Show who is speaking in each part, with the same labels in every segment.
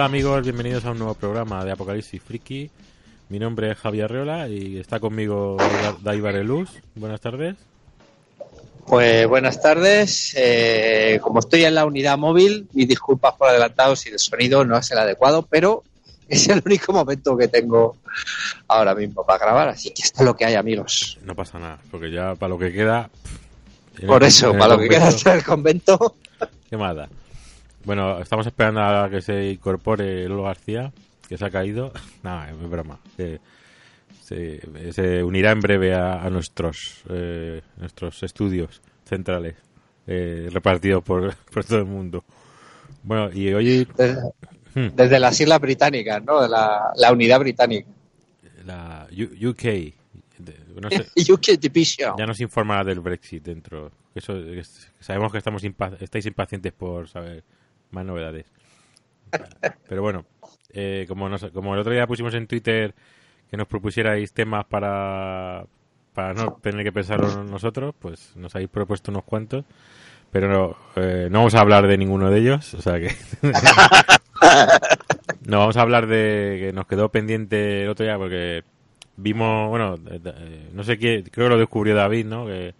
Speaker 1: Hola amigos, bienvenidos a un nuevo programa de Apocalipsis Friki. Mi nombre es Javier Arreola y está conmigo Daivar Eluz. Buenas tardes.
Speaker 2: Pues buenas tardes. Eh, como estoy en la unidad móvil, y disculpas por adelantado si el sonido no es el adecuado, pero es el único momento que tengo ahora mismo para grabar. Así que esto es lo que hay, amigos.
Speaker 1: No pasa nada, porque ya para lo que queda.
Speaker 2: Por eso, para lo que queda hasta el convento.
Speaker 1: ¿Qué más da? Bueno, estamos esperando a que se incorpore Lolo García, que se ha caído. Nada, es broma. se, unirá en breve a, nuestros eh, nuestros estudios centrales eh, repartidos por, por, todo el mundo. Bueno, y hoy...
Speaker 2: Hmm. Desde, las Islas Británicas, ¿no? La, la unidad británica.
Speaker 1: La UK.
Speaker 2: UK Division.
Speaker 1: Ya nos informará del Brexit dentro. Eso, sabemos que estamos estáis impacientes por saber más novedades. Pero bueno, eh, como, como el otro día pusimos en Twitter que nos propusierais temas para, para no tener que pensarlo nosotros, pues nos habéis propuesto unos cuantos. Pero no, eh, no vamos a hablar de ninguno de ellos, o sea que... no, vamos a hablar de que nos quedó pendiente el otro día porque vimos, bueno, eh, no sé qué, creo que lo descubrió David, ¿no? Que,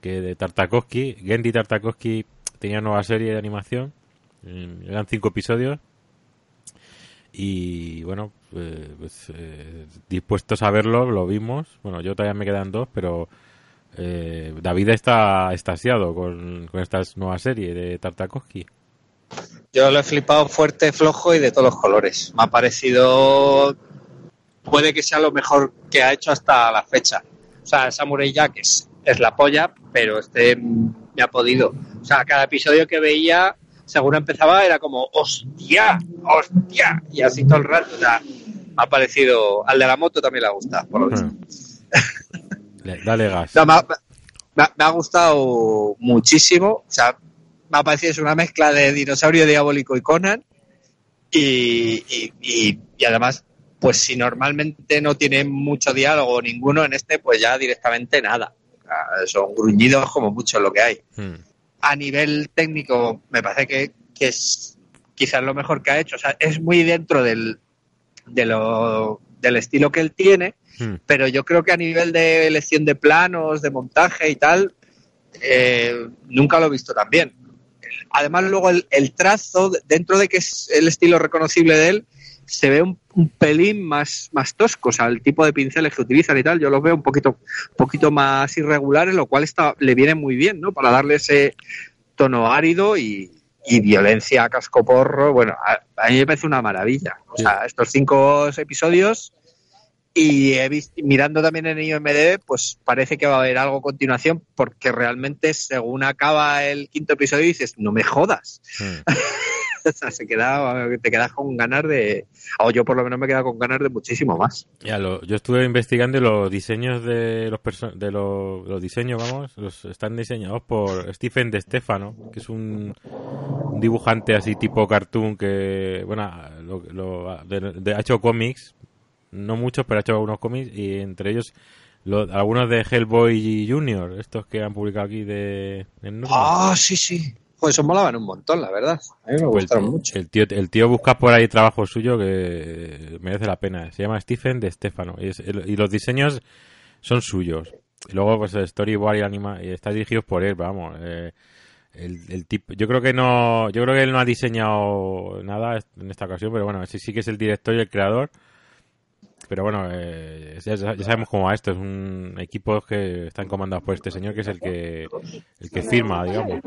Speaker 1: que de Tartakovsky, Gendy Tartakovsky tenía nueva serie de animación eran cinco episodios. Y bueno, eh, pues, eh, dispuestos a verlo, lo vimos. Bueno, yo todavía me quedan dos, pero eh, David está extasiado con, con esta nueva serie de Tartakovsky.
Speaker 2: Yo lo he flipado fuerte, flojo y de todos los colores. Me ha parecido. Puede que sea lo mejor que ha hecho hasta la fecha. O sea, Samurai Jack es, es la polla, pero este me ha podido. O sea, cada episodio que veía según empezaba era como, hostia, hostia, y así todo el rato. O sea, me ha parecido, al de la moto también le ha gustado, por lo visto.
Speaker 1: Dale gas.
Speaker 2: me, ha, gustado muchísimo, o sea, me ha parecido es una mezcla de dinosaurio diabólico y Conan, y, y, y, además, pues si normalmente no tiene mucho diálogo ninguno en este, pues ya directamente nada. son gruñidos como mucho lo que hay. Hmm a nivel técnico me parece que, es quizás lo mejor que ha hecho. O sea, es muy dentro del, de lo, del estilo que él tiene, hmm. pero yo creo que a nivel de elección de planos, de montaje y tal, eh, nunca lo he visto tan bien. Además, luego el, el, trazo, dentro de que es el estilo reconocible de él, se ve un, pelín más, más tosco, o sea, el tipo de pinceles que utilizan y tal, yo los veo un poquito, poquito más irregulares, lo cual está, le viene muy bien, ¿no? Para darle ese tono árido y, violencia a cascoporro, bueno, a, mí me parece una maravilla. O sea, estos cinco episodios y he visto, mirando también en IMDb, pues parece que va a haber algo a continuación, porque realmente según acaba el quinto episodio dices, no me jodas. Hmm. se queda, te quedas con ganas de, o yo por lo menos me he quedado con ganas de muchísimo más.
Speaker 1: Ya, yo estuve investigando los diseños de los de los, diseños, vamos, los están diseñados por Stephen De Stefano, que es un, dibujante así tipo cartoon que, bueno, lo, de, ha hecho cómics, no muchos, pero ha hecho algunos cómics y entre ellos algunos de Hellboy Junior, estos que han publicado aquí de...
Speaker 2: Ah, sí, sí. Pues eso molaban un montón, la verdad. A mí me pues gustaron mucho.
Speaker 1: El tío, el tío busca por ahí trabajo suyo que merece la pena. Se llama Stephen de Stefano. Y, los diseños son suyos. Y luego, pues el storyboard y anima y está dirigido por él, vamos. Eh, el, tipo, yo creo que no, yo creo que él no ha diseñado nada en esta ocasión, pero bueno, sí, sí que es el director y el creador. Pero bueno, eh, ya, sabemos cómo va esto. Es un equipo que están comandados por este señor que es el que, el que firma, digamos.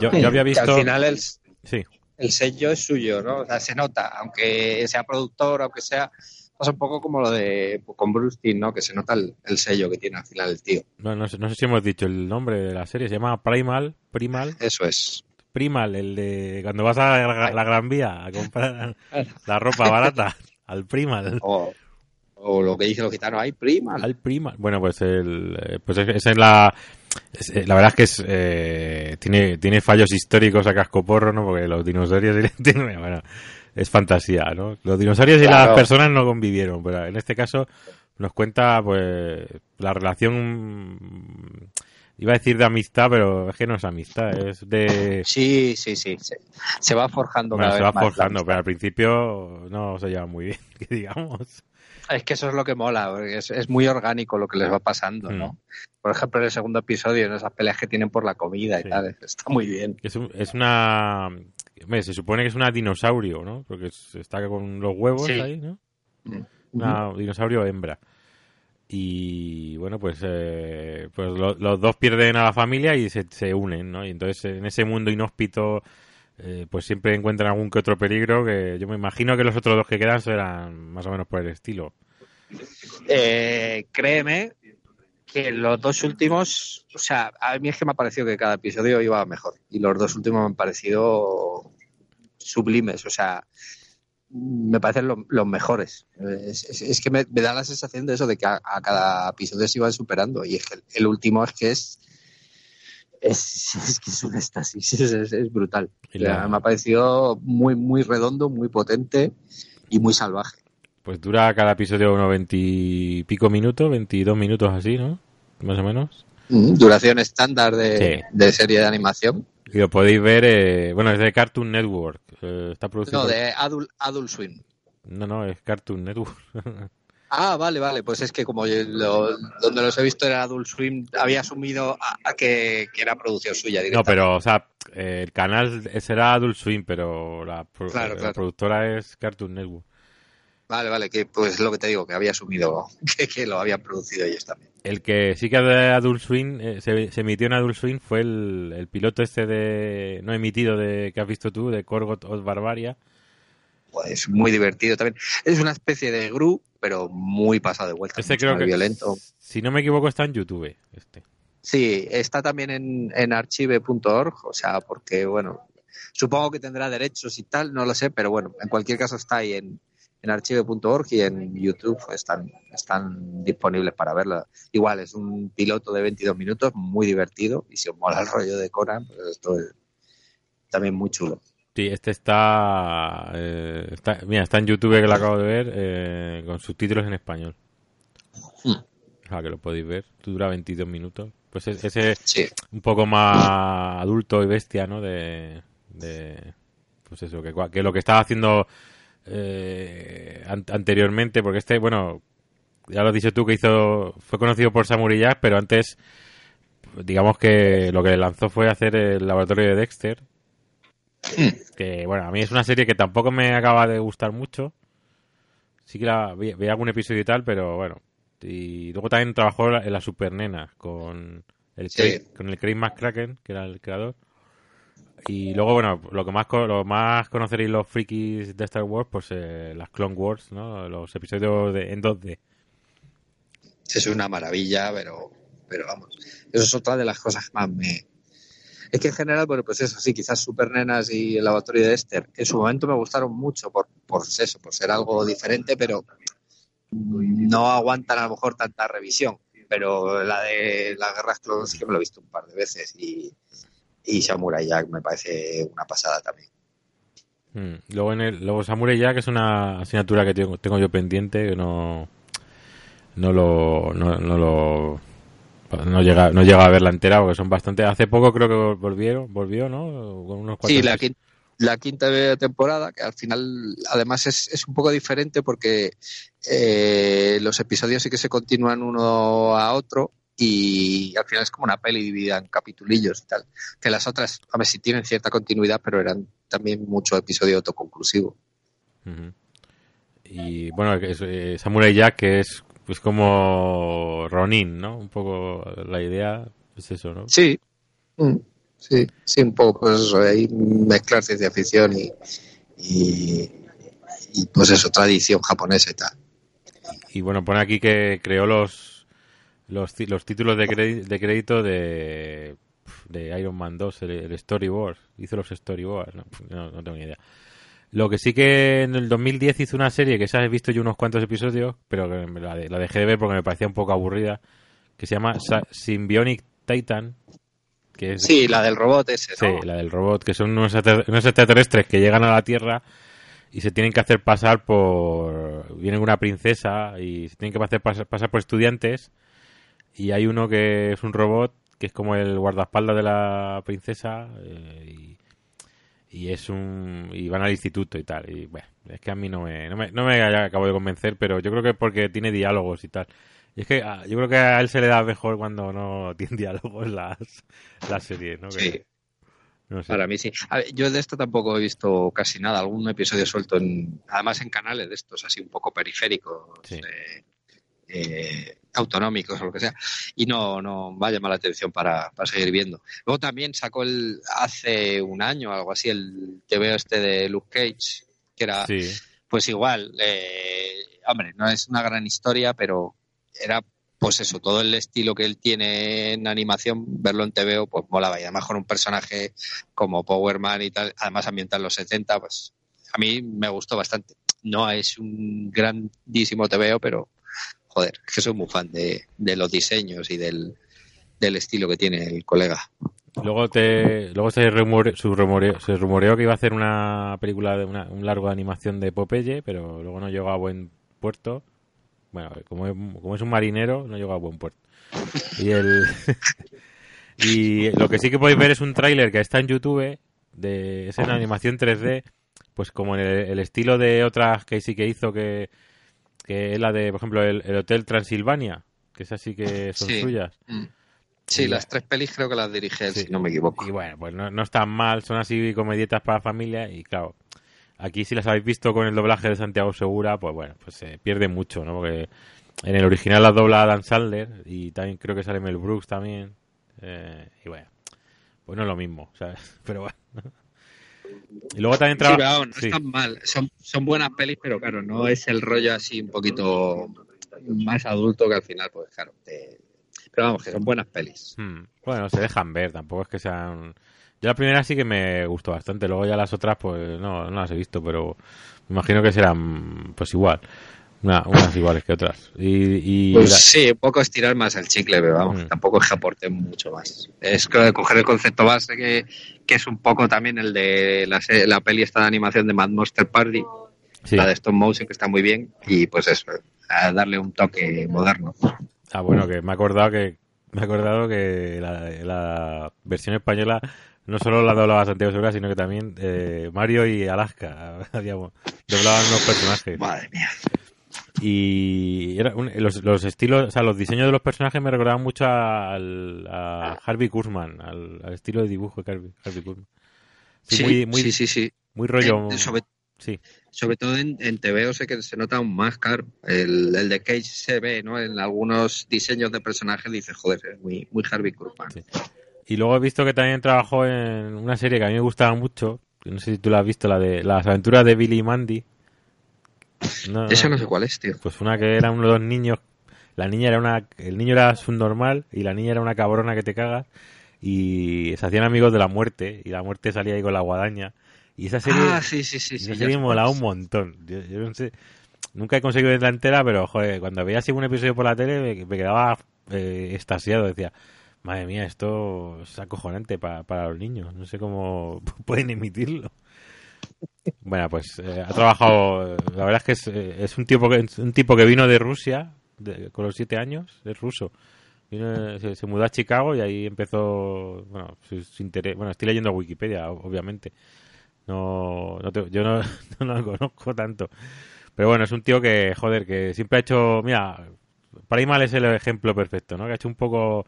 Speaker 1: Yo, había visto.
Speaker 2: al final el, sí. el sello es suyo, ¿no? O sea, se nota, aunque sea productor, aunque sea. Pasa un poco como lo de con Bruce ¿no? Que se nota el, sello que tiene al final el tío.
Speaker 1: No, no, sé, no sé si hemos dicho el nombre de la serie. Se llama Primal. Primal.
Speaker 2: Eso es.
Speaker 1: Primal, el de cuando vas a la, Gran Vía a comprar la ropa barata. Al Primal.
Speaker 2: O, o lo que dicen los gitanos, hay Primal.
Speaker 1: Al Primal. Bueno, pues, el, eh, pues esa es la la verdad es que es, eh, tiene, tiene fallos históricos a cascoporro, ¿no? Porque los dinosaurios bueno, es fantasía, ¿no? Los dinosaurios y las personas no convivieron, pero en este caso nos cuenta pues la relación Iba a decir de amistad, pero es que no es amistad, es de...
Speaker 2: Sí, sí, sí. Se, se va forjando
Speaker 1: Bueno,
Speaker 2: cada
Speaker 1: se
Speaker 2: vez
Speaker 1: va
Speaker 2: más
Speaker 1: forjando, pero al principio no se lleva muy bien, que digamos.
Speaker 2: Es que eso es lo que mola, porque es, es muy orgánico lo que les va pasando,
Speaker 1: Mm.
Speaker 2: Por ejemplo, en el segundo episodio, en esas peleas que tienen por la comida y
Speaker 1: Sí.
Speaker 2: tal, está muy bien.
Speaker 1: Es, un- es una... hombre, se supone que es una dinosaurio, ¿no? Porque es- está con los huevos
Speaker 2: Sí.
Speaker 1: ahí, ¿no?
Speaker 2: Mm.
Speaker 1: Una dinosaurio hembra. Y bueno, pues, eh, pues lo- los dos pierden a la familia y se, se unen, ¿no? Y entonces en ese mundo inhóspito, eh, pues siempre encuentran algún que otro peligro que yo me imagino que los otros dos que quedan serán más o menos por el estilo.
Speaker 2: Eh, créeme que los dos últimos, o sea, a mí es que me ha parecido que cada episodio iba mejor y los dos últimos me han parecido sublimes, o sea, me parecen lo- los mejores. Es, es- es que me, me da la sensación de eso, de que a, a cada episodio se iban superando y es que el, el último es que es, es, es que es un éxtasis, es, brutal.
Speaker 1: La-
Speaker 2: Me ha parecido muy, muy redondo, muy potente y muy salvaje.
Speaker 1: Pues dura cada episodio unos veintipico minutos, veintidós minutos así, ¿no? Más o menos.
Speaker 2: Mm, Duración estándar de,
Speaker 1: Sí.
Speaker 2: de serie de animación.
Speaker 1: Y lo podéis ver, eh, bueno, es de Cartoon Network. eh, está producido
Speaker 2: No, de Adult, Adult Swim.
Speaker 1: No, no, es Cartoon Network.
Speaker 2: Ah, vale, vale. Pues es que como yo lo- donde los he visto era Adult Swim, había asumido a, a que, que era producción suya
Speaker 1: No, pero, o sea, el canal será Adult Swim, pero la, pro-
Speaker 2: Claro,
Speaker 1: la
Speaker 2: claro.
Speaker 1: productora es Cartoon Network.
Speaker 2: Vale, vale, que pues lo que te digo, que había asumido que, que lo habían producido ellos también.
Speaker 1: El que sí que de Adult Swim, eh, se, se emitió en Adult Swim fue el, el piloto este de no emitido de que has visto tú, de Corgot of Barbaria.
Speaker 2: Pues muy divertido también. Es una especie de Gru, pero muy pasado de vuelta.
Speaker 1: Este creo que,
Speaker 2: violento.
Speaker 1: si no me equivoco, está en YouTube. Este.
Speaker 2: Sí, está también en, en archive.org, o sea, porque, bueno, supongo que tendrá derechos y tal, no lo sé, pero bueno, en cualquier caso está ahí en, en archive.org y en YouTube están, están disponibles para verlo. Igual, es un piloto de 22 minutos, muy divertido, y si os mola el rollo de Conan, pues esto es también muy chulo.
Speaker 1: Sí, este está, eh, está. Mira, está en YouTube que lo acabo de ver eh, con subtítulos en español.
Speaker 2: Hmm.
Speaker 1: O sea, que lo podéis ver. Dura 22 minutos. Pues es- ese
Speaker 2: Sí,
Speaker 1: un poco más adulto y bestia, ¿no? De, de pues eso, que, que lo que estaba haciendo eh, an- anteriormente, porque este, bueno, ya lo has dicho tú que hizo, fue conocido por Samurai Jack, pero antes, digamos que lo que lanzó fue hacer el laboratorio de Dexter, que bueno, a mí es una serie que tampoco me acaba de gustar mucho. Sí que la vi, vi algún episodio y tal, pero bueno. Y luego también trabajó en la- en la Super Nena con el
Speaker 2: Sí.
Speaker 1: Craig, con el Craig McCracken, que era el creador. Y luego, bueno, lo que más lo más conoceréis los frikis de Star Wars, pues eh, las Clone Wars, ¿no? Los episodios de, en 2D.
Speaker 2: es una maravilla, pero, pero vamos, eso es otra de las cosas que más me... Es que en general, bueno, pues eso, sí, quizás Super Nenas y el laboratorio de Esther en su momento me gustaron mucho por, por eso, por ser algo diferente, pero no aguantan a lo mejor tanta revisión. Pero la de las guerras clones sí que me lo he visto un par de veces y, y Samurai Jack me parece una pasada también.
Speaker 1: Mm. Luego, en el, luego Samurai Jack es una asignatura que tengo, tengo yo pendiente, que no, no lo, no, no lo, no llega, no llega a verla entera porque son bastante. Hace poco creo que volvieron, volvió, ¿no? Con unos
Speaker 2: Sí, la quinta, la quinta temporada, que al final además es, es un poco diferente porque eh, los episodios sí que se continúan uno a otro y al final es como una peli dividida en capitulillos y tal. Que las otras, a ver si tienen cierta continuidad, pero eran también mucho episodio autoconclusivo.
Speaker 1: Y bueno, es, eh, Samurai Jack que es pues como Ronin, ¿no? Un poco la idea es eso, ¿no?
Speaker 2: Sí, Mm, sí, sí, un poco, pues eso, ahí mezclar ciencia ficción y, y, y, pues eso, tradición japonesa y tal.
Speaker 1: Y bueno, pone aquí que creó los los, los títulos de, crédito, de crédito de, de Iron Man 2, el, el storyboard. Hizo los storyboards, no, no, no tengo ni idea. Lo que sí que en el 2010 hizo una serie que ya he visto yo unos cuantos episodios, pero la, de- la dejé de ver porque me parecía un poco aburrida, que se llama Symbionic Titan, que es
Speaker 2: Sí, la del robot ese,
Speaker 1: la del robot, que son unos, extra- unos extraterrestres que llegan a la Tierra y se tienen que hacer pasar por... Viene una princesa y se tienen que hacer pasar, pasar por estudiantes y hay uno que es un robot que es como el guardaespaldas de la princesa y, y, es un y van al instituto y tal y bueno es que a mí no me no me, no me acabo de convencer pero yo creo que porque tiene diálogos y tal y es que ah, yo creo que a él se le da mejor cuando no tiene diálogos las, las series, ¿no?
Speaker 2: Sí. Para mí sí. yo de esto tampoco he visto casi nada. Algún episodio suelto, en, además en canales de estos, así un poco periféricos, eh, autonómicos o lo que sea. Y no, no va a llamar la atención para, para, seguir viendo. Luego también sacó el, hace un año, algo así, el veo este de Luke Cage, que era, pues igual, eh, hombre, no es una gran historia, pero era pues eso, todo el estilo que él tiene en animación, verlo en TVO, pues molaba. Y además con un personaje como Power Man y tal, además ambientado en los 70, pues a mí me gustó bastante. No es un grandísimo TVO, pero joder, que soy muy fan de, los diseños y del, estilo que tiene el colega.
Speaker 1: Luego te, luego se, rumore, se rumoreó que iba a hacer una película de una, un largo de animación de Popeye, pero luego no llegó a buen puerto. Bueno, como es, como es un marinero, no llega a buen puerto. Y el y lo que sí que podéis ver es un tráiler que está en YouTube de es en animación 3D, pues como en el, estilo de otras que sí que hizo que que es la de, por ejemplo, el, Hotel Transilvania, que es así que son suyas. Mm.
Speaker 2: Sí, las tres pelis creo que las dirige él, si no me equivoco.
Speaker 1: Y bueno, pues no, no están mal, son así comedietas para familia y claro, Aquí si las habéis visto con el doblaje de Santiago Segura, pues bueno, pues se pierde mucho, ¿no? Porque en el original la dobla Dan Sandler y también creo que sale Mel Brooks también. Eh, y bueno, pues no es lo mismo, ¿sabes? Pero bueno. Y luego también
Speaker 2: trabaja... no están mal, son, son buenas pelis, pero claro, no es el rollo así un poquito más adulto que al final, pues claro, pero vamos, que son buenas pelis.
Speaker 1: Hmm. Bueno, se dejan ver, tampoco es que sean yo la primera sí que me gustó bastante, luego ya las otras pues no, no las he visto, pero me imagino que serán pues igual, unas iguales que otras. Y,
Speaker 2: pues sí, un poco estirar más el chicle, pero vamos, mm. tampoco es que aporte mucho más. Es que coger el concepto base que, que es un poco también el de la, la peli esta de animación de Mad Monster Party, la de Stone Motion que está muy bien, y pues eso, a darle un toque moderno.
Speaker 1: Ah, bueno, que me he acordado que me he acordado que la, la versión española no solo la doblaba Santiago Segura, sino que también eh, Mario y Alaska doblaban los personajes.
Speaker 2: Madre mía.
Speaker 1: Y los, estilos, o sea, los diseños de los personajes me recordaban mucho al, a Harvey Kurzman, al, estilo de dibujo de Harvey, Harvey
Speaker 2: Sí, muy, muy, sí, sí,
Speaker 1: Muy rollo.
Speaker 2: sobre,
Speaker 1: sí.
Speaker 2: sobre todo en, en TVO sé que se nota aún más, claro. El, el, de Cage se ve, ¿no? En algunos diseños de personajes dice, joder, es muy, muy Harvey Kurzman. Sí.
Speaker 1: Y luego he visto que también trabajó en una serie que a mí me gustaba mucho. No sé si tú la has visto, la de Las aventuras de Billy y Mandy.
Speaker 2: No, Esa no sé cuál es, tío.
Speaker 1: Pues una que era uno de los niños. La niña era una. El niño era subnormal y la niña era una cabrona que te cagas. Y se hacían amigos de la muerte. Y la muerte salía ahí con la guadaña. Y esa serie.
Speaker 2: Ah, sí, sí, sí.
Speaker 1: Esa serie molaba un montón. Yo, no sé. Nunca he conseguido verla entera, pero joder, cuando veía así un episodio por la tele me, quedaba eh, extasiado. Decía, Madre mía, esto es acojonante para, para los niños. No sé cómo pueden emitirlo. Bueno, pues eh, ha trabajado. La verdad es que es, eh, es, un tipo que un tipo que vino de Rusia con los siete años, es ruso. se, mudó a Chicago y ahí empezó. Bueno, su, interés. Bueno, estoy leyendo Wikipedia, obviamente. No, no yo no, lo conozco tanto. Pero bueno, es un tío que, joder, que siempre ha hecho. Mira, Primal es el ejemplo perfecto, ¿no? Que ha hecho un poco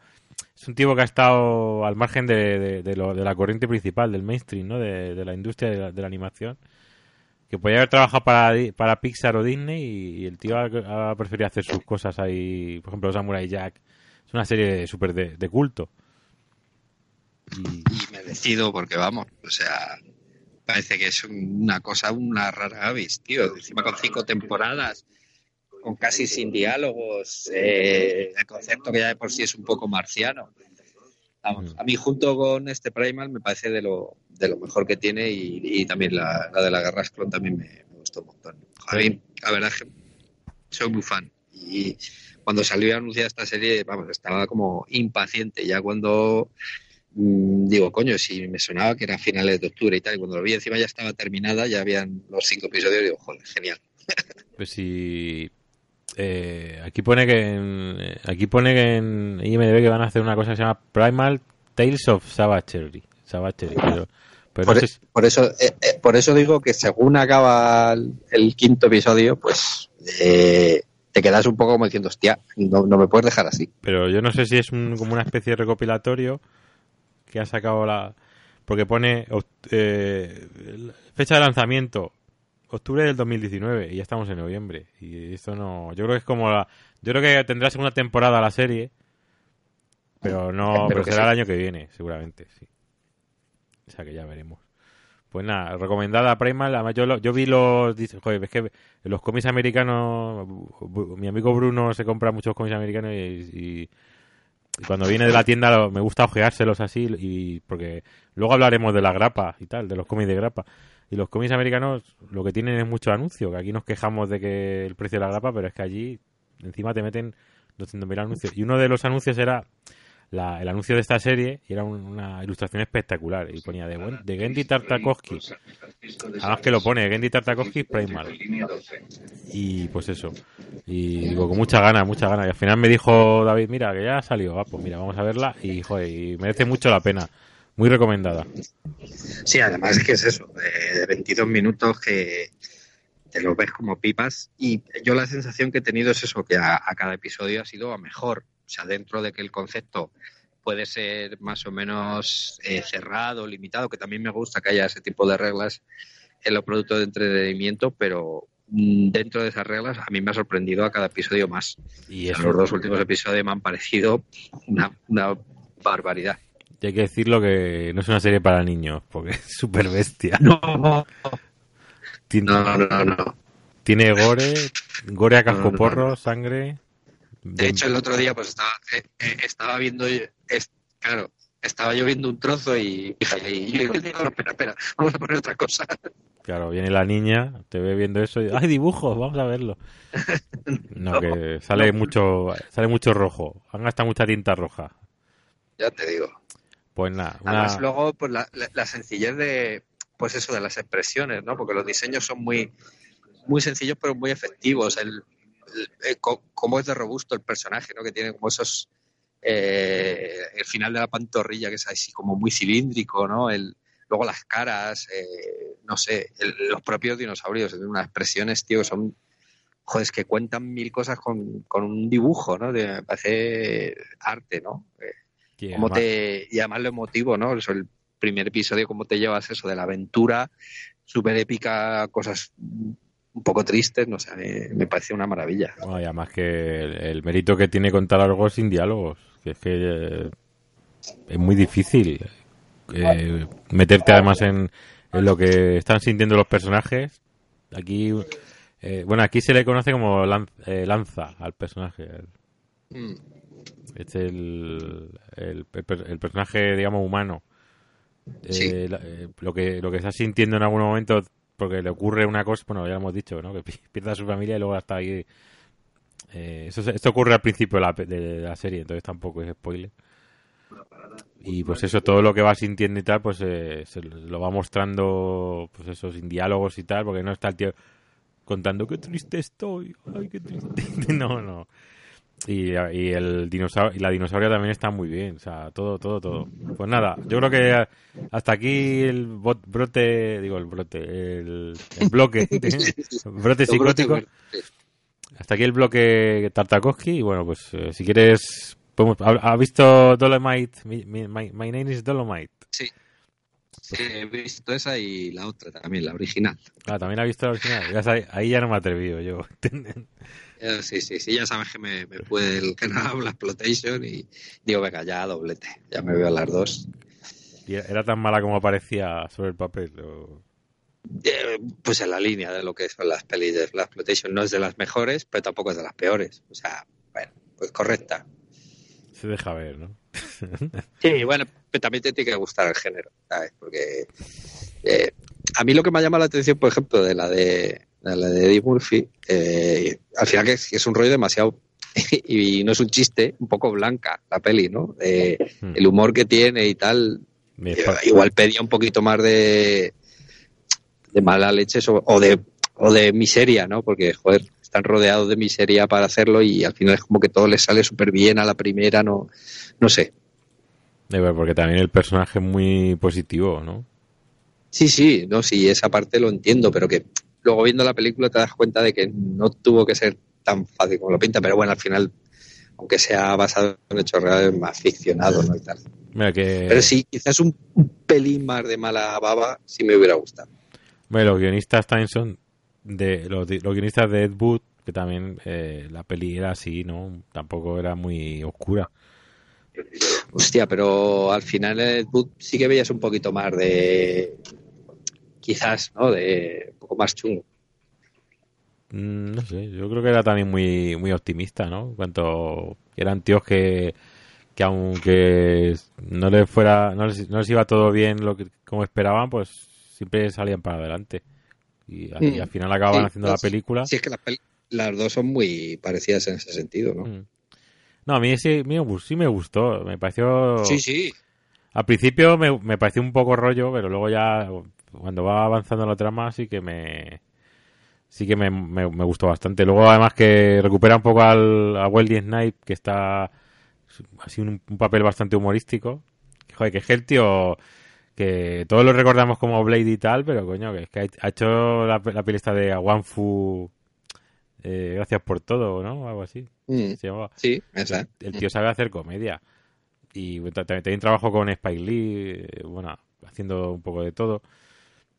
Speaker 1: es un tipo que ha estado al margen de, de, la corriente principal, del mainstream, ¿no? De, la industria de la, animación. Que podía haber trabajado para, Pixar o Disney y, el tío ha, preferido hacer sus cosas ahí. Por ejemplo, Samurai Jack. Es una serie súper de, culto.
Speaker 2: Y... y merecido porque, vamos, o sea, parece que es una cosa, una rara avis, tío. Encima con cinco temporadas con casi sin diálogos, eh, el concepto que ya de por sí es un poco marciano. Vamos, mm. a mí junto con este Primal me parece de lo, de lo mejor que tiene y, también la, de la Guerra Clon también me, gustó un montón. A mí, la verdad es que soy muy fan y cuando salió anunciada esta serie, vamos, estaba como impaciente. Ya cuando mm, digo, coño, si me sonaba que era finales de octubre y tal, y cuando lo vi encima ya estaba terminada, ya habían los cinco episodios, digo, joder, genial.
Speaker 1: Pues si eh, aquí pone que en, aquí pone que en IMDb que van a hacer una cosa que se llama Primal Tales of Savagery. Savagery pero, pero
Speaker 2: Por,
Speaker 1: no sé si-
Speaker 2: por eso, eh, eh, por eso digo que según acaba el, el quinto episodio, pues eh, te quedas un poco como diciendo, hostia, no, no me puedes dejar así.
Speaker 1: pero yo no sé si es un- como una especie de recopilatorio que ha sacado la porque pone eh, fecha de lanzamiento octubre del 2019 y ya estamos en noviembre y esto no yo creo que es como la yo creo que tendrá segunda temporada la serie pero no pero será
Speaker 2: sí.
Speaker 1: el año que viene seguramente sí o sea que ya veremos pues nada recomendada Primal además yo lo- yo vi los joder es que los cómics americanos mi amigo Bruno se compra muchos cómics americanos y, y- y cuando viene de la tienda lo- me gusta ojeárselos así y porque luego hablaremos de la grapa y tal, de los cómics de grapa. Y los cómics americanos lo que tienen es mucho anuncio, que aquí nos quejamos de que el precio de la grapa, pero es que allí encima te meten 200.000 anuncios. Y uno de los anuncios era la- el anuncio de esta serie y era un- una ilustración espectacular y ponía de, buen- de Gendy Tartakovsky. Además que lo pone, Gendy Tartakovsky Primal. Y pues eso. Y digo, con mucha gana, mucha gana. Y al final me dijo David, mira, que ya ha salido. Ah, pues mira, vamos a verla. Y, joder, y merece mucho la pena. Muy recomendada.
Speaker 2: Sí, además es que es eso, de 22 minutos que te lo ves como pipas y yo la sensación que he tenido es eso, que a, a cada episodio ha sido a mejor, o sea, dentro de que el concepto puede ser más o menos eh, cerrado, limitado, que también me gusta que haya ese tipo de reglas en los productos de entretenimiento, pero mm, dentro de esas reglas a mí me ha sorprendido a cada episodio más.
Speaker 1: Y
Speaker 2: O sea,
Speaker 1: eso,
Speaker 2: los dos últimos episodios me han parecido una, una barbaridad.
Speaker 1: Y hay que decirlo que no es una serie para niños, porque es súper bestia.
Speaker 2: No, no,
Speaker 1: Tiene,
Speaker 2: no, no, no.
Speaker 1: tiene gore, gore a
Speaker 2: No, no,
Speaker 1: cascoporro,
Speaker 2: no.
Speaker 1: sangre.
Speaker 2: De hecho, el otro día pues estaba, eh, eh, estaba viendo, yo- es- claro, estaba yo viendo un trozo y, y yo digo, no, espera, espera, vamos a poner otra cosa.
Speaker 1: Claro, viene la niña, te ve viendo eso y ¡ay, dibujos! Vamos a verlo. No, que sale mucho sale mucho rojo. Han gastado mucha tinta roja.
Speaker 2: Ya te digo.
Speaker 1: Pues nada.
Speaker 2: Además, luego, pues la, sencillez de, pues eso, de las expresiones, ¿no? Porque los diseños son muy, muy sencillos, pero muy efectivos. El, el- co- cómo es de robusto el personaje, ¿no? Que tiene como esos, eh, el final de la pantorrilla, que es así como muy cilíndrico, ¿no? El, luego las caras, eh, no sé, el- los propios dinosaurios, unas expresiones, tío, que son, joder, que cuentan mil cosas con, con un dibujo, ¿no? De, me parece arte, ¿no? Eh, cómo
Speaker 1: además-
Speaker 2: te, y además lo emotivo, ¿no? Eso, el primer episodio, cómo te llevas eso de la aventura, súper épica, cosas un poco tristes, no sé, me, me parece una maravilla.
Speaker 1: Bueno, y además que el, el mérito que tiene contar algo sin diálogos, que es que eh, es muy difícil eh, meterte además en, en lo que están sintiendo los personajes. Aquí, eh, bueno, aquí se le conoce como lan- eh, lanza al personaje.
Speaker 2: Mm,
Speaker 1: Es el, el, el- el personaje, digamos, humano. Eh, la- eh, lo que lo que está sintiendo en algún momento porque le ocurre una cosa, bueno, ya lo hemos dicho, ¿no? Que pi- pierde a su familia y luego hasta ahí. eh, eso, esto ocurre al principio de la, de la serie, entonces tampoco es spoiler. Y pues eso, todo lo que va sintiendo y tal, pues eh, se lo va mostrando, pues eso, sin diálogos y tal, porque no está el tío contando qué triste estoy, ay, qué triste. no, no. Y, y el dinosaurio y la dinosauria también está muy bien, o sea, todo, todo, todo. Pues nada, yo creo que hasta aquí el bot- brote, digo el brote, el, el bloque, brote psicótico. Hasta aquí el bloque Tartakovsky y bueno, pues eh, si quieres, podemos, ¿ha, ha visto Dolomite? Mi- mi- my, my name is Dolomite.
Speaker 2: Sí. Sí, he visto esa y la otra también, la original.
Speaker 1: Ah, también ha visto la original. Ya ahí ya no me he atrevido yo.
Speaker 2: Eh, Sí, sí, sí, ya sabes que me, me puede el canal la exploitation y digo, venga, ya doblete, ya me veo las dos.
Speaker 1: Y era tan mala como parecía sobre el papel. o-
Speaker 2: Eh, pues en la línea de lo que son las pelis de la exploitation, no es de las mejores, pero tampoco es de las peores. O sea, bueno, pues correcta.
Speaker 1: Se deja ver, ¿no?
Speaker 2: Sí, bueno, pero también te tiene que gustar el género, ¿sabes? Porque eh, a mí lo que me ha llamado la atención, por ejemplo, de la de, la de Eddie Murphy, eh, al final que es, un rollo demasiado y no es un chiste, un poco blanca la peli, ¿no? Eh,
Speaker 1: Hmm.
Speaker 2: el humor que tiene y tal, eh, igual pedía un poquito más de de mala leche o de o de miseria, ¿no? Porque joder, están rodeados de miseria para hacerlo y al final es como que todo les sale súper bien a la primera, no, no sé.
Speaker 1: Porque también el personaje es muy positivo, ¿no?
Speaker 2: Sí, sí, no, sí, esa parte lo entiendo, pero que luego viendo la película te das cuenta de que no tuvo que ser tan fácil como lo pinta, pero bueno, al final, aunque sea basado en hechos reales, más ficcionado, ¿no? Y tal. Pero sí, quizás un, pelín más de mala baba sí me hubiera gustado.
Speaker 1: Bueno, los guionistas también son de los, guionistas de Ed Wood, que también eh, la peli era así, ¿no? Tampoco era muy oscura.
Speaker 2: Hostia, pero al final Ed Wood sí que veías un poquito más de. Quizás, ¿no? De un poco más chungo.
Speaker 1: Mm, no sé, yo creo que era también muy, muy optimista, ¿no? En cuanto eran tíos que que aunque no les fuera no les, iba todo bien lo que como esperaban pues siempre salían para adelante y, al mm. final acababan haciendo la película
Speaker 2: sí es que las, dos son muy parecidas en ese sentido no mm.
Speaker 1: no a mí sí, sí me gustó me pareció
Speaker 2: sí sí
Speaker 1: al principio me, me pareció un poco rollo pero luego ya cuando va avanzando la trama sí que me sí que me, me, gustó bastante luego además que recupera un poco al, a Wesley Snipe que está así un, un papel bastante humorístico. Joder, que es el tío que todos lo recordamos como Blade y tal, pero coño, que es que ha hecho la, la esta de Awanfu eh, gracias por todo, ¿no? algo así.
Speaker 2: Mm. Sí, exacto.
Speaker 1: El, tío sabe hacer comedia. Y también, trabajo con Spike Lee, eh, bueno, haciendo un poco de todo.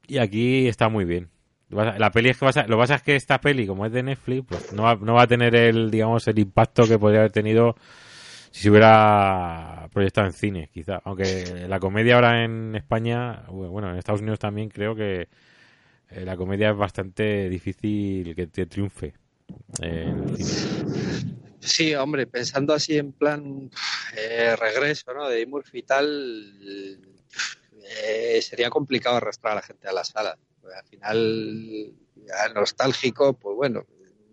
Speaker 1: Y aquí está muy bien. La peli es que lo que pasa es que esta peli, como es de Netflix, pues no va, no va a tener el, digamos, el impacto que podría haber tenido si se hubiera proyectado en cine, quizá. Aunque la comedia ahora en España, bueno, en Estados Unidos también creo que eh, la comedia es bastante difícil que te triunfe en cine.
Speaker 2: Sí, hombre, pensando así en plan eh, regreso, ¿no? De Murphy y eh, sería complicado arrastrar a la gente a la sala. al final, nostálgico, pues bueno,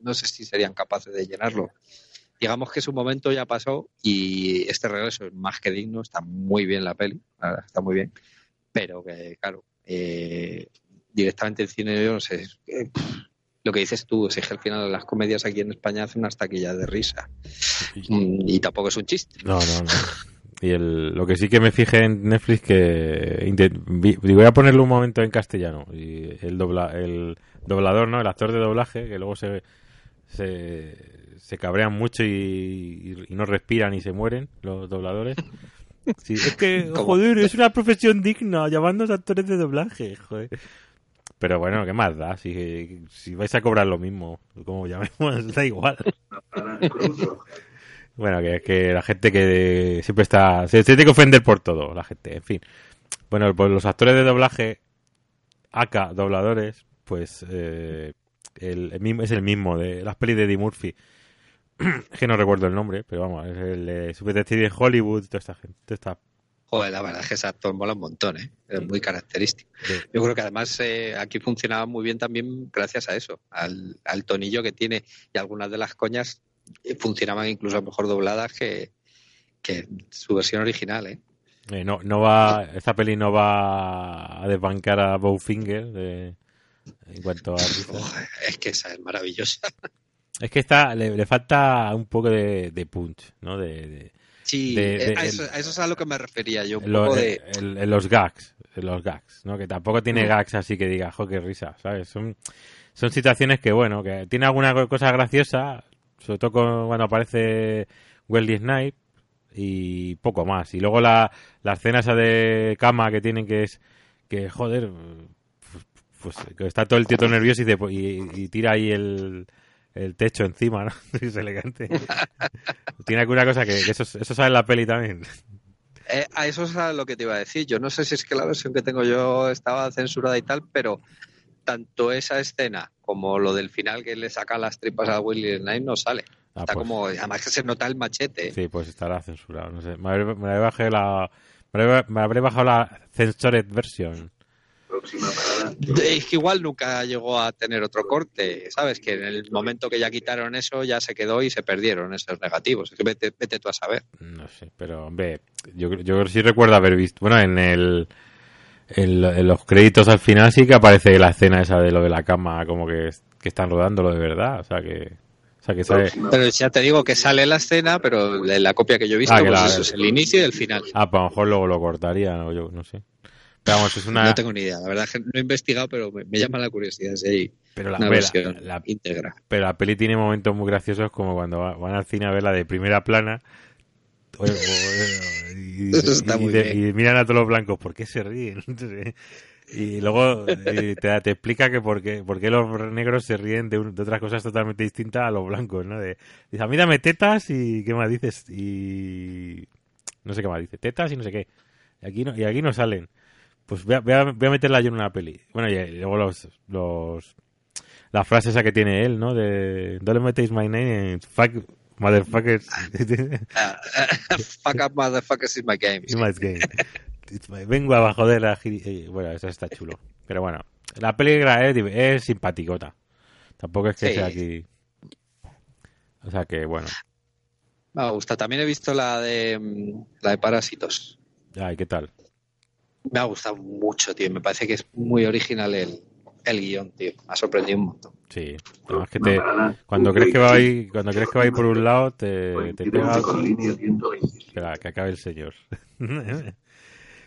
Speaker 2: no sé si serían capaces de llenarlo digamos que su momento ya pasó y este regreso es más que digno, está muy bien la peli, está muy bien, pero que claro, eh, directamente el cine, yo no sé, lo que dices tú, es que al final las comedias aquí en España hacen unas taquillas de risa y tampoco es un chiste.
Speaker 1: No, no, no. Y el, lo que sí que me fijé en Netflix que voy a ponerlo un momento en castellano y el dobla, el doblador, ¿no? El actor de doblaje que luego se, se se cabrean mucho y, no respiran y se mueren los dobladores. Sí, es que, joder, es una profesión digna, llamando a actores de doblaje, joder. Pero bueno, ¿qué más da? Si, si vais a cobrar lo mismo, como llamemos, da igual. Bueno, que que la gente que siempre está... Se, tiene que ofender por todo, la gente, en fin. Bueno, pues los actores de doblaje, acá, dobladores, pues eh, el, mismo, es el mismo de las pelis de Eddie Murphy. que no recuerdo el nombre, pero vamos, es el Super de Hollywood, toda esta gente.
Speaker 2: Joder, la verdad es que ese actor mola un montón, ¿eh? es muy característico. Yo creo que además eh, aquí funcionaba muy bien también gracias a eso, al, tonillo que tiene y algunas de las coñas eh, funcionaban incluso mejor dobladas que, que su versión original. ¿eh?
Speaker 1: eh no, no va, esta peli no va a desbancar a Bowfinger de, en cuanto a...
Speaker 2: es que esa es maravillosa.
Speaker 1: Es que está, le, falta un poco de, punch, ¿no? De,
Speaker 2: sí, eh, a, eso, es a lo que me refería yo. Un poco de...
Speaker 1: los gags, los gags, ¿no? Que tampoco tiene gags así que diga, jo, qué risa, ¿sabes? Son, son situaciones que, bueno, que tiene alguna cosa graciosa, sobre todo cuando aparece Wesley Snipe y poco más. Y luego la, escena esa de cama que tienen que es que, joder, pues, que está todo el tío nervioso y tira ahí el el techo encima, ¿no? es elegante. Tiene alguna cosa que, eso, eso sale en la peli también.
Speaker 2: Eh, a eso es lo que te iba a decir. Yo no sé si es que la versión que tengo yo estaba censurada y tal, pero tanto esa escena como lo del final que le saca las tripas a Willy Knight no sale. Ah, Está pues. como, además que se nota el machete.
Speaker 1: Sí, pues estará censurado. No sé. Me habré, me la, me habré bajado la censored version
Speaker 2: es que igual nunca llegó a tener otro corte, ¿sabes? Que en el momento que ya quitaron eso ya se quedó y se perdieron esos negativos. Es que vete, vete tú a saber.
Speaker 1: No sé, pero hombre, yo, yo sí recuerdo haber visto, bueno, en el en, los créditos al final sí que aparece la escena esa de lo de la cama, como que que están rodándolo de verdad, o sea que... O sea que sale...
Speaker 2: Pero ya te digo que sale la escena, pero la, la copia que yo he visto,
Speaker 1: Ah,
Speaker 2: pues
Speaker 1: la-
Speaker 2: eso es el inicio y el final.
Speaker 1: Ah, pues a lo mejor luego lo cortaría, o yo no sé. Pero vamos, es una...
Speaker 2: No tengo ni idea, la verdad es que no he investigado, pero me, me llama la curiosidad si hay
Speaker 1: pero, la,
Speaker 2: una versión
Speaker 1: la- la-
Speaker 2: íntegra.
Speaker 1: pero la peli tiene momentos muy graciosos como cuando va- van al cine a verla de primera plana y, de- miran a todos los blancos, ¿por qué se ríen? Y luego te, te explica que por qué, por qué los negros se ríen de, un- de otras cosas totalmente distintas a los blancos, ¿no? De, dice, a mí dame tetas y ¿qué más dices? Y no sé qué más dice, tetas y no sé qué. Y aquí no, y aquí no salen. Pues voy a, voy a, voy a meterla yo en una peli. Bueno, y, y luego los, los la frase esa que tiene él, ¿no? De Don't metéis my name fuck motherfuckers
Speaker 2: fuck up motherfuckers in my game.
Speaker 1: in my game. My- Vengo a joder a giri- eh, Bueno, eso está chulo. Pero bueno, la película es, es simpaticota. Tampoco es que
Speaker 2: Sí.
Speaker 1: sea aquí. O sea que, bueno.
Speaker 2: Me gusta. También he visto la de mm, la de Parásitos.
Speaker 1: Ay, ¿qué tal?
Speaker 2: Me ha gustado mucho, tío. Me parece que es muy original el, el guion, tío. Me ha sorprendido un montón.
Speaker 1: Sí. Además que te, cuando crees que va a ir, cuando crees que va a ir por un lado, te, te pega. Espera, que acabe el señor.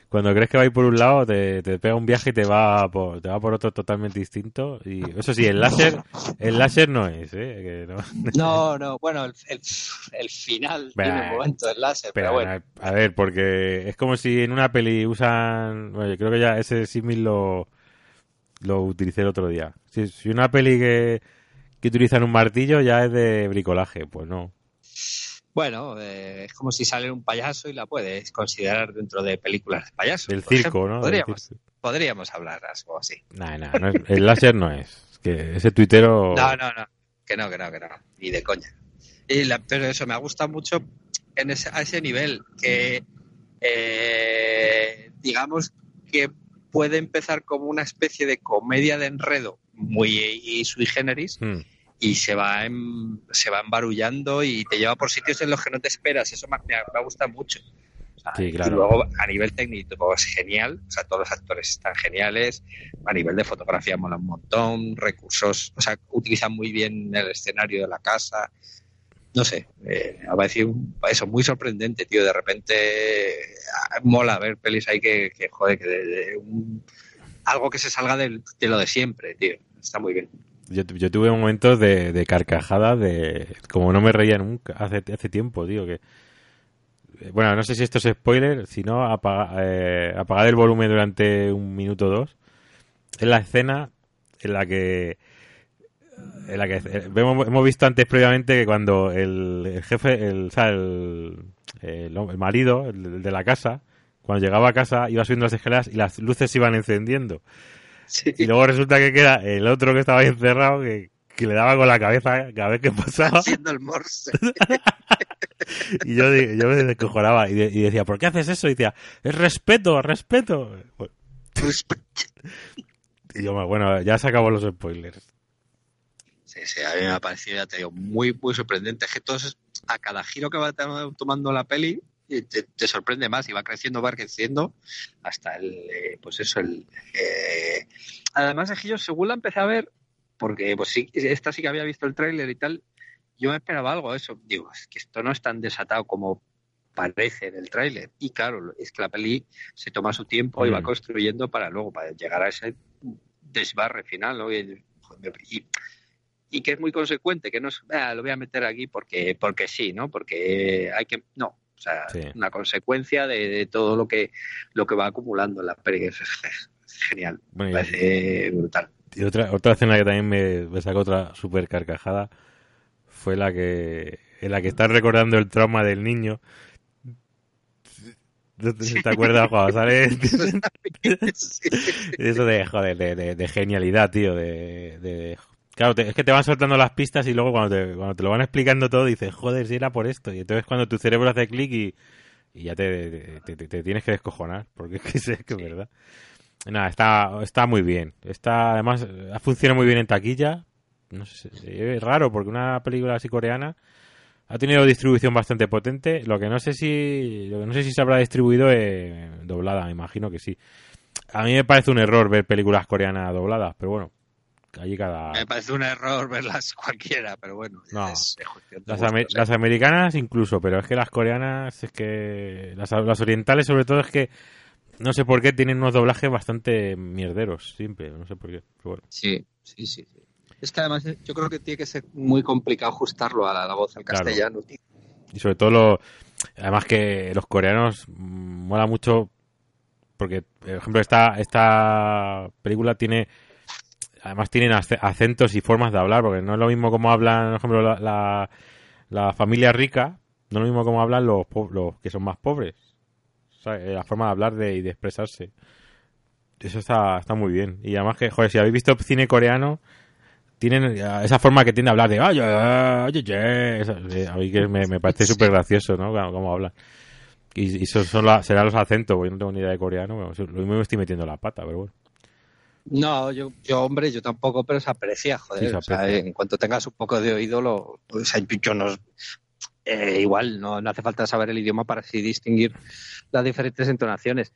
Speaker 1: Cuando crees que va a ir por un lado, te, te pega un viaje y te va por, te va por otro totalmente distinto. Y eso sí, el láser, el láser no es, ¿eh? Que no-
Speaker 2: No, no, bueno, el, el, el final
Speaker 1: Bah.
Speaker 2: tiene un momento del láser,
Speaker 1: Pero,
Speaker 2: pero bueno.
Speaker 1: a ver, porque es como si en una peli usan. Bueno, yo creo que ya ese símil lo, lo utilicé el otro día. Si, si una peli que, que utilizan un martillo ya es de bricolaje, pues no.
Speaker 2: Bueno, eh, es como si sale un payaso y la puedes considerar dentro de películas de payasos.
Speaker 1: Del circo,
Speaker 2: ejemplo.
Speaker 1: ¿no?
Speaker 2: Podríamos,
Speaker 1: circo.
Speaker 2: podríamos hablar algo así.
Speaker 1: Nah, nah, no es- el láser no es. Es que ese tuitero.
Speaker 2: No, no, no. Que no, que no, que no. Ni de coña. Y la- pero eso me ha gustado mucho en ese, a ese nivel, que eh, digamos que puede empezar como una especie de comedia de enredo muy y sui generis
Speaker 1: Hmm.
Speaker 2: y se va em- se va embarullando y te lleva por sitios en los que no te esperas. Eso me, me, gusta mucho. Y luego a nivel técnico es genial, o sea, todos los actores están geniales, a nivel de fotografía mola un montón, recursos, o sea, utilizan muy bien el escenario de la casa, no sé, eh, me ha parecido eso muy sorprendente, tío, de repente eh, mola ver pelis ahí que, que joder, que de, de un- algo que se salga del- de lo de siempre, tío, está muy bien.
Speaker 1: Yo, yo tuve momentos de, de carcajada de como no me reía nunca hace, hace tiempo, tío, que eh, bueno, no sé si esto es spoiler, si no apaga, eh, apagad el volumen durante un minuto o dos. Es la escena en la que en la que eh, vemos- hemos visto antes previamente que cuando el, el jefe, el, o sea, el, el, hom- el marido, el, de la casa, cuando llegaba a casa iba subiendo las escaleras y las luces se iban encendiendo.
Speaker 2: Sí.
Speaker 1: Y luego resulta que queda el otro que estaba ahí encerrado que, que le daba con la cabeza cada vez que pasaba.
Speaker 2: Haciendo el morse.
Speaker 1: Y yo, yo me descojonaba y, de- y decía, ¿por qué haces eso? Y decía, es respeto, respeto. Y yo, bueno, ya se acabó los spoilers.
Speaker 2: Sí, sí, a mí me ha parecido, ya te digo, muy, muy sorprendente. Es que entonces, a cada giro que va to- tomando la peli, eh, te, te sorprende más y va creciendo, va creciendo, hasta el, eh, pues eso, el... eh, Además es que yo, según la empecé a ver, porque pues sí, esta sí que había visto el tráiler y tal, yo me esperaba algo de eso. Digo, es que esto no es tan desatado como parece en el tráiler. Y claro, es que la peli se toma su tiempo y va
Speaker 1: Mm.
Speaker 2: construyendo para luego, para llegar a ese desbarre final, ¿no? Y, joder, y- y que es muy consecuente, que no es, "Ah, lo voy a meter aquí porque, porque sí, ¿no? Porque hay que, no, o sea,
Speaker 1: Sí.
Speaker 2: una consecuencia de, de todo lo que, lo que va acumulando en la peli, es, genial, me parece brutal.
Speaker 1: Y otra, otra escena que también me, me sacó otra super carcajada fue la que en la que están recordando el trauma del niño. ¿No te, te acuerdas cuando sale
Speaker 2: Sí.
Speaker 1: eso de joder de, de- de genialidad, tío? De, de- claro, te- es que te van soltando las pistas y luego cuando te, cuando te lo van explicando todo dices joder si era por esto y entonces cuando tu cerebro hace clic y, y ya te, tienes que descojonar porque es que es que es verdad. Nada, está, está muy bien. Está, además, ha funcionado muy bien en taquilla. No sé, es raro porque una película así coreana ha tenido distribución bastante potente. Lo que no sé si, lo que no sé si se habrá distribuido eh, doblada, me imagino que sí. A mí me parece un error ver películas coreanas dobladas, pero bueno, allí cada...
Speaker 2: Me parece un error verlas cualquiera, pero bueno.
Speaker 1: No.
Speaker 2: es- es cuestión de
Speaker 1: Las, americanas incluso, pero es que las coreanas, es que... Las, las orientales sobre todo es que... No sé por qué tienen unos doblajes bastante mierderos, siempre, no sé por qué. Pero bueno.
Speaker 2: Sí, sí, sí. sí. Es que además eh, yo creo que tiene que ser muy complicado ajustarlo a la, la voz al
Speaker 1: Claro.
Speaker 2: castellano, tío.
Speaker 1: Y sobre todo, lo, además que los coreanos mola mucho porque, por ejemplo, esta, esta película tiene, además tienen ace- acentos y formas de hablar, porque no es lo mismo como hablan, por ejemplo, la, la, familia rica, no es lo mismo como hablan los, los que son más pobres. O la forma de hablar de, y de expresarse. Eso está, está muy bien. Y además que, joder, si habéis visto cine coreano, tienen eh, esa forma que tiene de hablar de "Ay, ay, ay, ay", eso, eh, a mí que me, me parece súper gracioso, ¿no? Como hablan. Y, y eso son la- serán los acentos, porque yo no tengo ni idea de coreano, lo mismo me estoy metiendo la pata, pero bueno.
Speaker 2: No, yo, yo, hombre, yo tampoco, pero se aprecia, joder.
Speaker 1: Sí, se
Speaker 2: o sea, en cuanto tengas un poco de oído, lo, o sea, yo, yo no. eh, igual, no, no hace falta saber el idioma para así distinguir las diferentes entonaciones.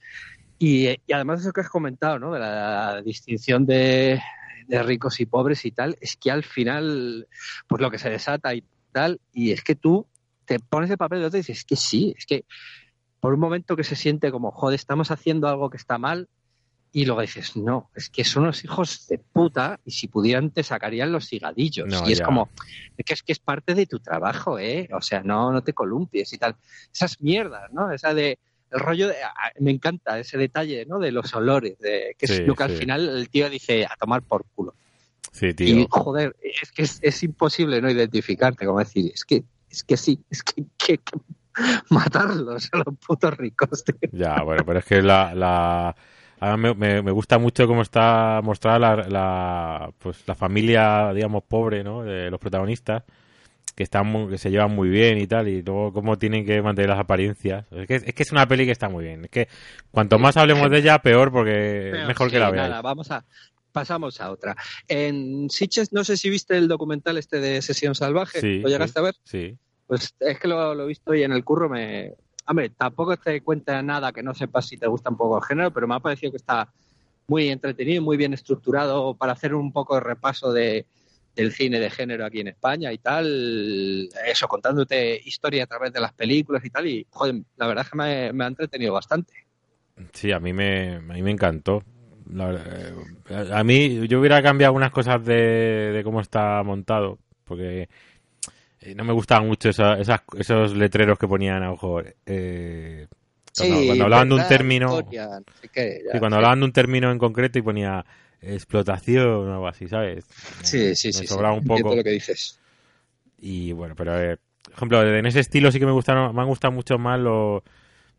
Speaker 2: Y, eh, y además, eso que has comentado, ¿no? De la distinción de, de ricos y pobres y tal, es que al final, pues lo que se desata y tal, y es que tú te pones el papel de otro y dices, es que sí, es que por un momento que se siente como, joder, estamos haciendo algo que está mal, y luego dices, no, es que son unos hijos de puta y si pudieran te sacarían los cigadillos.
Speaker 1: No,
Speaker 2: y es
Speaker 1: ya.
Speaker 2: como, es que es que es parte de tu trabajo, ¿eh? O sea, no, no te columpies y tal. Esas mierdas, ¿no? Esa de, el rollo de, me encanta ese detalle, ¿no? De los olores, de, que
Speaker 1: Sí,
Speaker 2: es lo que al final el tío dice, a tomar por culo.
Speaker 1: Sí,
Speaker 2: Y
Speaker 1: tío.
Speaker 2: joder, es que es, es imposible no identificarte, como decir, es que, es que sí, es que que, que matarlos a los putos ricos, tío.
Speaker 1: Ya, bueno, pero es que la... la... ahora me, me, me gusta mucho cómo está mostrada la, la, pues, la familia, digamos, pobre, ¿no? De los protagonistas, que están muy- que se llevan muy bien y tal, y luego cómo tienen que mantener las apariencias. Es que, es que es una peli que está muy bien. Es que cuanto más hablemos de ella, peor, porque es mejor
Speaker 2: sí,
Speaker 1: que la veáis.
Speaker 2: nada, vamos a pasamos a otra. En Sitges, no sé si viste el documental este de Sesión Salvaje,
Speaker 1: Sí,
Speaker 2: ¿lo llegaste
Speaker 1: sí.
Speaker 2: a ver?
Speaker 1: Sí.
Speaker 2: Pues es que lo, lo he visto hoy en el curro, me hombre, tampoco te cuenta nada que no sepas si te gusta un poco el género, pero me ha parecido que está muy entretenido, muy bien estructurado para hacer un poco de repaso de del cine de género aquí en España y tal, eso, contándote historia a través de las películas y tal, y joder, la verdad es que me, ha entretenido bastante.
Speaker 1: Sí, a mí me, a mí me encantó. La eh, a mí, yo hubiera cambiado algunas cosas de, de cómo está montado, porque eh, no me gustaban mucho esa- esas, esos letreros que ponían a ojo. Eh, cuando, cuando hablaban de un término,
Speaker 2: historia, no sé qué, ya,
Speaker 1: sí, cuando
Speaker 2: sí.
Speaker 1: hablaban de un término en concreto y ponía explotación o algo así, ¿sabes?
Speaker 2: Sí, sí,
Speaker 1: me
Speaker 2: sí. sí,
Speaker 1: sobraba un poco.
Speaker 2: lo que dices.
Speaker 1: Y bueno, pero eh, por ejemplo, en ese estilo sí que me gustaron, me han gustado mucho más los.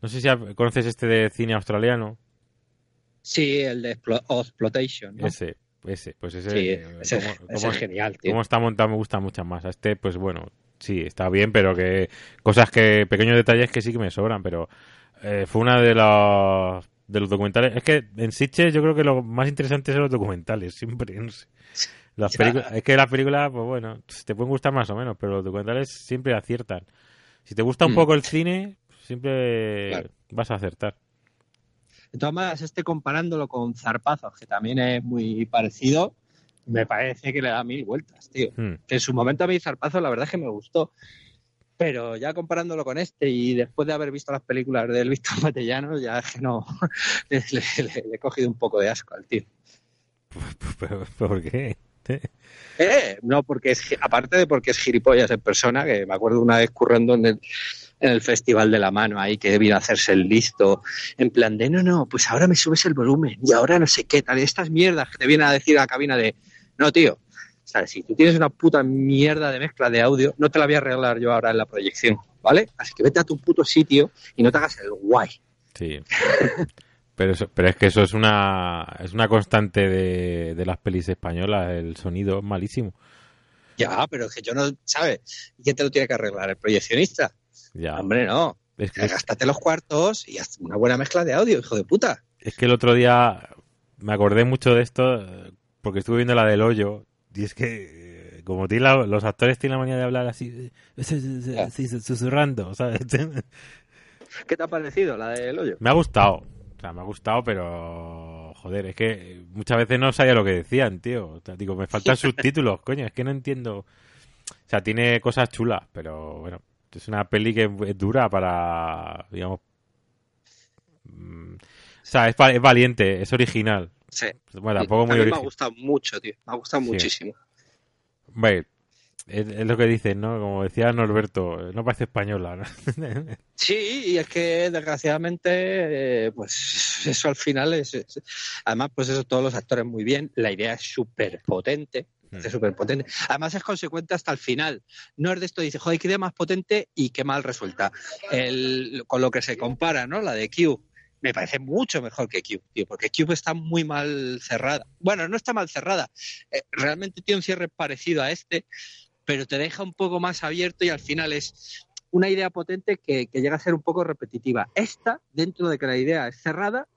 Speaker 1: No sé si conoces este de cine australiano.
Speaker 2: Sí, el de Explo- Exploitation. ¿no?
Speaker 1: Ese, ese, pues ese.
Speaker 2: sí,
Speaker 1: eh,
Speaker 2: ese,
Speaker 1: cómo-
Speaker 2: es genial, tío.
Speaker 1: cómo está montado me gusta mucho más. A este, pues bueno, sí, está bien, pero que cosas que, pequeños detalles que sí que me sobran, pero eh, fue una de los, de los documentales. Es que en Sitges yo creo que lo más interesante son los documentales, siempre, no sé. Las es que las películas, pues bueno, te pueden gustar más o menos, pero los documentales siempre aciertan. Si te gusta un
Speaker 2: Mm.
Speaker 1: poco el cine, siempre
Speaker 2: Claro.
Speaker 1: vas a acertar.
Speaker 2: De todas maneras, este comparándolo con Zarpazos, que también es muy parecido, me parece que le da mil vueltas, tío.
Speaker 1: Hmm.
Speaker 2: Que en su momento a mí Zarpazos la verdad es que me gustó. Pero ya comparándolo con este y después de haber visto las películas del Víctor Matellano, ya es que no, le, le- le- le he cogido un poco de asco al tío.
Speaker 1: ¿Pero, ¿Por qué?
Speaker 2: Eh, no, porque es, aparte de porque es gilipollas en persona, que me acuerdo una vez currando en el, en el Festival de la Mano ahí, que vino a hacerse el listo, en plan de, no, no, pues ahora me subes el volumen y ahora no sé qué, tal, estas mierdas que te vienen a decir a la cabina de, no, tío, ¿sabes? si tú tienes una puta mierda de mezcla de audio, no te la voy a arreglar yo ahora en la proyección, ¿vale? Así que vete a tu puto sitio y no te hagas el guay.
Speaker 1: Sí. Pero, eso- pero es que eso es una, es una constante de, de las pelis españolas, el sonido es malísimo.
Speaker 2: Ya, pero es que yo no, ¿sabes? ¿Y quién te lo tiene que arreglar? ¿El proyeccionista?
Speaker 1: Ya.
Speaker 2: Hombre, no.
Speaker 1: Es que,
Speaker 2: Gástate los cuartos y haz una buena mezcla de audio, hijo de puta.
Speaker 1: es que el otro día me acordé mucho de esto eh, porque estuve viendo la del hoyo y es que eh, como tiene la- los actores tienen la manía de hablar así, eh, susurrando, ¿sabes?
Speaker 2: ¿Qué te ha parecido la del hoyo?
Speaker 1: me ha gustado, o sea, me ha gustado, pero joder, es que muchas veces no sabía lo que decían, tío. digo, me faltan subtítulos, coño, es que no entiendo. O sea, tiene cosas chulas, pero bueno, es una peli que es dura para, digamos... Mm, o sea, es, valiente, es original.
Speaker 2: Sí.
Speaker 1: Bueno, tampoco muy original.
Speaker 2: Me ha gustado mucho, tío. Me ha gustado muchísimo.
Speaker 1: Bueno, es, lo que dicen, ¿no? Como decía Norberto, no parece española, ¿no?
Speaker 2: sí, y es que desgraciadamente, eh, pues eso al final es, Además, pues eso, todos los actores muy bien, la idea es súper potente. Hmm. Es súper potente. Además es consecuente hasta el final. No es de esto, dice, joder, qué idea más potente y qué mal resulta. El, con lo que se compara, ¿no? La de Q me parece mucho mejor que Cube, tío, porque Cube está muy mal cerrada. Bueno, no está mal cerrada. Eh, realmente tiene un cierre parecido a este, pero te deja un poco más abierto y al final es una idea potente que, llega a ser un poco repetitiva. Esta, dentro de que la idea es cerrada,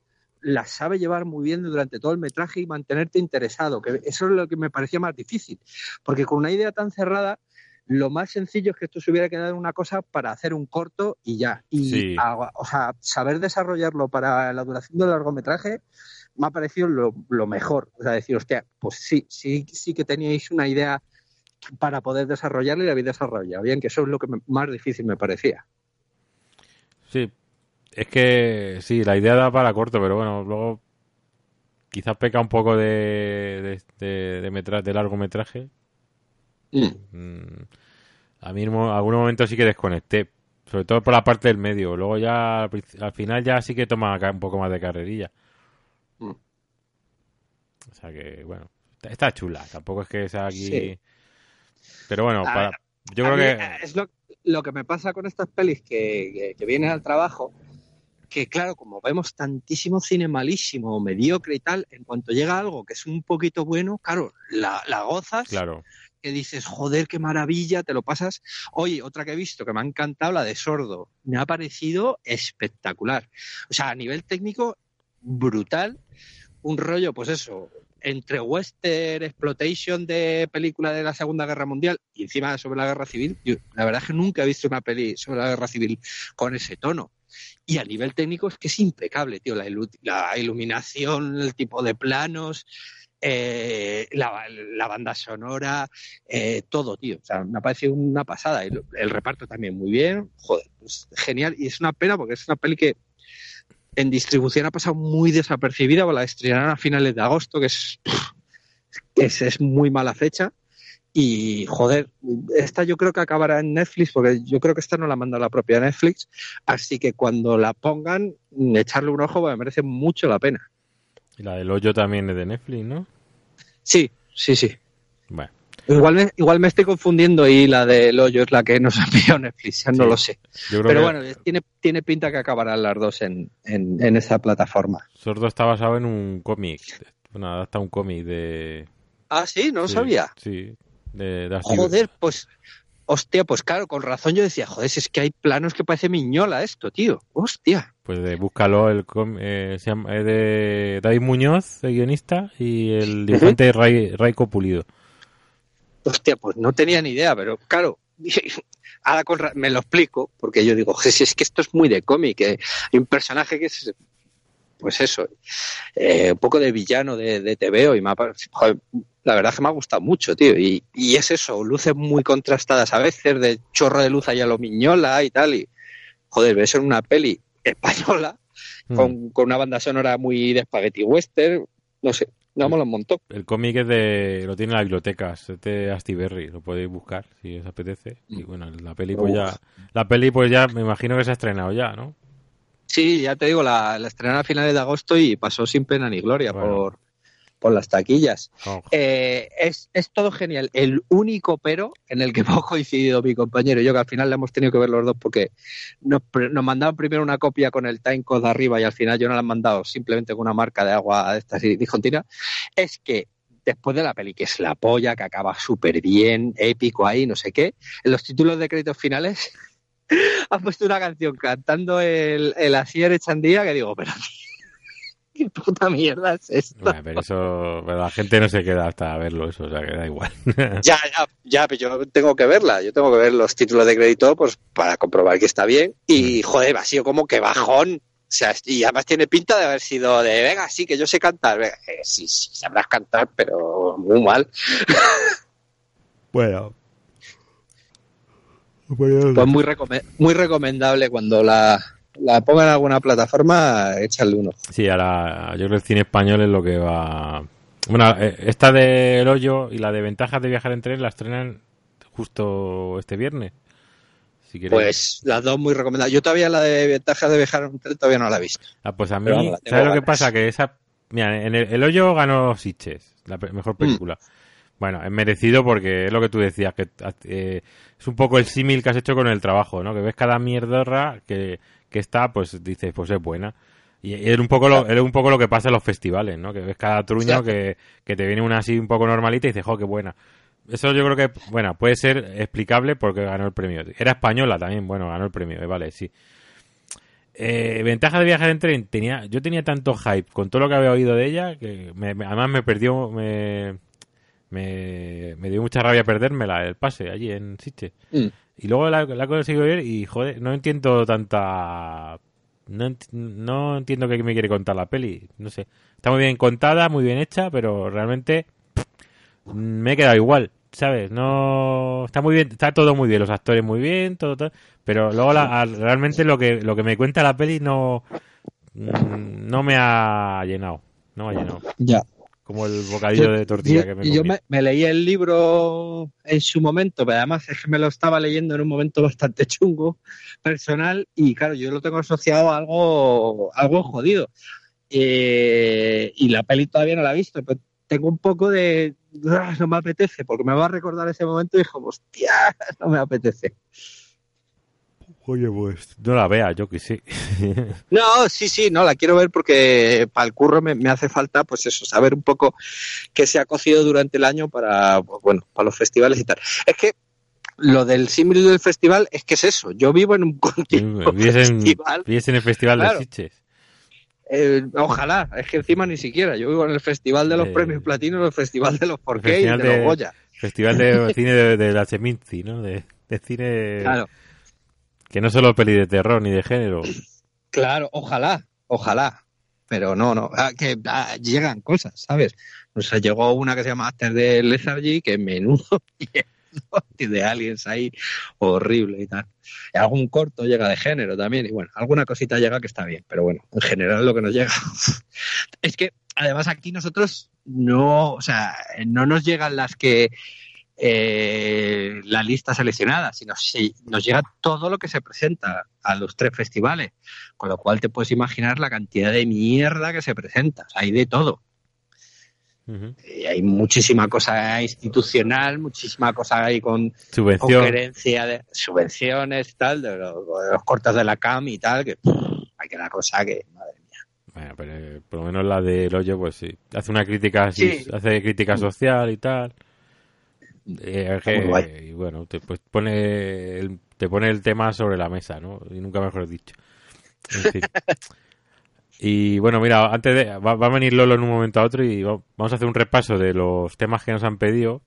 Speaker 2: la sabe llevar muy bien durante todo el metraje y mantenerte interesado, que eso es lo que me parecía más difícil, porque con una idea tan cerrada, lo más sencillo es que esto se hubiera quedado en una cosa para hacer un corto y ya. Y o sea, saber desarrollarlo para la duración del largometraje me ha parecido lo, lo, mejor. O sea, decir, hostia, pues sí, sí, sí que teníais una idea para poder desarrollarlo y la habéis desarrollado bien, que eso es lo que más difícil me parecía.
Speaker 1: Sí, es que sí, la idea da para corto, pero bueno, luego quizás peca un poco de, de, de, de largometraje. Mm. Mm, a mí en algún momento sí que desconecté, sobre todo por la parte del medio. Luego ya al final ya sí que toma un poco más de carrerilla. Mm. O sea que, bueno, está chula. Tampoco es que sea aquí... Pero bueno, yo creo que...
Speaker 2: Es lo, que me pasa con estas pelis que, vienen al trabajo, que claro, como vemos tantísimo cine malísimo, mediocre y tal, en cuanto llega algo que es un poquito bueno, claro, la, la gozas.
Speaker 1: Claro
Speaker 2: que dices, joder, qué maravilla, te lo pasas. Oye, otra que he visto que me ha encantado, la de Sordo. Me ha parecido espectacular. O sea, a nivel técnico, brutal. Un rollo, pues eso, entre western, exploitation de película de la Segunda Guerra Mundial y encima sobre la Guerra Civil, la verdad es que nunca he visto una peli sobre la Guerra Civil con ese tono. Y a nivel técnico es que es impecable, tío, la, iluminación, el tipo de planos, eh, la, banda sonora, eh, todo, tío. O sea, me ha parecido una pasada. El, el reparto también muy bien, joder, pues genial. Y es una pena porque es una peli que en distribución ha pasado muy desapercibida, la estrenaron a finales de agosto, que es, es, es muy mala fecha. Y joder, esta yo creo que acabará en Netflix, porque yo creo que esta no la manda la propia Netflix. Así que cuando la pongan, echarle un ojo, me merece mucho la pena.
Speaker 1: Y la del hoyo también es de Netflix, ¿no?
Speaker 2: Sí, sí, sí.
Speaker 1: Bueno.
Speaker 2: Igual me, igual me estoy confundiendo y la del hoyo es la que nos envió Netflix, ya no lo sé. Pero bueno, tiene, tiene pinta que acabarán las dos en, en, esa plataforma.
Speaker 1: Sordo está basado en un cómic, bueno, adapta un cómic de...
Speaker 2: Ah, sí, no lo sabía.
Speaker 1: Sí, de,
Speaker 2: Joder, pues, hostia, pues claro, con razón yo decía, joder, es que hay planos que parece miñola esto, tío. Hostia.
Speaker 1: Pues de, búscalo, el eh, se llama, es de David Muñoz, el guionista, y el dibujante Raico Pulido.
Speaker 2: Hostia, pues no tenía ni idea, pero claro, ahora me lo explico, porque yo digo, si es que esto es muy de cómic, hay un personaje que es, pues eso, eh, un poco de villano de, de TVO y me la verdad que me ha gustado mucho, tío, y, y, es eso, luces muy contrastadas a veces, de chorro de luz allá lo miñola y tal, y joder, ves en una peli española, mm. con, con, una banda sonora muy de spaghetti western, no sé, no me lo montó.
Speaker 1: El cómic es de. Lo tiene en la biblioteca, es de Astiberri, lo podéis buscar si os apetece. Y mm. bueno, la peli pues ya. La peli pues ya me imagino que se ha estrenado ya, ¿no?
Speaker 2: Sí, ya te digo, la, la estrenaron a finales de agosto y pasó sin pena ni gloria por, por las taquillas. Oh. Eh, es, es, todo genial. El único pero en el que hemos coincidido mi compañero y yo, que al final le hemos tenido que ver los dos porque nos, nos mandaban primero una copia con el timecode arriba y al final yo no la han mandado simplemente con una marca de agua de esta discontinua, es que después de la peli, que es la polla, que acaba súper bien, épico ahí, no sé qué, en los títulos de créditos finales han puesto una canción cantando el, el Asier Echandía que digo, pero ¿Qué puta mierda es esto?
Speaker 1: pero eso, la gente no se queda hasta verlo, eso, o sea, que da igual.
Speaker 2: ya, ya, ya, pero yo tengo que verla, yo tengo que ver los títulos de crédito pues para comprobar que está bien y, mm. joder, ha sido como que bajón, sea, y además tiene pinta de haber sido de, venga, sí, que yo sé cantar. Venga, eh, sí, sí, sabrás cantar, pero muy mal.
Speaker 1: Bueno.
Speaker 2: Pues muy, recome- muy recomendable cuando la, la pongan en alguna plataforma, échale uno.
Speaker 1: Sí, ahora yo creo que el cine español es lo que va... Bueno, eh, esta de El Hoyo y la de Ventajas de viajar en tren la estrenan justo este viernes. Si.
Speaker 2: Pues las dos muy recomendables. Yo todavía la de ventajas de viajar en tren todavía no la he visto.
Speaker 1: Ah, pues a mí,
Speaker 2: vamos,
Speaker 1: ¿sabes lo que pasa? Que esa... Mira, en el, El Hoyo ganó Sitges, la pe-
Speaker 2: Mm.
Speaker 1: mejor película. Bueno, es merecido porque es lo que tú decías, que eh, es un poco el símil que has hecho con el trabajo, ¿no? Que ves cada mierdorra que, que está, pues dices, pues es buena. Y es un poco lo, es un poco lo que pasa en los festivales, ¿no? Que ves cada truño que, que te viene una así un poco normalita y dices, jo, qué buena. Eso yo creo que, bueno, puede ser explicable porque ganó el premio. Era española también, bueno, ganó el premio, eh, vale, sí. Eh, ventaja de viajar en tren, tenía, yo tenía tanto hype con todo lo que había oído de ella que me- me- además me perdió, me, me, me dio mucha rabia perdérmela, el pase allí en Sitges.
Speaker 2: Mm.
Speaker 1: Y luego la, la he conseguido ver y, joder, no entiendo tanta... No, ent- no entiendo qué me quiere contar la peli, no sé. Está muy bien contada, muy bien hecha, pero realmente me he quedado igual, ¿sabes? No... Está muy bien, está todo muy bien, los actores muy bien, todo, todo pero luego la- realmente lo que, lo que me cuenta la peli no... mm, No me ha llenado, no me ha llenado.
Speaker 2: Ya.
Speaker 1: Como el bocadillo de tortilla que me
Speaker 2: yo
Speaker 1: comí.
Speaker 2: me, me leí el libro en su momento, pero además es que me lo estaba leyendo en un momento bastante chungo, personal, y claro, yo lo tengo asociado a algo, algo jodido. Eh, y la peli todavía no la he visto, pero tengo un poco de... "Ah, No me apetece, porque me va a recordar ese momento y dijo, hostia, no me apetece.
Speaker 1: Oye, pues no la vea, yo que sí.
Speaker 2: No, sí, sí, no, la quiero ver porque para el curro me, me hace falta, pues eso, saber un poco qué se ha cocido durante el año para, pues, bueno, para los festivales y tal. Es que lo del símil del festival es que es eso. Yo vivo en un continuo
Speaker 1: Vives en,
Speaker 2: festival.
Speaker 1: vives en el Festival
Speaker 2: Claro.
Speaker 1: de Sitges.
Speaker 2: Eh, ojalá, es que encima ni siquiera. Yo vivo en el festival de los
Speaker 1: De-
Speaker 2: premios platino, en el festival de los porqué y de,
Speaker 1: de-
Speaker 2: los Goya.
Speaker 1: Festival de cine de, de la Cheminzi, ¿no? De, de cine
Speaker 2: Claro,
Speaker 1: que no solo peli de terror ni de género.
Speaker 2: claro, ojalá, ojalá. Pero no, no, ah, que ah, llegan cosas, ¿sabes? O sea, llegó una que se llama After de Lethargy, que menudo de aliens ahí, horrible y tal. Y algún corto llega de género también, y bueno, alguna cosita llega que está bien, pero bueno, en general lo que nos llega. es que además aquí nosotros no, o sea, no nos llegan las que eh, la lista seleccionada, sino si nos llega todo lo que se presenta a los tres festivales, con lo cual te puedes imaginar la cantidad de mierda que se presenta, o sea, hay de todo. Y hay muchísima cosa institucional, muchísima cosa ahí con, de subvenciones tal, de los, de los cortes de la CAM y tal, que pff, hay que la cosa que, madre mía.
Speaker 1: Bueno, pero eh, por lo menos la del hoyo, pues sí. Hace una crítica
Speaker 2: Sí.
Speaker 1: hace crítica social y tal. Eh, que- y bueno, te pues pone el, te pone el tema sobre la mesa, ¿no? Y nunca mejor dicho. En fin. y bueno, mira, antes de va, va a venir Lolo en un momento a otro y va- vamos a hacer un repaso de los temas que nos han pedido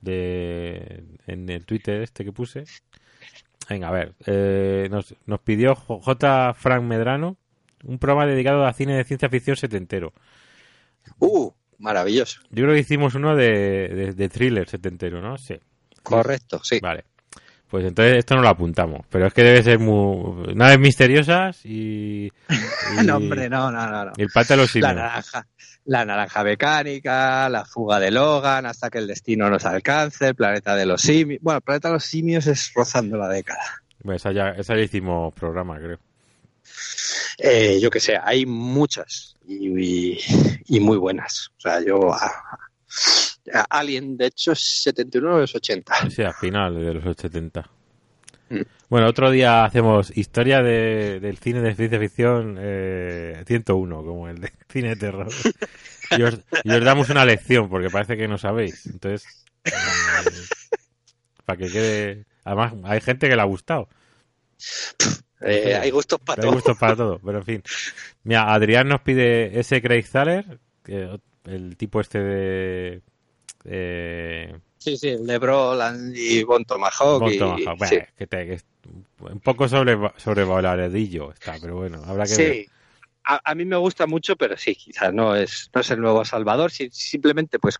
Speaker 1: de en el Twitter este que puse. Venga, a ver, eh, nos, nos pidió J. J. Frank Medrano un programa dedicado a cine de ciencia ficción setentero.
Speaker 2: Uh, maravilloso.
Speaker 1: Yo creo que hicimos uno de, de, de thriller setentero, ¿no? Sí.
Speaker 2: Correcto, sí.
Speaker 1: Vale. Pues entonces esto no lo apuntamos. Pero es que debe ser muy... Naves misteriosas y... y-
Speaker 2: No, hombre, no, no, no. no.
Speaker 1: y el pata de los
Speaker 2: La
Speaker 1: simios.
Speaker 2: naranja, la naranja mecánica, la fuga de Logan, hasta que el destino nos alcance, el planeta de los simios. Bueno, el planeta de los simios es rozando la década.
Speaker 1: Bueno, esa, ya, esa ya hicimos programa, creo.
Speaker 2: Eh, yo que sé, hay muchas y, muy buenas. O sea, yo. a- a Alien, de hecho, es 79 o es 80.
Speaker 1: Sí, al final de los 70.
Speaker 2: Mm.
Speaker 1: Bueno, otro día hacemos historia de, del cine de ciencia ficción eh, 101, como el de cine de terror. Y os, y os damos una lección, porque parece que no sabéis. Entonces, eh, para que quede... Además, hay gente que le ha gustado.
Speaker 2: Eh, hay gustos para
Speaker 1: Hay
Speaker 2: todo.
Speaker 1: gustos para todo, pero en fin. Mira, Adrián nos pide ese Craig Thaler, el tipo este de... eh,
Speaker 2: Sí, sí, el de Broland y Bon Tomahawk.
Speaker 1: Bon
Speaker 2: y-
Speaker 1: Tomahawk. Bueno,
Speaker 2: sí.
Speaker 1: que te- que es un poco sobre, sobrevaloradillo está, pero bueno, habrá que ver.
Speaker 2: A, a, mí me gusta mucho, pero sí, quizás no es, no es el nuevo Salvador. Si, simplemente, pues,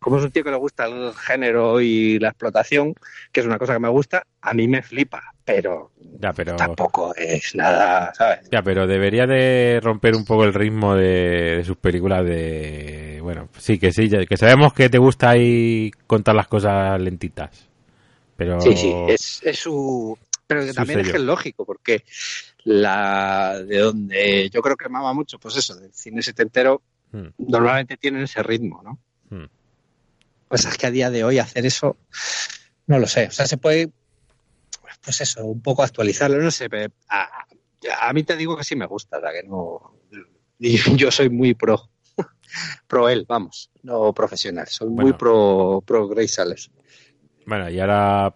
Speaker 2: como es un tío que le gusta el género y la explotación, que es una cosa que me gusta, a mí me flipa, pero,
Speaker 1: ya, pero...
Speaker 2: tampoco es nada, ¿sabes?
Speaker 1: Ya, pero debería de romper un poco el ritmo de, de sus películas de... Bueno, sí, que sí, que sabemos que te gusta ahí contar las cosas lentitas. Pero...
Speaker 2: Sí, sí, es, es su... Pero que también es que es lógico, porque la de donde yo creo que mama mucho, pues eso, del cine setentero, hmm. normalmente tienen ese ritmo, ¿no? Hmm. Pues es que a día de hoy hacer eso, no lo sé. O sea, se puede, pues eso, un poco actualizarlo, no sé. A, a mí te digo que sí me gusta, la que no. Yo soy muy pro, pro él, vamos, no profesional. Soy bueno. muy pro, pro Grace Sales.
Speaker 1: Bueno, y ahora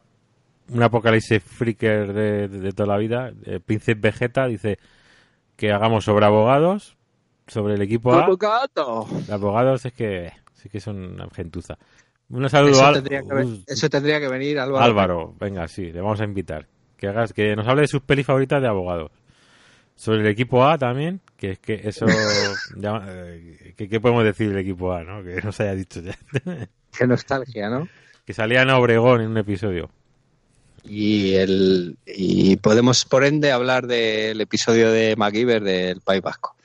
Speaker 1: un apocalipsis freaker de, de, de toda la vida. Eh, Princess Vegeta dice que hagamos sobre abogados, sobre el equipo A.
Speaker 2: ¡Abogado!
Speaker 1: Abogados es que sí que son gentuza. Un saludo
Speaker 2: eso,
Speaker 1: al...
Speaker 2: tendría que, eso tendría que venir Álvaro.
Speaker 1: Álvaro, venga, sí, le vamos a invitar. Que hagas, que nos hable de sus pelis favoritas de abogados. Sobre el equipo A también, que es que eso. ya, eh, ¿qué, ¿Qué podemos decir del equipo A, no? Que nos haya dicho ya.
Speaker 2: Qué nostalgia, ¿no?
Speaker 1: Que salía en Obregón en un episodio
Speaker 2: y el y podemos por ende hablar del episodio de MacGyver del País Vasco.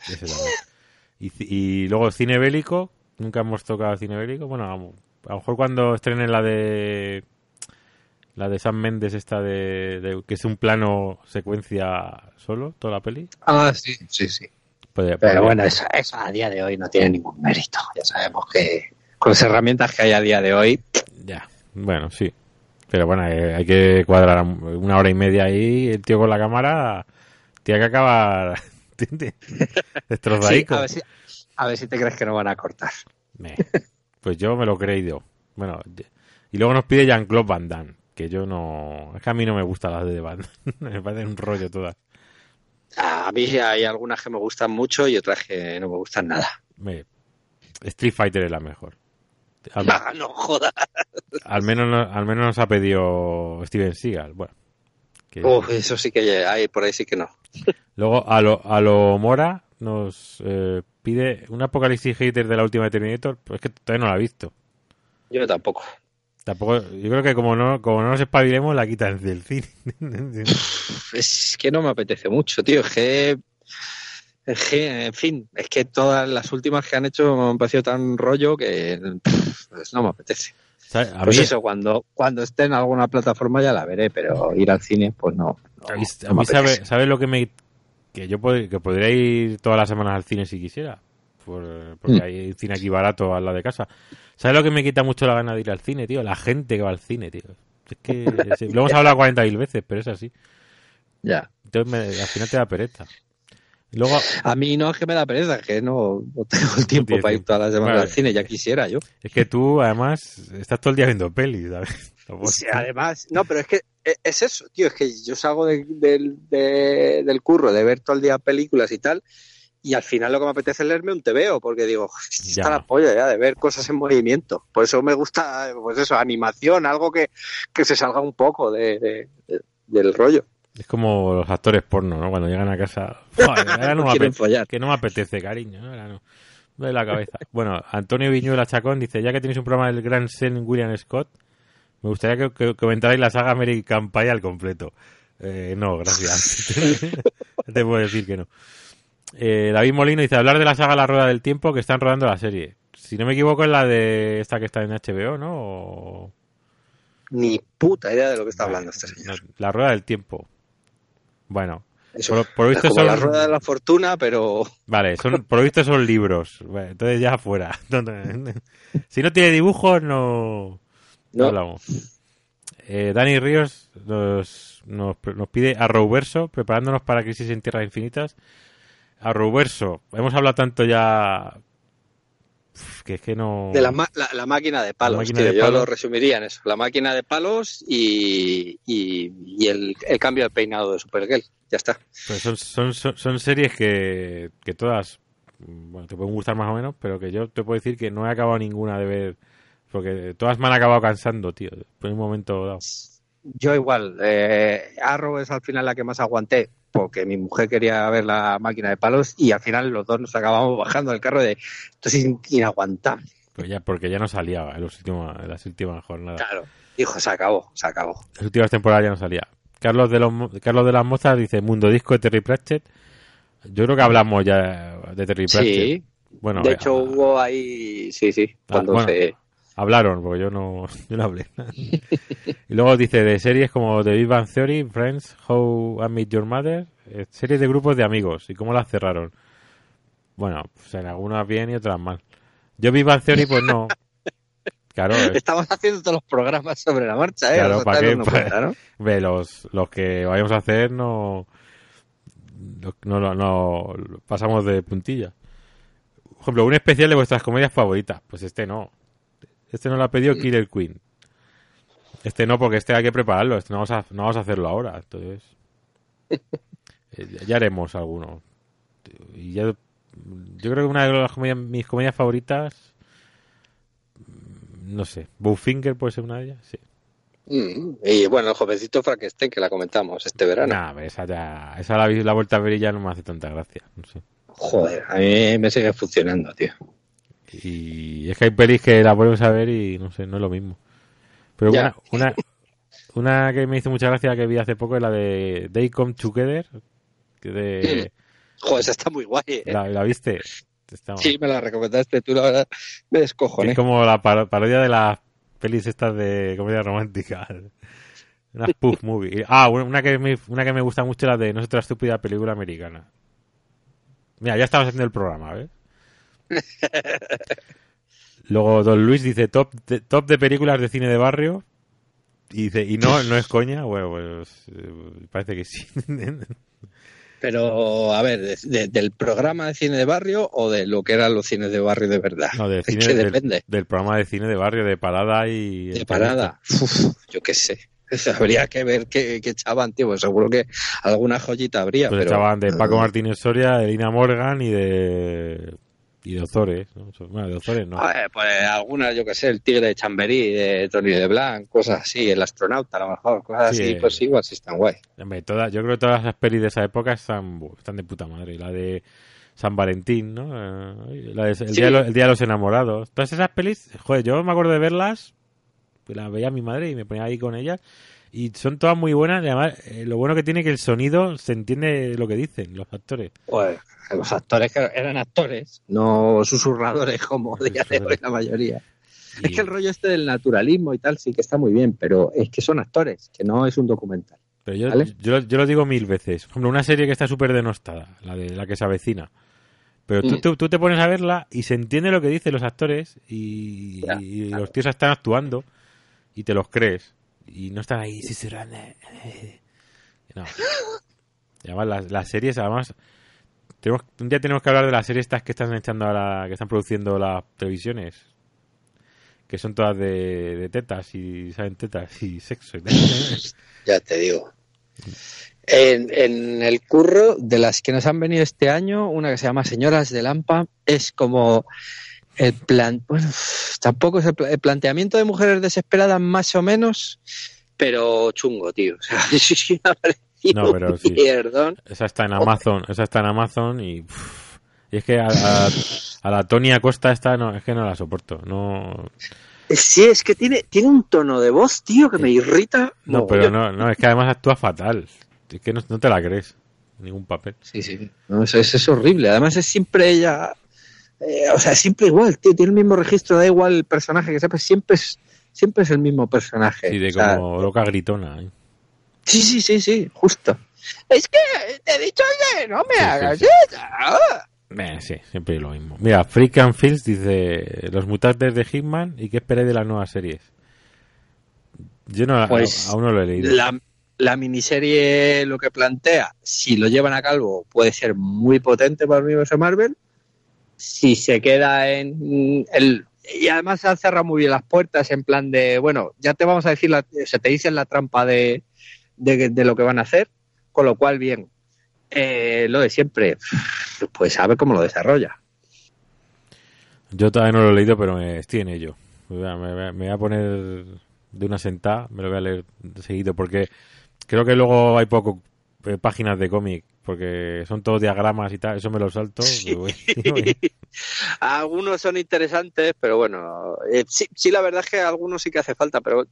Speaker 1: Y, y, luego cine bélico, nunca hemos tocado cine bélico, bueno, a, a lo mejor cuando estrenen la de la de Sam Mendes esta de, de, que es un plano secuencia solo toda la peli.
Speaker 2: Ah, sí, sí, sí. Pero bueno, eso, eso a día de hoy no tiene ningún mérito. Ya sabemos que con las herramientas que hay a día de hoy.
Speaker 1: Ya, bueno, sí. Pero bueno, eh, hay que cuadrar una hora y media ahí, el tío con la cámara, tiene que acabar destrozadico.
Speaker 2: Sí, a, ver si, a ver si te crees que no van a cortar.
Speaker 1: Me, pues yo me lo he creído. Bueno, y luego nos pide Jean-Claude Van Damme, que yo no... Es que a mí no me gustan las de Van Damme, me parecen un rollo todas.
Speaker 2: A mí hay algunas que me gustan mucho y otras que no me gustan nada.
Speaker 1: Me... Street Fighter es la mejor.
Speaker 2: Al, no, no jodas.
Speaker 1: Al menos, al menos nos ha pedido Steven Seagal. Bueno.
Speaker 2: Que... Uf, eso sí que hay, por ahí sí que no.
Speaker 1: Luego, a lo, a lo Mora nos eh, pide un apocalipsis hater de la última de Terminator, pues es que todavía no la ha visto.
Speaker 2: Yo tampoco.
Speaker 1: Tampoco, yo creo que como no, como no nos espabilemos, la quitan del cine.
Speaker 2: es que no me apetece mucho, tío. Es que en fin, es que todas las últimas que han hecho me han parecido tan rollo que pues no me apetece.
Speaker 1: A
Speaker 2: pues
Speaker 1: mí,
Speaker 2: eso, cuando, cuando esté en alguna plataforma ya la veré, pero ir al cine, pues no. no
Speaker 1: a mí, sabe, ¿sabes lo que me. que yo pod que podría ir todas las semanas al cine si quisiera? Por, porque mm. hay cine aquí barato al lado de casa. ¿Sabes lo que me quita mucho la gana de ir al cine, tío? La gente que va al cine, tío. Es que. lo hemos hablado 40.000 veces, pero es así.
Speaker 2: Ya.
Speaker 1: Entonces me, al final te da pereza. Luego,
Speaker 2: a mí no es que me da pereza, es que no, no tengo el tiempo para ir todas las semanas vale. al cine, ya quisiera yo.
Speaker 1: Es que tú, además, estás todo el día viendo pelis, ¿sabes?
Speaker 2: Sí, además, no, pero es que es eso, tío, es que yo salgo de, de, de, del curro de ver todo el día películas y tal, y al final lo que me apetece es leerme un TVO, porque digo,
Speaker 1: Ya.
Speaker 2: está la polla ya de ver cosas en movimiento. Por eso me gusta, pues eso, animación, algo que, que se salga un poco de del rollo.
Speaker 1: Es como los actores porno, ¿no? Cuando llegan a casa, "Joder, ahora no,
Speaker 2: No
Speaker 1: me apetece, que no me apetece, cariño, ¿no? Ahora no. Me duele la cabeza. Bueno, Antonio Viñuela Chacón dice, ya que tenéis un programa del gran Sen William Scott, me gustaría que, que comentarais la saga American Pie al completo. Eh, no, gracias. Te puedo decir que no. Eh, David Molino dice, hablar de la saga La Rueda del Tiempo que están rodando la serie. Si no me equivoco es la de esta que está en HBO, ¿no? O...
Speaker 2: Ni puta idea de lo que está hablando este señor.
Speaker 1: No, la Rueda del Tiempo. Bueno,
Speaker 2: Eso,
Speaker 1: por, por visto
Speaker 2: como
Speaker 1: son...
Speaker 2: la rueda de la fortuna, pero
Speaker 1: Vale, son, por lo visto son libros. Bueno, entonces ya fuera. si no tiene dibujos, no, no hablamos. Eh, Dani Ríos nos, nos, nos pide Arrowverso, preparándonos para Crisis en Tierras Infinitas. Arrowverso, hemos hablado tanto ya que es que no...
Speaker 2: de la, ma- la, la máquina de palos,
Speaker 1: máquina
Speaker 2: tío,
Speaker 1: de
Speaker 2: yo
Speaker 1: palos.
Speaker 2: lo resumiría en eso. La máquina de palos y, y, y el, el cambio de peinado de Supergirl. Ya está.
Speaker 1: Pues son, son, son, son series que, que todas bueno, te pueden gustar más o menos, pero que yo te puedo decir que no he acabado ninguna de ver, porque todas me han acabado cansando, tío, por un momento dado.
Speaker 2: Yo igual, eh, Arrow es al final la que más aguanté, porque mi mujer quería ver la máquina de palos y al final los dos nos acabamos bajando del carro de esto es inaguantable.
Speaker 1: Pues ya, porque ya no salía en, los últimos, en las últimas jornadas.
Speaker 2: Claro, dijo, se acabó, se acabó.
Speaker 1: Las últimas temporadas ya no salía. Carlos de, los, Carlos de las Mozas dice Mundo Disco de Terry Pratchett. Yo creo que hablamos ya de Terry Pratchett.
Speaker 2: Sí,
Speaker 1: Bueno,
Speaker 2: de hecho hubo ahí, sí, sí,
Speaker 1: Ah,
Speaker 2: cuando
Speaker 1: bueno.
Speaker 2: se...
Speaker 1: Hablaron, porque yo no, yo no hablé. y luego dice de series como The Big Bang Theory, Friends, How I Met Your Mother, eh, series de grupos de amigos y cómo las cerraron. Bueno, pues en algunas bien y otras mal. Yo Big Bang Theory, pues no. Claro,
Speaker 2: Estamos haciendo todos los programas sobre la marcha, ¿eh?
Speaker 1: Claro, ¿para qué? Pa-
Speaker 2: cuenta, ¿no?
Speaker 1: ve, los, los que vayamos a hacer no, no, no, no- pasamos de puntilla. Por ejemplo, un especial de vuestras comedias favoritas. Pues este no. Este no lo ha pedido Killer Queen. Este no, porque este hay que prepararlo. Este no vamos a, no vamos a hacerlo ahora. Entonces, eh, ya- haremos alguno. Y ya, yo creo que una de las comedias, mis comedias favoritas, mm, no sé, Bowfinger puede ser una de ellas, sí.
Speaker 2: Mm, Y bueno, el jovencito Frankenstein que la comentamos este verano.
Speaker 1: Nah, esa ya, esa la, la vuelta a ver y ya no me hace tanta gracia, no sé.
Speaker 2: Joder, a mí me sigue funcionando, tío.
Speaker 1: Y es que hay pelis que la vuelves a ver y no sé, no es lo mismo. Pero
Speaker 2: Ya.
Speaker 1: una, una, una que me hizo mucha gracia que vi hace poco es la de They Come Together. Que de,
Speaker 2: Joder, esa está muy guay, ¿eh?
Speaker 1: la, ¿la viste? Está-
Speaker 2: Sí, me la recomendaste tú, la verdad. Me descojoné.
Speaker 1: es como la paro- parodia de las pelis estas de comedia romántica. Una spoof movie. Ah, una una que, me, una que me gusta mucho la de No es otra estúpida película americana. Mira, ya estamos haciendo el programa, ¿ves? Luego Don Luis dice top de, top de películas de cine de barrio. Y dice, y no, no es coña. Bueno, pues eh, parece que sí.
Speaker 2: Pero, a ver, de- de- ¿del programa de cine de barrio o de lo que eran los cines de barrio de verdad?
Speaker 1: No, del
Speaker 2: Es
Speaker 1: cine
Speaker 2: que
Speaker 1: del,
Speaker 2: depende.
Speaker 1: del programa de cine de barrio, de parada y.
Speaker 2: De parada. Uf, yo qué sé. Habría que ver qué, qué echaban, tío. pues seguro que alguna joyita habría.
Speaker 1: Pues
Speaker 2: pero...
Speaker 1: echaban de Paco Martínez Soria, de Lina Morgan y de. Y de Ozores. ¿no? Bueno, de Ozores no.
Speaker 2: Pues alguna, yo qué sé, el tigre de Chamberí, de Tony de Blanc, cosas así, el astronauta a lo mejor, cosas
Speaker 1: Sí,
Speaker 2: así,
Speaker 1: eh.
Speaker 2: pues igual sí están guay.
Speaker 1: Todas, yo creo que todas las pelis de esa época están, están de puta madre. La de San Valentín, ¿no? Eh, La de, el,
Speaker 2: Sí.
Speaker 1: día de los, el Día de los Enamorados. Todas esas pelis, joder, yo me acuerdo de verlas, pues las veía mi madre y me ponía ahí con ellas. Y son todas muy buenas. Además, eh, lo bueno que tiene que el sonido se entiende lo que dicen los actores.
Speaker 2: Pues los actores que eran actores, no susurradores como día de hoy la mayoría.
Speaker 1: Y-
Speaker 2: Es que el rollo este del naturalismo y tal sí que está muy bien, pero es que son actores, que no es un documental.
Speaker 1: Pero yo,
Speaker 2: ¿Vale?
Speaker 1: yo, yo lo digo mil veces. Por ejemplo, una serie que está súper denostada, la de la que se avecina. Pero tú,
Speaker 2: Mm.
Speaker 1: tú, tú te pones a verla y se entiende lo que dicen los actores y,
Speaker 2: Ya,
Speaker 1: y
Speaker 2: claro.
Speaker 1: los tíos están actuando y te los crees. Y no están ahí susurrando. No. Y además las, las series, además, un día tenemos que hablar de las series estas que están echando ahora, que están produciendo las televisiones. Que son todas de, de tetas y saben tetas y sexo y.
Speaker 2: Ya te digo. En, en el curro de las que nos han venido este año, una que se llama Señoras de Lampa, es como el plan, bueno, tampoco es el, el planteamiento de mujeres desesperadas más o menos, pero chungo, tío. O sea, sí,
Speaker 1: No, pero sí. Esa está en Amazon, esa está en Amazon y, es que a, a- a la Tony Acosta esta no, es que no la soporto, no,
Speaker 2: Sí, es que tiene, tiene un tono de voz, tío, que me irrita.
Speaker 1: no, pero no, no, es que además actúa fatal, es que no, no te la crees, ningún papel.
Speaker 2: Sí, sí. No, eso, eso es horrible. Además es siempre ella... eh, o sea, siempre igual, tío. Tiene el mismo registro, da igual el personaje que sea, pues siempre es, siempre es el mismo personaje.
Speaker 1: Sí, de
Speaker 2: O sea,
Speaker 1: como loca gritona. ¿eh?
Speaker 2: sí, sí, sí, sí, justo. Es que te he dicho que no me
Speaker 1: Sí, sí,
Speaker 2: hagas
Speaker 1: sí.
Speaker 2: eso.
Speaker 1: Eh, sí, siempre lo mismo. Mira, Freak and Fields dice los mutantes de Hitman y qué esperáis de las nuevas series. Yo no,
Speaker 2: Pues,
Speaker 1: aún no lo he leído.
Speaker 2: La, la miniserie lo que plantea, si lo llevan a cabo, puede ser muy potente para el universo Marvel. Si se queda en el. Y además se han cerrado muy bien las puertas en plan de, bueno, ya te vamos a decir, la, se te dicen la trampa de, de, lo que van a hacer, con lo cual, bien. Eh, lo de siempre, pues ver cómo lo desarrolla.
Speaker 1: Yo todavía no lo he leído, pero me, estoy en ello. Me voy a poner de una sentada, me lo voy a leer seguido, porque creo que luego hay poco eh, páginas de cómic, porque son todos diagramas y tal, eso me lo salto.
Speaker 2: Sí. Algunos son interesantes, pero bueno, eh, sí, sí, la verdad es que algunos sí que hace falta, pero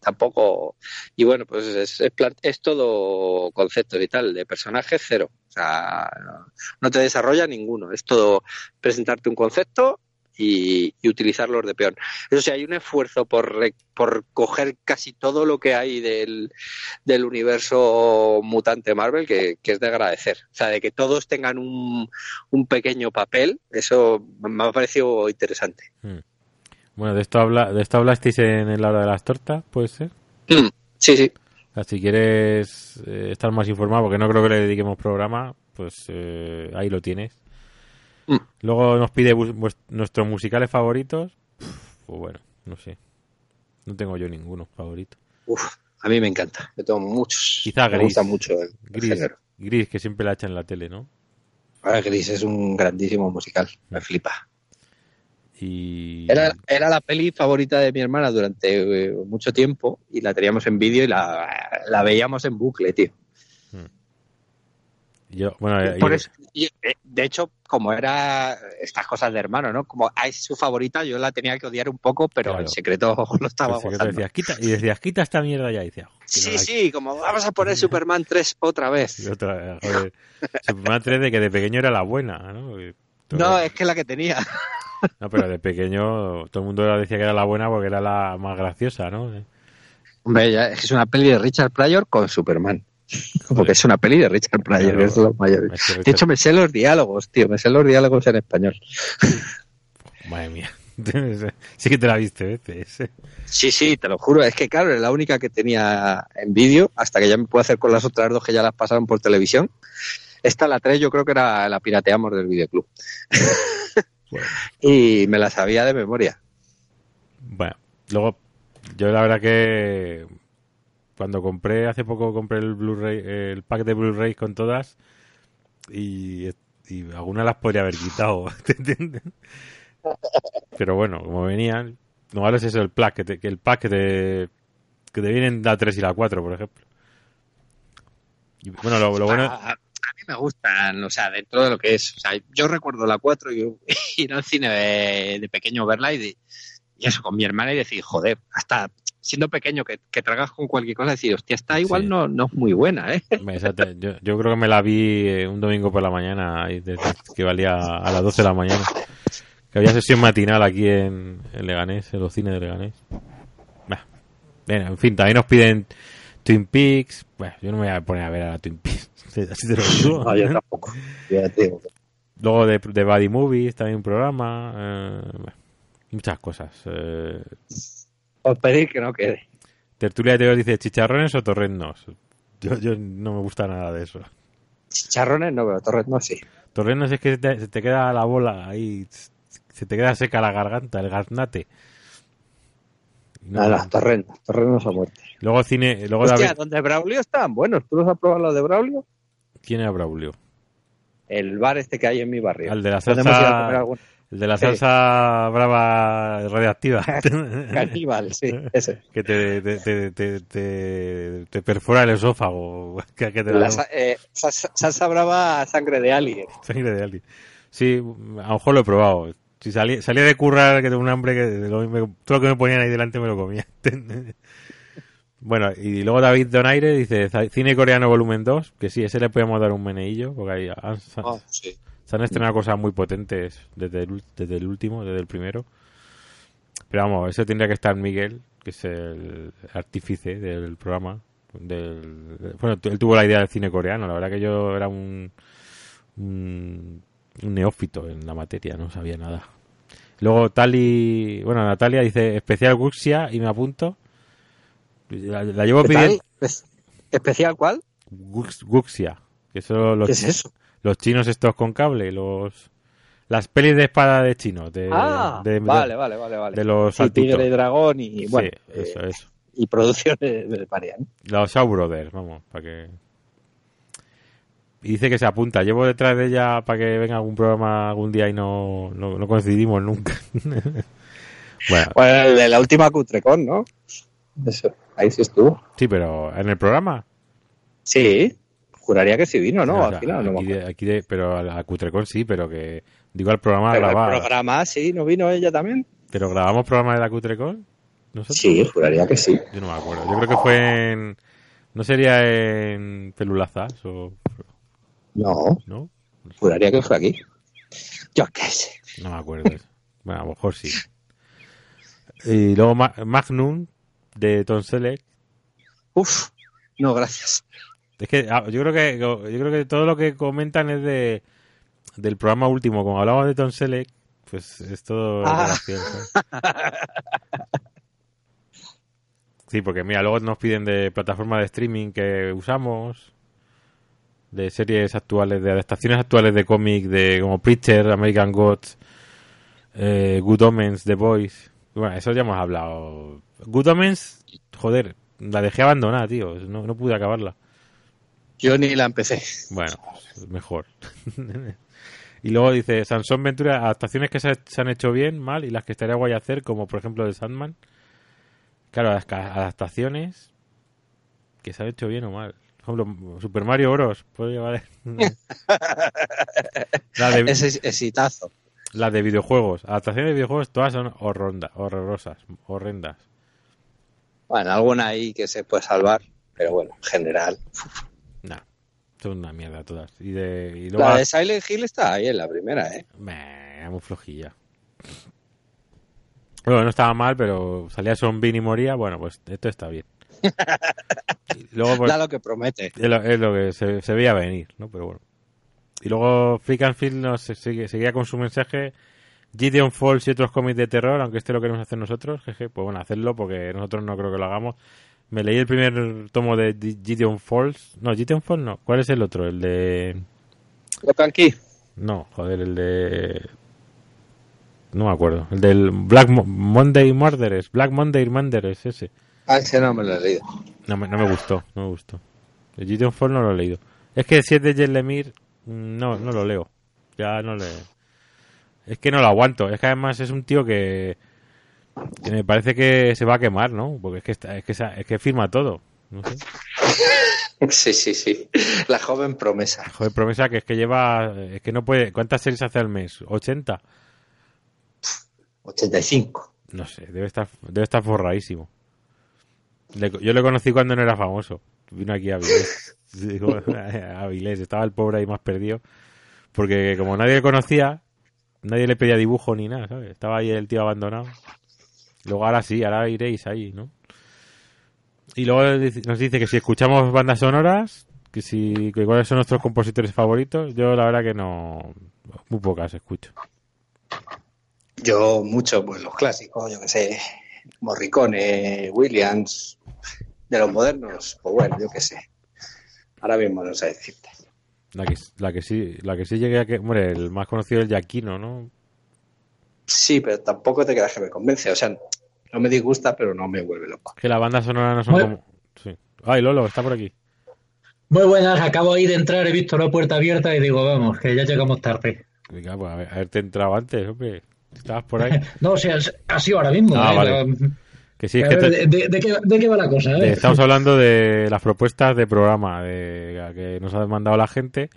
Speaker 2: tampoco. Y bueno, pues es, es, es todo conceptos y tal, de personajes cero. O sea, no te desarrolla ninguno. Es todo presentarte un concepto y, y utilizarlos de peón. Eso sí, hay un esfuerzo por, re- por coger casi todo lo que hay del, del universo mutante Marvel que, que es de agradecer. O sea, de que todos tengan un, un pequeño papel, eso me ha parecido interesante.
Speaker 1: Bueno, de esto, habla, de esto hablasteis en la hora de las tortas, puede ser.
Speaker 2: Mm, Sí, sí.
Speaker 1: O sea, si quieres eh, estar más informado, porque no creo que le dediquemos programa, pues eh, ahí lo tienes.
Speaker 2: Mm.
Speaker 1: Luego nos pide nuestros musicales favoritos. Pues bueno, no sé. No tengo yo ninguno favorito.
Speaker 2: Uf, a mí me encanta. Yo tengo muchos.
Speaker 1: Quizá
Speaker 2: me
Speaker 1: Gris.
Speaker 2: gusta mucho el,
Speaker 1: Gris,
Speaker 2: género.
Speaker 1: Gris, que siempre la echan en la tele, ¿no?
Speaker 2: Ah, Gris es un grandísimo musical. Me flipa.
Speaker 1: Y
Speaker 2: Era, era la peli favorita de mi hermana durante eh, mucho tiempo y la teníamos en vídeo y la, la veíamos en bucle, tío.
Speaker 1: Yo, bueno, eh,
Speaker 2: Por eso, de hecho, como era estas cosas de hermano, ¿no? Como ah, es su favorita, yo la tenía que odiar un poco, pero
Speaker 1: Claro.
Speaker 2: en secreto lo estaba
Speaker 1: en secreto
Speaker 2: gozando.
Speaker 1: decías, quita, y decías, quita esta mierda ya. Decía, "Joder, que no
Speaker 2: Sí, sí, como vamos a poner Superman 3 otra vez.
Speaker 1: y otra, joder, Superman 3 de que de pequeño era la buena, ¿no? Todo-
Speaker 2: No, es que la que tenía.
Speaker 1: No, pero de pequeño todo el mundo decía que era la buena porque era la más graciosa, ¿no?
Speaker 2: Hombre, ya, es una peli de Richard Pryor con Superman. Porque es una peli de Richard Pryor, que es lo mayor. De hecho, me sé los diálogos, tío, me sé los diálogos en español.
Speaker 1: Madre mía. sí que te la viste veces.
Speaker 2: Sí, sí, te lo juro. Es que, claro, es la única que tenía en vídeo, hasta que ya me puedo hacer con las otras dos que ya las pasaron por televisión. Esta, la 3, yo creo que era la pirateamos del videoclub.
Speaker 1: Bueno.
Speaker 2: Y me la sabía de memoria.
Speaker 1: Bueno, luego yo la verdad que cuando compré hace poco compré el Blu-ray, el pack de Blu-ray con todas y, y algunas las podría haber quitado, ¿te entiendes? Pero bueno, como venían, no vale es eso el pack, que, te- que el pack que te, que te vienen la 3 y la 4, por ejemplo. Y bueno, lo, bueno
Speaker 2: A, a mí me gustan, o sea, dentro de lo que es. O sea, yo recuerdo la 4 y ir al cine de, pequeño verla y eso con mi hermana y decir, joder, hasta siendo pequeño que, que tragas con cualquier cosa, decir, hostia, esta igual
Speaker 1: Sí.
Speaker 2: no, no es muy buena, ¿eh?
Speaker 1: Exacto, Yo, yo creo que me la vi eh, un domingo por la mañana, que valía a las 12 de la mañana. Que había sesión matinal aquí en, en Leganés, en los cines de Leganés. Bah. Bueno, en fin, también nos piden Twin Peaks. Bueno, yo no me voy a poner a ver a la Twin Peaks. Así te lo digo.
Speaker 2: No, yo tampoco.
Speaker 1: Luego de, de Buddy Movies, también un programa. eh, muchas cosas. Eh,
Speaker 2: Os pedir que no quede.
Speaker 1: Tertulia de Teos dice, ¿chicharrones o torrendos? Yo, yo no me gusta nada de eso.
Speaker 2: Chicharrones no, pero torres no, sí.
Speaker 1: Torrendos es que se te, se te queda la bola ahí, se te queda seca la garganta, el no-
Speaker 2: Nada, no, torres no son muerte.
Speaker 1: Luego cine, luego
Speaker 2: Hostia,
Speaker 1: David,
Speaker 2: donde Braulio estaban buenos. ¿Tú los has probado los de Braulio?
Speaker 1: ¿quién era Braulio?
Speaker 2: El bar este que hay en mi barrio.
Speaker 1: Al de la
Speaker 2: a
Speaker 1: salsa, el de la
Speaker 2: Sí.
Speaker 1: salsa brava radiactiva.
Speaker 2: Caníbal, sí, ese.
Speaker 1: que te, te, te, te, perfora el esófago. Que, que
Speaker 2: La eh, salsa, salsa brava sangre de alien.
Speaker 1: sangre de alguien. Sí, a lo mejor lo he probado. Si salía, salía de currar que tengo un hambre que lo- me- todo lo que me ponían ahí delante me lo comía. bueno, y luego David Donaire dice cine coreano volumen 2, que sí, ese le podemos dar un meneillo, porque ahí han-
Speaker 2: Oh, sí.
Speaker 1: Se han estrenado cosas muy potentes desde el, desde el último, desde el primero. Pero vamos, ese tendría que estar Miguel, que es el artífice del programa. Del, bueno, él tuvo la idea del cine coreano, la verdad que yo era un, un, un neófito en la materia, no sabía nada. Luego Tali, bueno, Natalia dice especial Guxia y me apunto. La, la llevo
Speaker 2: ¿Qué
Speaker 1: pidiendo
Speaker 2: ¿Especial cuál?
Speaker 1: Gux- Guxia, que son los,
Speaker 2: ¿Qué es eso?
Speaker 1: Los chinos estos con cable, los las pelis de espada de chinos, de,
Speaker 2: ah,
Speaker 1: de, de-
Speaker 2: vale, vale, vale, vale.
Speaker 1: de los
Speaker 2: Sí,
Speaker 1: saltitos.
Speaker 2: Tigre y Dragón y,
Speaker 1: Sí,
Speaker 2: bueno,
Speaker 1: eso,
Speaker 2: eh,
Speaker 1: eso.
Speaker 2: y producciones del Parian.
Speaker 1: Los Shaw Brothers, vamos, para que... Y dice que se apunta. Llevo detrás de ella para que venga algún programa algún día y no, no, no coincidimos nunca. bueno,
Speaker 2: de la última Cutrecon, ¿no? Eso, ahí sí estuvo.
Speaker 1: sí, pero en el programa.
Speaker 2: Sí, juraría que sí vino, ¿no? Al final,
Speaker 1: aquí de-
Speaker 2: acuerdo.
Speaker 1: aquí de- pero a la Cutrecon sí, pero que digo al programa
Speaker 2: Pero el
Speaker 1: grabar.
Speaker 2: programa, sí, ¿no vino ella también?
Speaker 1: ¿Pero grabamos programa de la Cutrecon? ¿Nosotros?
Speaker 2: Sí, juraría que sí.
Speaker 1: Yo no me acuerdo. Yo creo que fue en. ¿No sería en Pelulazas o.?
Speaker 2: No,
Speaker 1: ¿No?
Speaker 2: juraría que fue aquí. Yo qué sé.
Speaker 1: No me acuerdo. Bueno, a lo mejor sí. Y luego Ma- Magnum de Tom Selleck.
Speaker 2: Uf, no, gracias.
Speaker 1: Es que ah, yo creo que yo creo que todo lo que comentan es de del programa último, como hablamos de Tom Selleck, pues es todo
Speaker 2: Ah.
Speaker 1: Sí, porque mira, luego nos piden de plataformas de streaming que usamos, de series actuales, de adaptaciones actuales de cómic, de como Preacher, American Gods, eh, Good Omens, The Boys. Bueno, eso ya hemos hablado. Good Omens, joder, la dejé abandonada, tío. No, no pude acabarla.
Speaker 2: Yo ni la empecé.
Speaker 1: Bueno, mejor. y luego dice, Sansón Ventura, adaptaciones que se, han hecho bien, mal, y las que estaría guay hacer, como por ejemplo de Sandman. Claro, las adaptaciones que se han hecho bien o mal. Por ejemplo, Super Mario Bros. Puede llevar... la, de,
Speaker 2: Ese exitazo.
Speaker 1: la de videojuegos. Adaptaciones de videojuegos todas son horronda, horrorosas, horrendas.
Speaker 2: Bueno, alguna ahí que se puede salvar, pero bueno, en general.
Speaker 1: Son una mierda todas. Y, de, y luego...
Speaker 2: La de Silent Hill está ahí en la primera, ¿eh?
Speaker 1: Meh, muy flojilla. Bueno, no estaba mal, pero salía zombie y moría. Bueno, pues esto está bien. Y luego, pues,
Speaker 2: Da lo que promete.
Speaker 1: es, lo, es lo que se, se veía venir, ¿no? Pero bueno. Y luego Freak and Field nos sigue- seguía con su mensaje. Gideon Falls y otros cómics de terror, aunque este lo queremos hacer nosotros, jeje, pues bueno, hacerlo porque nosotros no creo que lo hagamos. Me leí el primer tomo de Gideon Falls. No, Gideon Falls no. ¿Cuál es el otro? El de...
Speaker 2: Lo que aquí.
Speaker 1: No, joder, el de. No me acuerdo. El del Black Mo- Monday Murderers. Black Monday Murderers, ese.
Speaker 2: Ah, ese no me lo he leído.
Speaker 1: No me, no me gustó, no me gustó. El Gideon Fall no lo he leído. Es que si es de Lemire, mm, no, no lo leo. Ya no le. Es que no lo aguanto. Es que además es un tío que. Que me parece que se va a quemar, ¿no? Porque es que, está- es que, es que firma todo. No sé.
Speaker 2: Sí, sí, sí. La joven promesa.
Speaker 1: Joder, promesa que es que lleva. Es que no puede. ¿Cuántas series hace al mes? ¿80?
Speaker 2: 85.
Speaker 1: No sé, debe estar, debe estar forradísimo. Le- yo lo conocí cuando no era famoso. Vino aquí a Avilés. Digo, a Avilés, estaba el pobre ahí más perdido. Porque como nadie le conocía, nadie le pedía dibujo ni nada, ¿sabes? Estaba ahí el tío abandonado. Luego ahora sí, ahora iréis ahí, ¿no? Y luego nos dice que si escuchamos bandas sonoras, que si que cuáles son nuestros compositores favoritos, yo la verdad que no, muy pocas escucho.
Speaker 2: Yo mucho, pues los clásicos, yo que sé, Morricone, Williams, de los modernos, pues bueno, yo qué sé. Ahora mismo no sé decirte.
Speaker 1: La que, la que sí, la que sí llegué a que, hombre, el más conocido es el Yaquino, ¿no?
Speaker 2: Sí, pero tampoco te creas que me convence. O sea, no me disgusta, pero no me vuelve loco.
Speaker 1: Que las bandas sonoras no son
Speaker 3: Bueno.
Speaker 1: como. Sí. Ay, Lolo, está por aquí.
Speaker 3: Muy buenas, acabo ahí de entrar, he visto la puerta abierta y digo, vamos, que ya llegamos tarde.
Speaker 1: Venga, pues a ver- haberte entrado antes, hombre. Estabas por ahí.
Speaker 3: No, o sea, ha sido ahora mismo.
Speaker 1: Ah,
Speaker 3: ¿eh?
Speaker 1: vale.
Speaker 3: La-
Speaker 1: Que sí, que
Speaker 3: ver,
Speaker 1: te-
Speaker 3: de, de- de qué, de qué va la cosa? Ver.
Speaker 1: estamos hablando de las propuestas de programa de, que nos ha mandado la gente.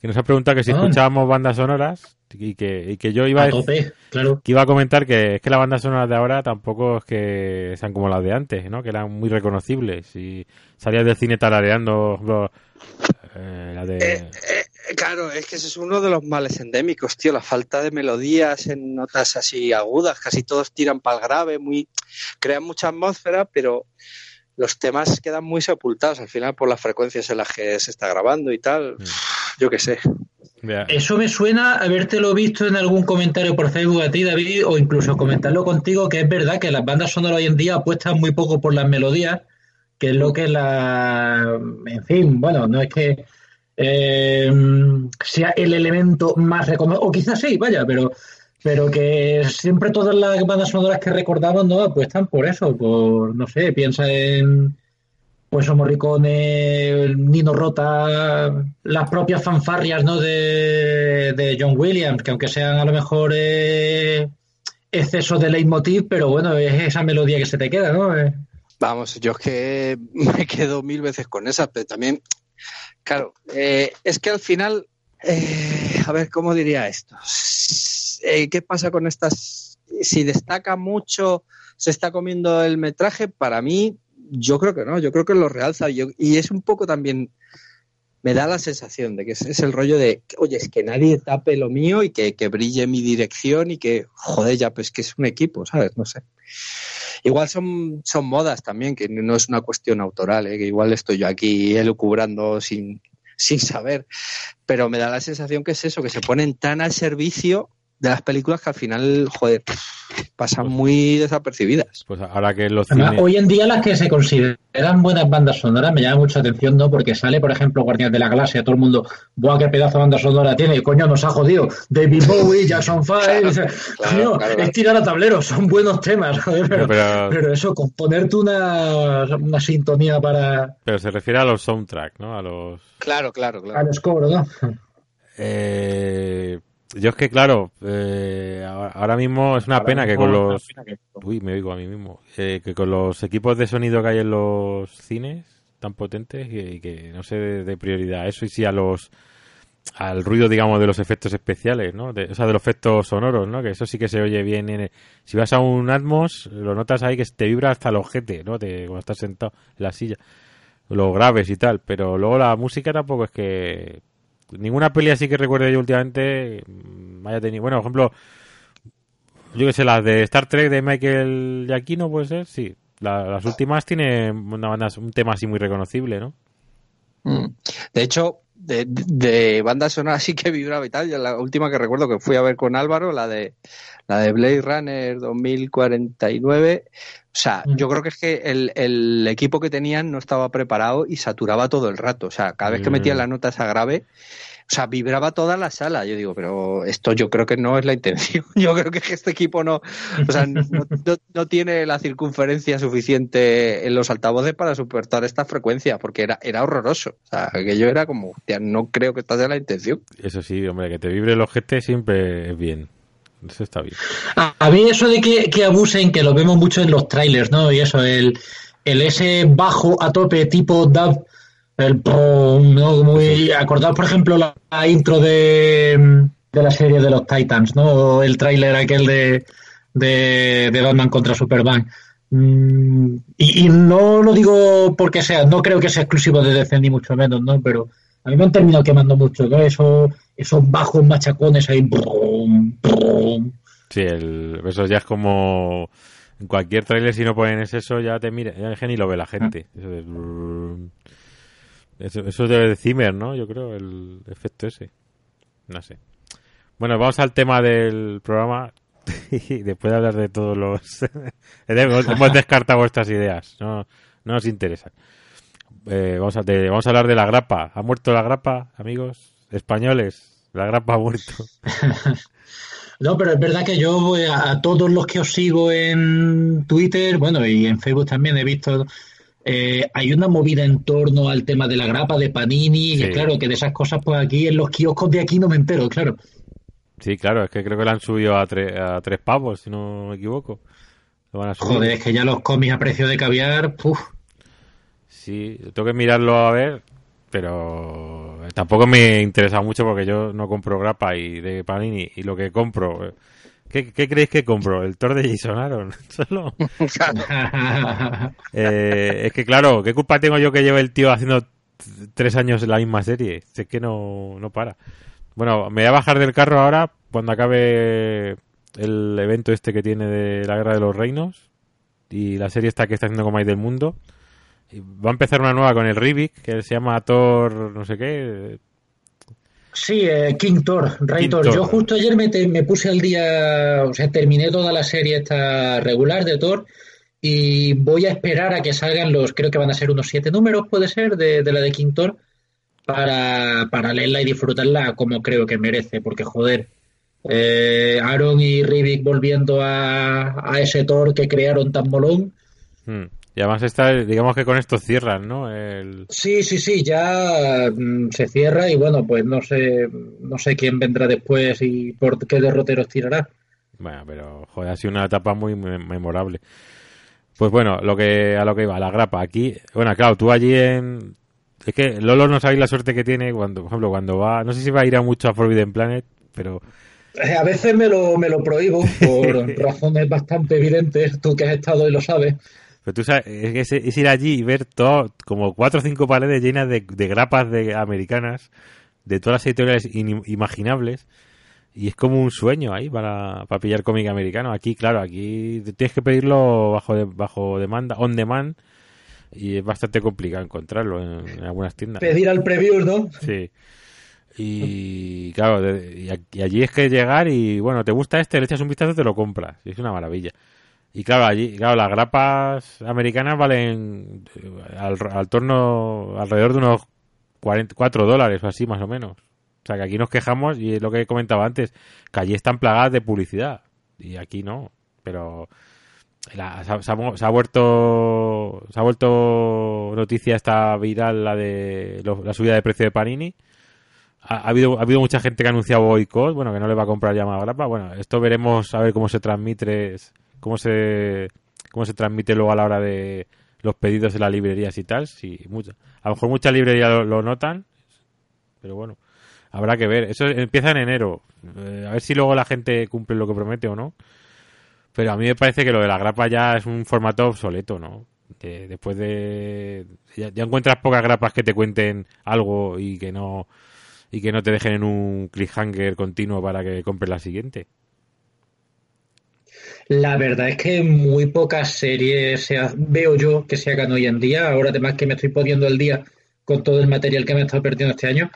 Speaker 1: Que nos ha preguntado que si
Speaker 3: Ah.
Speaker 1: escuchábamos bandas sonoras y que, y que yo iba a,
Speaker 3: a tope, claro.
Speaker 1: que iba a comentar que es que las bandas sonoras de ahora tampoco es que sean como las de antes, ¿no? Que eran muy reconocibles y salías del cine ejemplo, eh, la de...
Speaker 2: Eh, eh, claro, es que ese es uno de los males endémicos, tío, la falta de melodías en notas así agudas, casi todos tiran para el grave, muy crean mucha atmósfera, pero los temas quedan muy sepultados al final por las frecuencias en las que se está grabando y tal.
Speaker 1: Mm.
Speaker 2: Yo qué sé.
Speaker 3: Eso me suena habértelo visto en algún comentario por Facebook a ti, David, o incluso comentarlo contigo, que es verdad que las bandas sonoras hoy en día apuestan muy poco por las melodías, que es lo que la... En fin, bueno, no es que eh, sea el elemento más recomendado, o quizás sí, vaya, pero pero que siempre todas las bandas sonoras que recordamos no apuestan por eso, por, no sé, piensa en pues o Morricone, Nino Rota, las propias fanfarrias ¿no? de, de John Williams, que aunque sean a lo mejor eh, excesos de leitmotiv, pero bueno, es esa melodía que se te queda, ¿no? Eh,
Speaker 2: Vamos, yo es que me quedo mil veces con esas, pero también Claro, eh, es que al final, eh, a ver, ¿cómo diría esto? ¿Qué pasa con estas? Si destaca mucho, se está comiendo el metraje, para mí, yo creo que no, yo creo que lo realza. Yo, y es un poco también, me da la sensación de que es, el rollo de, oye, es que nadie tape lo mío y que, que brille mi dirección y que, joder, ya, pues que es un equipo, ¿sabes? No sé. Igual son, son modas también, que no es una cuestión autoral, ¿eh? que igual estoy yo aquí elucubrando sin, sin saber, pero me da la sensación que es eso, que se ponen tan al servicio de las películas que al final, joder, pasan muy desapercibidas.
Speaker 1: Pues ahora que los
Speaker 3: Además,
Speaker 1: cines...
Speaker 3: hoy en día las que se consideran buenas bandas sonoras me llama mucha atención, ¿no? Porque sale, por ejemplo, Guardianes de la Galaxia, todo el mundo, ¡buah, qué pedazo de banda sonora tiene! Y, coño, nos ha jodido. David Bowie, Jackson Five,
Speaker 2: Claro,
Speaker 3: o sea,
Speaker 2: claro,
Speaker 3: coño,
Speaker 2: claro.
Speaker 3: es tirar a tablero, son buenos temas, joder, pero,
Speaker 1: pero-
Speaker 3: pero eso, componerte una, una sintonía para
Speaker 1: Pero se refiere a los soundtracks, ¿no? A los...
Speaker 2: Claro, claro, claro.
Speaker 3: al score, ¿no?
Speaker 1: Eh, yo es que, claro, eh, ahora mismo es una pena que con los... Uy, me oigo a mí mismo. Eh, que con los equipos de sonido que hay en los cines tan potentes y que no se dé de prioridad a eso y sí a los al ruido digamos de los efectos especiales no de, o sea de los efectos sonoros no que eso sí que se oye bien en el- si vas a un Atmos lo notas ahí que te vibra hasta el ojete no te, cuando estás sentado en la silla los graves y tal pero luego la música tampoco es que ninguna peli así que recuerde yo últimamente mm, haya tenido bueno por ejemplo yo que sé, las de Star Trek de Michael Giacchino, puede ser, sí. La- las últimas tienen una banda, un tema así muy reconocible, ¿no?
Speaker 2: Mm. De hecho, de, de banda sonora sí que vibraba y tal. Yo la última que recuerdo que fui a ver con Álvaro, la de la de Blade Runner 2049. O sea,
Speaker 3: Mm.
Speaker 2: yo creo que es que el, el equipo que tenían no estaba preparado y saturaba todo el rato. O sea, cada vez que
Speaker 1: Mm.
Speaker 2: metían la nota esa grave, o sea, vibraba toda la sala. Yo digo, pero esto yo creo que no es la intención. Yo creo que este equipo no, o sea, no, no- no tiene la circunferencia suficiente en los altavoces para soportar esta frecuencia, porque era, era horroroso. O sea, que yo era como, hostia, no creo que esta sea la intención.
Speaker 1: Eso sí, hombre, que te vibre el ojete siempre es bien. Eso está bien.
Speaker 3: A, a mí eso de que, que abusen, que lo vemos mucho en los trailers, ¿no? Y eso, el, el ese bajo a tope tipo dub, el pum, ¿no? Muy, acordaos, por ejemplo, la, la intro de, de la serie de los Titans, ¿no? El tráiler aquel de, de, de Batman contra Superman. Mm, y, y no lo digo porque sea, no creo que sea exclusivo de DC ni mucho menos, ¿no? Pero a mí me han terminado quemando mucho, ¿no? Esos, esos bajos machacones ahí, brum, brum.
Speaker 1: Sí, el, eso ya es como en cualquier trailer si no ponen eso ya te mira, ya es ni lo ve la gente. Eso, de- eso, eso es de Zimmer, ¿no? Yo creo, el efecto ese. No sé. Bueno, vamos al tema del programa después de hablar de todos los... hemos, descartado vuestras ideas, no, no nos interesan. Eh, vamos, a, de- vamos a hablar de la grapa. ¿Ha muerto la grapa, amigos españoles? La grapa ha muerto.
Speaker 3: No, pero es verdad que yo a, a todos los que os sigo en Twitter, bueno, y en Facebook también he visto, eh, hay una movida en torno al tema de la grapa, de Panini,
Speaker 1: Sí.
Speaker 3: y claro, que de esas cosas, pues aquí en los kioscos de aquí no me entero, claro.
Speaker 1: Sí, claro, es que creo que la han subido a, tre- a tres pavos, si no me equivoco. Lo van a subir.
Speaker 3: Joder, es que ya los cómics a precio de caviar, puf.
Speaker 1: Sí, tengo que mirarlo a ver, pero tampoco me interesa mucho porque yo no compro grapa y de Panini y lo que compro. ¿Qué, qué creéis que compro? ¿El Thor de Jason Aaron? Solo. Eh, es que claro, ¿qué culpa tengo yo que lleve el tío haciendo tres años la misma serie? Es que no, no para. Bueno, me voy a bajar del carro ahora cuando acabe el evento este que tiene de la Guerra de los Reinos y la serie esta que está haciendo con más del mundo. Va a empezar una nueva con el Rivik, que se llama Thor no sé qué.
Speaker 3: Sí, eh, King Thor, Rey
Speaker 1: King
Speaker 3: Thor.
Speaker 1: Thor.
Speaker 3: Yo justo ayer me, te- me puse al día, o sea, terminé toda la serie esta regular de Thor y voy a esperar a que salgan los, creo que van a ser unos siete números, puede ser, de, de la de King Thor, para, para leerla y disfrutarla como creo que merece, porque joder, eh, Aaron y Rivik volviendo a, a ese Thor que crearon tan molón.
Speaker 1: Hmm. Y además digamos que con esto cierran, ¿no? El...
Speaker 3: Sí, sí, sí, ya mm, se cierra y bueno, pues no sé, no sé quién vendrá después y por qué derroteros tirará.
Speaker 1: Bueno, pero joder, ha sido una etapa muy me- memorable. Pues bueno, lo que a lo que iba, la grapa. Aquí, bueno, claro, tú allí en Es que Lolo no sabéis la suerte que tiene cuando, por ejemplo, cuando va, no sé si va a ir a mucho a Forbidden Planet, pero
Speaker 3: Eh, A veces me lo, me lo prohíbo por razones bastante evidentes, tú que has estado y lo sabes.
Speaker 1: Pero tú sabes, es, es- ir allí y ver todo, como cuatro o cinco paredes llenas de, de grapas de americanas, de todas las editoriales in- imaginables, y es como un sueño ahí para, para pillar cómic americano. Aquí, claro, aquí tienes que pedirlo bajo de- bajo demanda, on demand, y es bastante complicado encontrarlo en, en algunas tiendas.
Speaker 3: Pedir al preview, ¿no?
Speaker 1: Sí. Y claro, y allí es que llegar y bueno, te gusta este, le echas un vistazo, te lo compras. Y es una maravilla. Y claro, allí, claro, las grapas americanas valen eh, al, al torno, alrededor de unos 44 dólares o así más o menos. O sea que aquí nos quejamos y es lo que comentaba antes, que allí están plagadas de publicidad. Y aquí no. Pero la- se, ha, se ha vuelto se ha vuelto noticia esta viral la de la subida de precio de Panini ha, ha habido ha habido mucha gente que ha anunciado boicot bueno que no le va a comprar ya más grapa bueno esto veremos a ver cómo se transmite cómo se cómo se transmite luego a la hora de los pedidos en las librerías y tal si mucha- a lo mejor muchas librerías lo, lo notan pero bueno habrá que ver eso empieza en enero Eh, a ver si luego la gente cumple lo que promete o no pero a mí me parece que lo de la grapa ya es un formato obsoleto, ¿no? Que después de ya, ya encuentras pocas grapas que te cuenten algo y que no y que no te dejen en un cliffhanger continuo para que compres la siguiente.
Speaker 3: La verdad es que muy pocas series veo yo que se hagan hoy en día. Ahora, además, que me estoy poniendo el día con todo el material que me he estado perdiendo este año,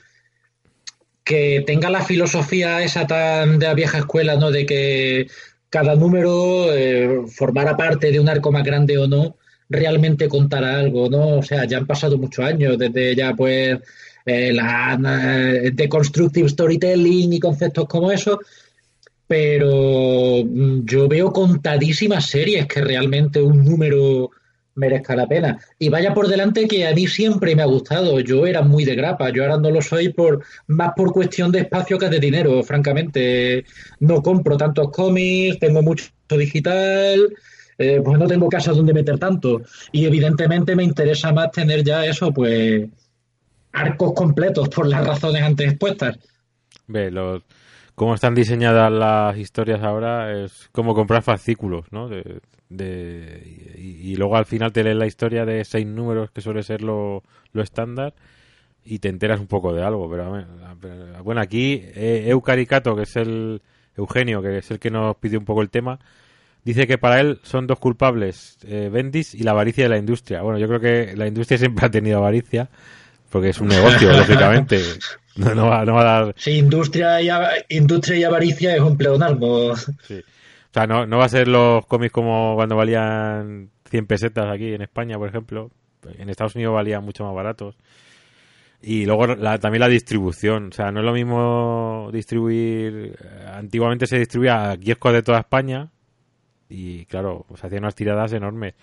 Speaker 3: que tenga la filosofía esa tan de la vieja escuela, ¿no? De que cada número eh, formara parte de un arco más grande o no, realmente contará algo, ¿no? O sea, ya han pasado muchos años desde ya, pues, eh, la eh, de constructive storytelling y conceptos como eso pero mm, yo veo contadísimas series que realmente un número merezca la pena. Y vaya por delante que a mí siempre me ha gustado. Yo era muy de grapa, yo ahora no lo soy por más por cuestión de espacio que de dinero, francamente. No compro tantos cómics, tengo mucho digital, eh, pues no tengo casas donde meter tanto. Y evidentemente me interesa más tener ya eso, pues arcos completos por las razones antes expuestas.
Speaker 1: Ve, los cómo están diseñadas las historias ahora es como comprar fascículos, ¿no? De, de- y, y luego al final te lees la historia de seis números que suele ser lo, lo estándar y te enteras un poco de algo. Pero, pero, bueno, aquí eh, Eucaricato, que es el Eugenio, que es el que nos pidió un poco el tema, dice que para él son dos culpables, eh, Bendis y la avaricia de la industria. Bueno, yo creo que la industria siempre ha tenido avaricia, porque es un negocio, lógicamente. No, no va, no va a dar
Speaker 3: Sí, industria y, industria y avaricia es un pleonasmo.
Speaker 1: Sí. O sea, no, no va a ser los cómics como cuando valían 100 pesetas aquí en España, por ejemplo. En Estados Unidos valían mucho más baratos. Y luego la- también la distribución. O sea, no es lo mismo distribuir. Antiguamente se distribuía a kioscos de toda España. Y claro, se hacían unas tiradas enormes.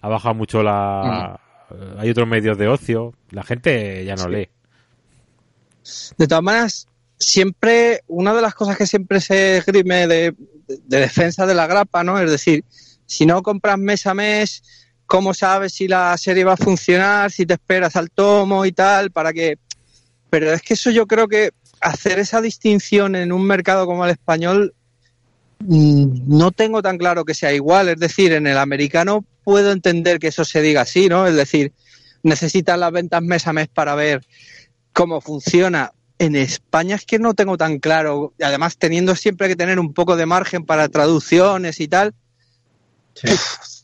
Speaker 1: Ha bajado mucho la. Hay otros medios de ocio. La gente ya no lee.
Speaker 2: De todas maneras, siempre, una de las cosas que siempre se esgrime de, de defensa de la grapa, ¿no? Es decir, si no compras mes a mes, ¿cómo sabes si la serie va a funcionar? Si te esperas al tomo y tal, para que... Pero es que eso yo creo que hacer esa distinción en un mercado como el español mm, no tengo tan claro que sea igual. Es decir, en el americano puedo entender que eso se diga así, ¿no? Es decir, necesitas las ventas mes a mes para ver cómo funciona. En España es que no tengo tan claro, y además teniendo siempre que tener un poco de margen para traducciones y tal,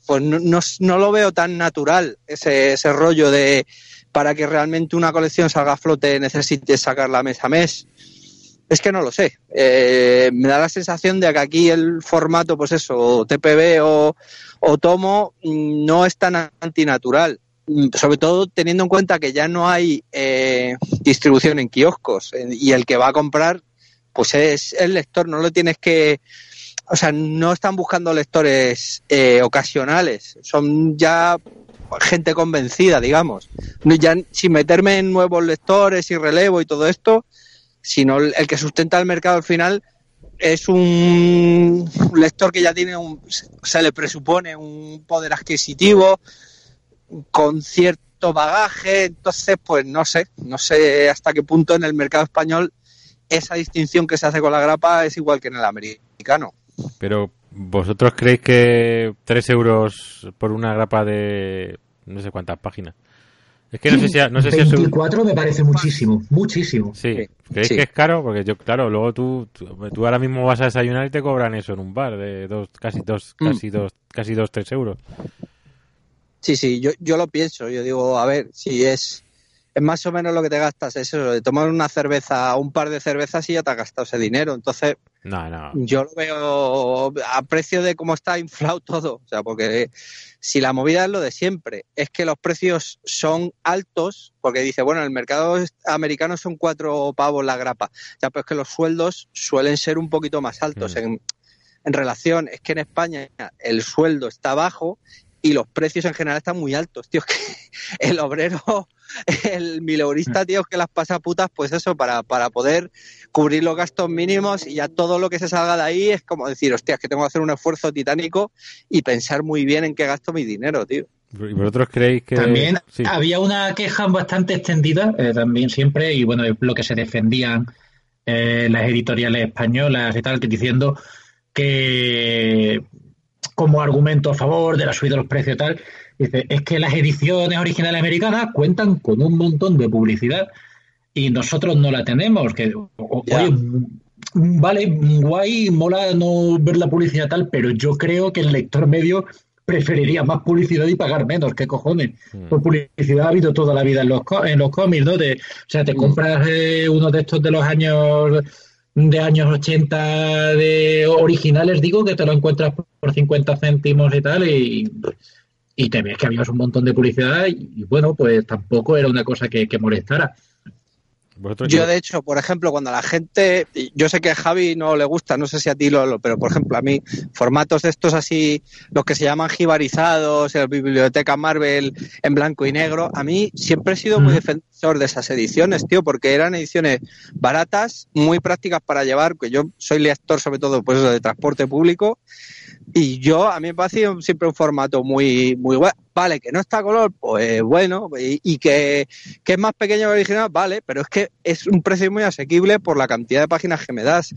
Speaker 2: pues no, no, no lo veo tan natural ese, ese rollo de para que realmente una colección salga a flote necesite sacarla mes a mes. Es que no lo sé. Eh, me da la sensación de que aquí el formato, pues eso, TPB o, o tomo, mm, no es tan antinatural. Mm, Sobre todo teniendo en cuenta que ya no hay eh, distribución en kioscos y el que va a comprar, pues es el lector, no lo tienes que. O sea, no están buscando lectores eh, ocasionales, son ya gente convencida, digamos. Ya sin meterme en nuevos lectores y relevo y todo esto, sino el, el que sustenta el mercado al final es un lector que ya tiene un, se le presupone un poder adquisitivo con cierto bagaje, entonces pues no sé, no sé hasta qué punto en el mercado español esa distinción que se hace con la grapa es igual que en el americano.
Speaker 1: Pero vosotros creéis que 3 euros por una grapa de no sé cuántas páginas. Es que no sé si, no sé
Speaker 3: 24 me parece muchísimo, muchísimo.
Speaker 1: Sí, ¿creéis que es caro? Porque yo, claro, luego tú, tú, ahora mismo vas a desayunar y te cobran eso en un bar de dos, casi dos, mm. casi dos, casi dos, tres euros.
Speaker 2: Sí, sí, yo, yo lo pienso. Yo digo, a ver, si es, es más o menos lo que te gastas, es eso, de tomar una cerveza, un par de cervezas y ya te has gastado ese dinero. Entonces,
Speaker 1: no, no.
Speaker 2: yo lo veo a precio de cómo está inflado todo. O sea, porque si la movida es lo de siempre, es que los precios son altos, porque dice, bueno, el mercado americano son cuatro pavos la grapa. Ya, pero es que los sueldos suelen ser un poquito más altos. Mm. En, en relación, es que en España el sueldo está bajo y los precios en general están muy altos, tío. Que el obrero, el mileurista, tío, que las pasa putas, pues eso, para, para poder cubrir los gastos mínimos y ya todo lo que se salga de ahí es como decir, hostia, es que tengo que hacer un esfuerzo titánico y pensar muy bien en qué gasto mi dinero, tío.
Speaker 1: ¿Y vosotros creéis que.?
Speaker 3: También había una queja bastante extendida, eh, también siempre, y bueno, lo que se defendían eh, las editoriales españolas y tal, que diciendo que como argumento a favor de la subida de los precios y tal, dice, es que las ediciones originales americanas cuentan con un montón de publicidad y nosotros no la tenemos, que oye, vale, guay, mola no ver la publicidad tal, pero yo creo que el lector medio preferiría más publicidad y pagar menos, ¿qué cojones? Mm. Por publicidad ha habido toda la vida en los, en los cómics, ¿no? De, o sea, te mm. compras eh, uno de estos de los años de años 80 de originales, digo, que te lo encuentras por 50 céntimos y tal, y, y te ves que había un montón de publicidad y, bueno, pues tampoco era una cosa que, que molestara.
Speaker 2: Yo, de hecho, por ejemplo, cuando la gente, yo sé que a Javi no le gusta, no sé si a ti lo, pero por ejemplo, a mí, formatos de estos así, los que se llaman jibarizados, el biblioteca Marvel en blanco y negro, a mí siempre he sido muy defensor de esas ediciones, tío, porque eran ediciones baratas, muy prácticas para llevar, que yo soy lector sobre todo, pues eso, de transporte público, y yo, a mí me parece siempre un formato muy, muy bueno. Vale, que no está color, pues bueno, y, que, es más pequeño que el original, vale, pero es que es un precio muy asequible por la cantidad de páginas que me das.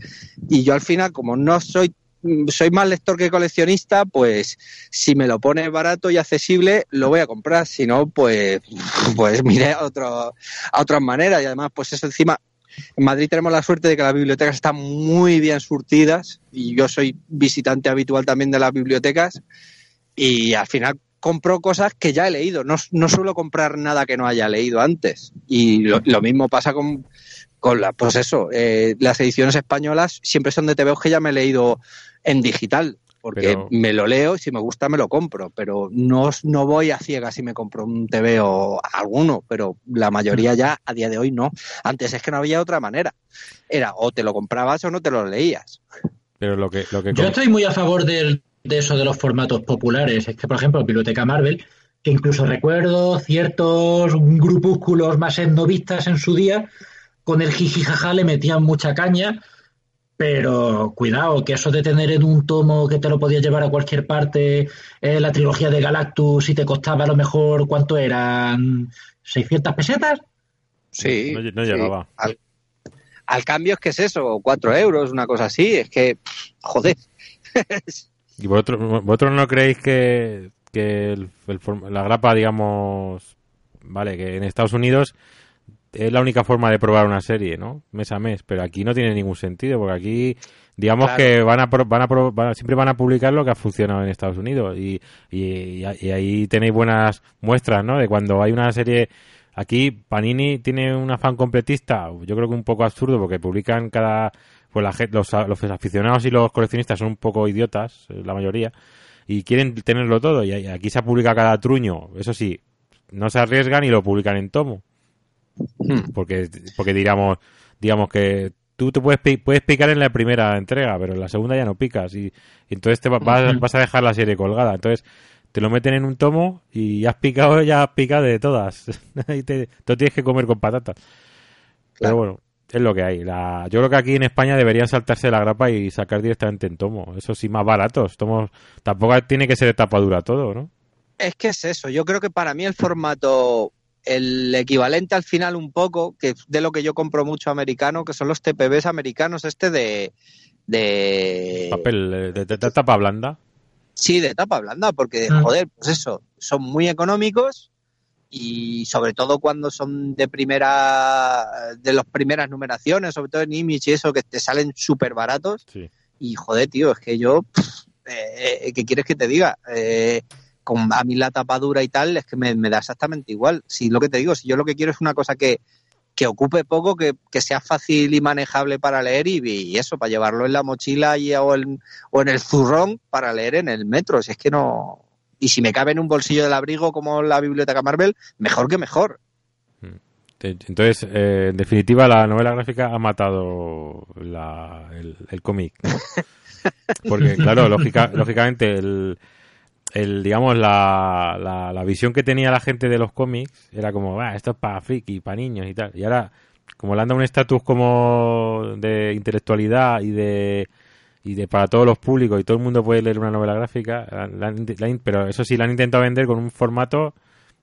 Speaker 2: Y yo al final, como no soy soy más lector que coleccionista, pues si me lo pone barato y accesible, lo voy a comprar. Si no, pues, pues mire a, otro, a otras maneras. Y además, pues eso encima, en Madrid tenemos la suerte de que las bibliotecas están muy bien surtidas y yo soy visitante habitual también de las bibliotecas y al final compro cosas que ya he leído. No, no suelo comprar nada que no haya leído antes. Y lo, mismo pasa con, con pues eso, eh, las ediciones españolas siempre son de TVOs que ya me he leído en digital porque me lo leo y si me gusta me lo compro, pero no, no voy a ciegas si me compro un TV o alguno, pero la mayoría ya a día de hoy no. Antes es que no había otra manera. Era o te lo comprabas o no te lo leías.
Speaker 1: Pero lo que, lo que
Speaker 3: Yo estoy muy a favor de, eso de los formatos populares. Es que, por ejemplo, Biblioteca Marvel, que incluso recuerdo ciertos grupúsculos más etnovistas en su día, con el jijijaja le metían mucha caña pero cuidado, que eso de tener en un tomo que te lo podías llevar a cualquier parte, eh, la trilogía de Galactus, y te costaba a lo mejor, ¿cuánto eran? ¿600 pesetas?
Speaker 2: Sí.
Speaker 1: No, llegaba.
Speaker 2: Al, cambio es que es eso, 4 euros, una cosa así, es que, joder.
Speaker 1: ¿Y vosotros, vosotros no creéis que, que la grapa, digamos, vale, que en Estados Unidos es la única forma de probar una serie, ¿no? Mes a mes, pero aquí no tiene ningún sentido, porque aquí, digamos que van a, van a, siempre van a publicar lo que ha funcionado en Estados Unidos y, y, ahí tenéis buenas muestras, ¿no? De cuando hay una serie, aquí Panini tiene un afán completista, yo creo que un poco absurdo, porque publican cada, pues la los, los aficionados y los coleccionistas son un poco idiotas, la mayoría, y quieren tenerlo todo, y aquí se publica cada truño, eso sí, no se arriesgan y lo publican en tomo Hmm. Porque, porque digamos, digamos que tú te puedes, puedes picar en la primera entrega, pero en la segunda ya no picas. Y, entonces te vas, vas, a dejar la serie colgada. Entonces te lo meten en un tomo y ya has picado, ya has picado de todas. y te, tienes que comer con patatas. Pero bueno, es lo que hay. La, yo creo que aquí en España deberían saltarse la grapa y sacar directamente en tomo. Eso sí, más baratos. Tomos, tampoco tiene que ser tapadura todo, ¿no?
Speaker 2: Es que es eso. Yo creo que para mí el formato, el equivalente al final un poco, que de lo que yo compro mucho americano, que son los TPBs americanos, este de. de
Speaker 1: Papel, eh, de, de- de tapa blanda.
Speaker 2: Sí, de tapa blanda, porque,
Speaker 3: Mm.
Speaker 2: joder, pues eso, son muy económicos y sobre todo cuando son de primera, de las primeras numeraciones, sobre todo en Image y eso, que te salen súper baratos.
Speaker 1: Sí.
Speaker 2: Y joder, tío, es que yo, pff, eh, ¿qué quieres que te diga? Eh, con a mí la tapadura y tal, es que me, me da exactamente igual. Si lo que te digo, si yo lo que quiero es una cosa que, que ocupe poco, que, que sea fácil y manejable para leer y, y eso, para llevarlo en la mochila y, o, en, o en el zurrón para leer en el metro. Si es que no. Y si me cabe en un bolsillo del abrigo como la biblioteca Marvel, mejor que mejor.
Speaker 1: Te- Entonces, eh, en definitiva, la novela gráfica ha matado la- el, el cómic. Porque, claro, lógica, lógicamente, el, el, digamos, la, la, la visión que tenía la gente de los cómics era como, "Ah, esto es para friki, para niños y tal. Y ahora, como le han dado un estatus como de intelectualidad y de y de para todos los públicos y todo el mundo puede leer una novela gráfica, la- la pero eso sí la han intentado vender con un formato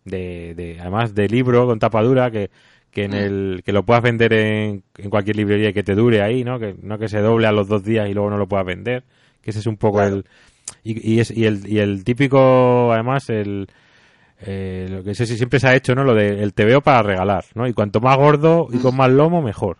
Speaker 1: de, de además de libro con tapadura que que en
Speaker 2: Mm.
Speaker 1: el que lo puedas vender en, en cualquier librería y que te dure ahí, ¿no? Que no que se doble a los dos días y luego no lo puedas vender, que ese es un poco
Speaker 2: Claro.
Speaker 1: el y, y es y el y el típico además el eh, lo que sé si siempre se ha hecho, ¿no? Lo de el TVO para regalar, ¿no? Y cuanto más gordo y con más lomo mejor.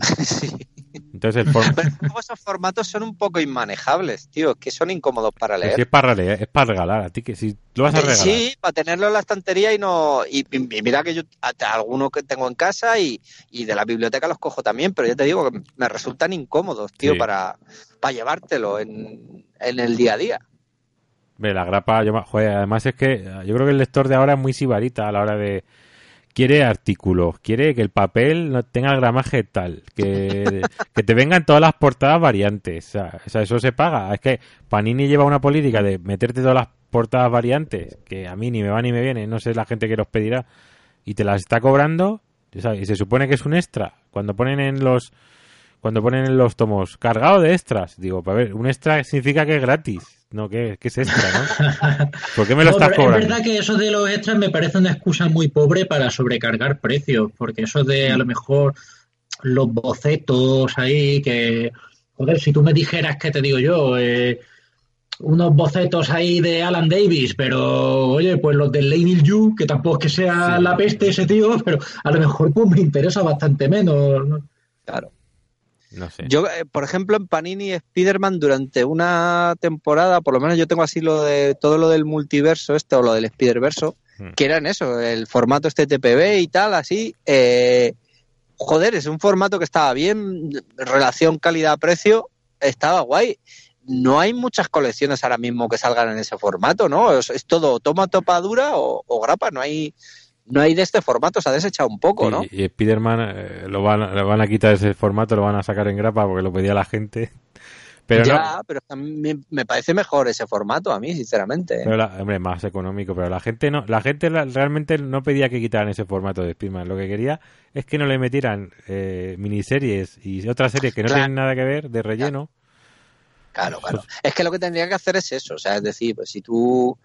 Speaker 2: sí.
Speaker 1: Entonces el formato
Speaker 2: Pero esos formatos son un poco inmanejables, tío, que son incómodos para leer.
Speaker 1: si es para rele- es para regalar, a ti que si lo vas a regalar.
Speaker 2: Sí, para tenerlo en la estantería y no. Y, y- mira que yo hasta algunos que tengo en casa y, y de la biblioteca los cojo también, pero ya te digo que me resultan incómodos, tío,
Speaker 1: Sí.
Speaker 2: para, para llevártelo en, en el día a día.
Speaker 1: Ve, la grapa, yo, joder, además es que yo creo que el lector de ahora es muy sibarita a la hora de... Quiere artículos, quiere que el papel no tenga el gramaje tal, que, que te vengan todas las portadas variantes. O sea, o sea, eso se paga. Es que Panini lleva una política de meterte todas las portadas variantes, que a mí ni me va ni me viene, no sé la gente que los pedirá, y te las está cobrando, y se supone que es un extra. Cuando ponen en los cuando ponen en los tomos cargado de extras, digo, a ver, un extra significa que es gratis, no que, que es extra, ¿no? ¿Por qué me lo
Speaker 3: No,
Speaker 1: estás cobrando?
Speaker 3: Es verdad que eso de los extras me parece una excusa muy pobre para sobrecargar precios, porque eso de a lo mejor los bocetos ahí, que, joder, si tú me dijeras que te digo yo, eh, unos bocetos ahí de Alan Davis, pero oye, pues los de Lane Yu, que tampoco es que sea
Speaker 1: Sí.
Speaker 3: la peste ese tío, pero a lo mejor pues me interesa bastante menos. ¿no?
Speaker 2: Claro.
Speaker 1: No sé.
Speaker 2: Yo, eh, por ejemplo, en Panini Spider-Man durante una temporada, por lo menos yo tengo así lo de todo lo del multiverso este o lo del Spider-Verso,
Speaker 1: Hmm.
Speaker 2: que eran eso, el formato este TPB y tal, así. eh, joder, es un formato que estaba bien, relación calidad-precio, estaba guay. No hay muchas colecciones ahora mismo que salgan en ese formato, ¿no? Es, es todo toma topadura o, o grapa, no hay no hay de este formato, se ha desechado un poco, ¿no?
Speaker 1: Y, y Spider-Man eh, lo, van, a- lo van a quitar ese formato, lo van a sacar en grapa porque lo pedía la gente. Pero no,
Speaker 2: ya, pero también me parece mejor ese formato a mí, sinceramente.
Speaker 1: pero la- hombre, más económico, pero la gente no, la gente la- realmente no pedía que quitaran ese formato de Spider-Man. Lo que quería es que no le metieran eh, miniseries y otras series que no
Speaker 2: Claro.
Speaker 1: tienen nada que ver de relleno.
Speaker 2: Claro, claro. Es que lo que tendría que hacer es eso, o sea, es decir, pues si tú,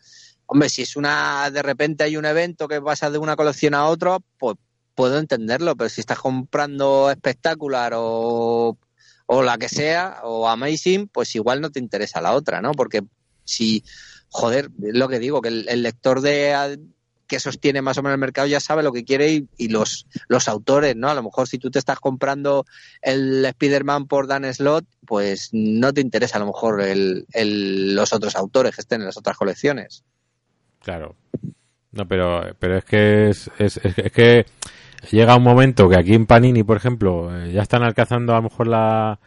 Speaker 2: hombre, si es una, de repente hay un evento que pasa de una colección a otra, pues puedo entenderlo, pero si estás comprando espectacular o, o la que sea, o Amazing, pues igual no te interesa la otra, ¿no? Porque si, joder, es lo que digo, que el, lector de que sostiene más o menos el mercado ya sabe lo que quiere y, los, los autores, ¿no? A lo mejor si tú te estás comprando el Spider-Man por Dan Slott, pues no te interesa a lo mejor el- los otros autores que estén en las otras colecciones.
Speaker 1: Claro. No, pero, pero es que es, es, es- es que llega un momento que aquí en Panini, por ejemplo, eh, ya están alcanzando a lo mejor la,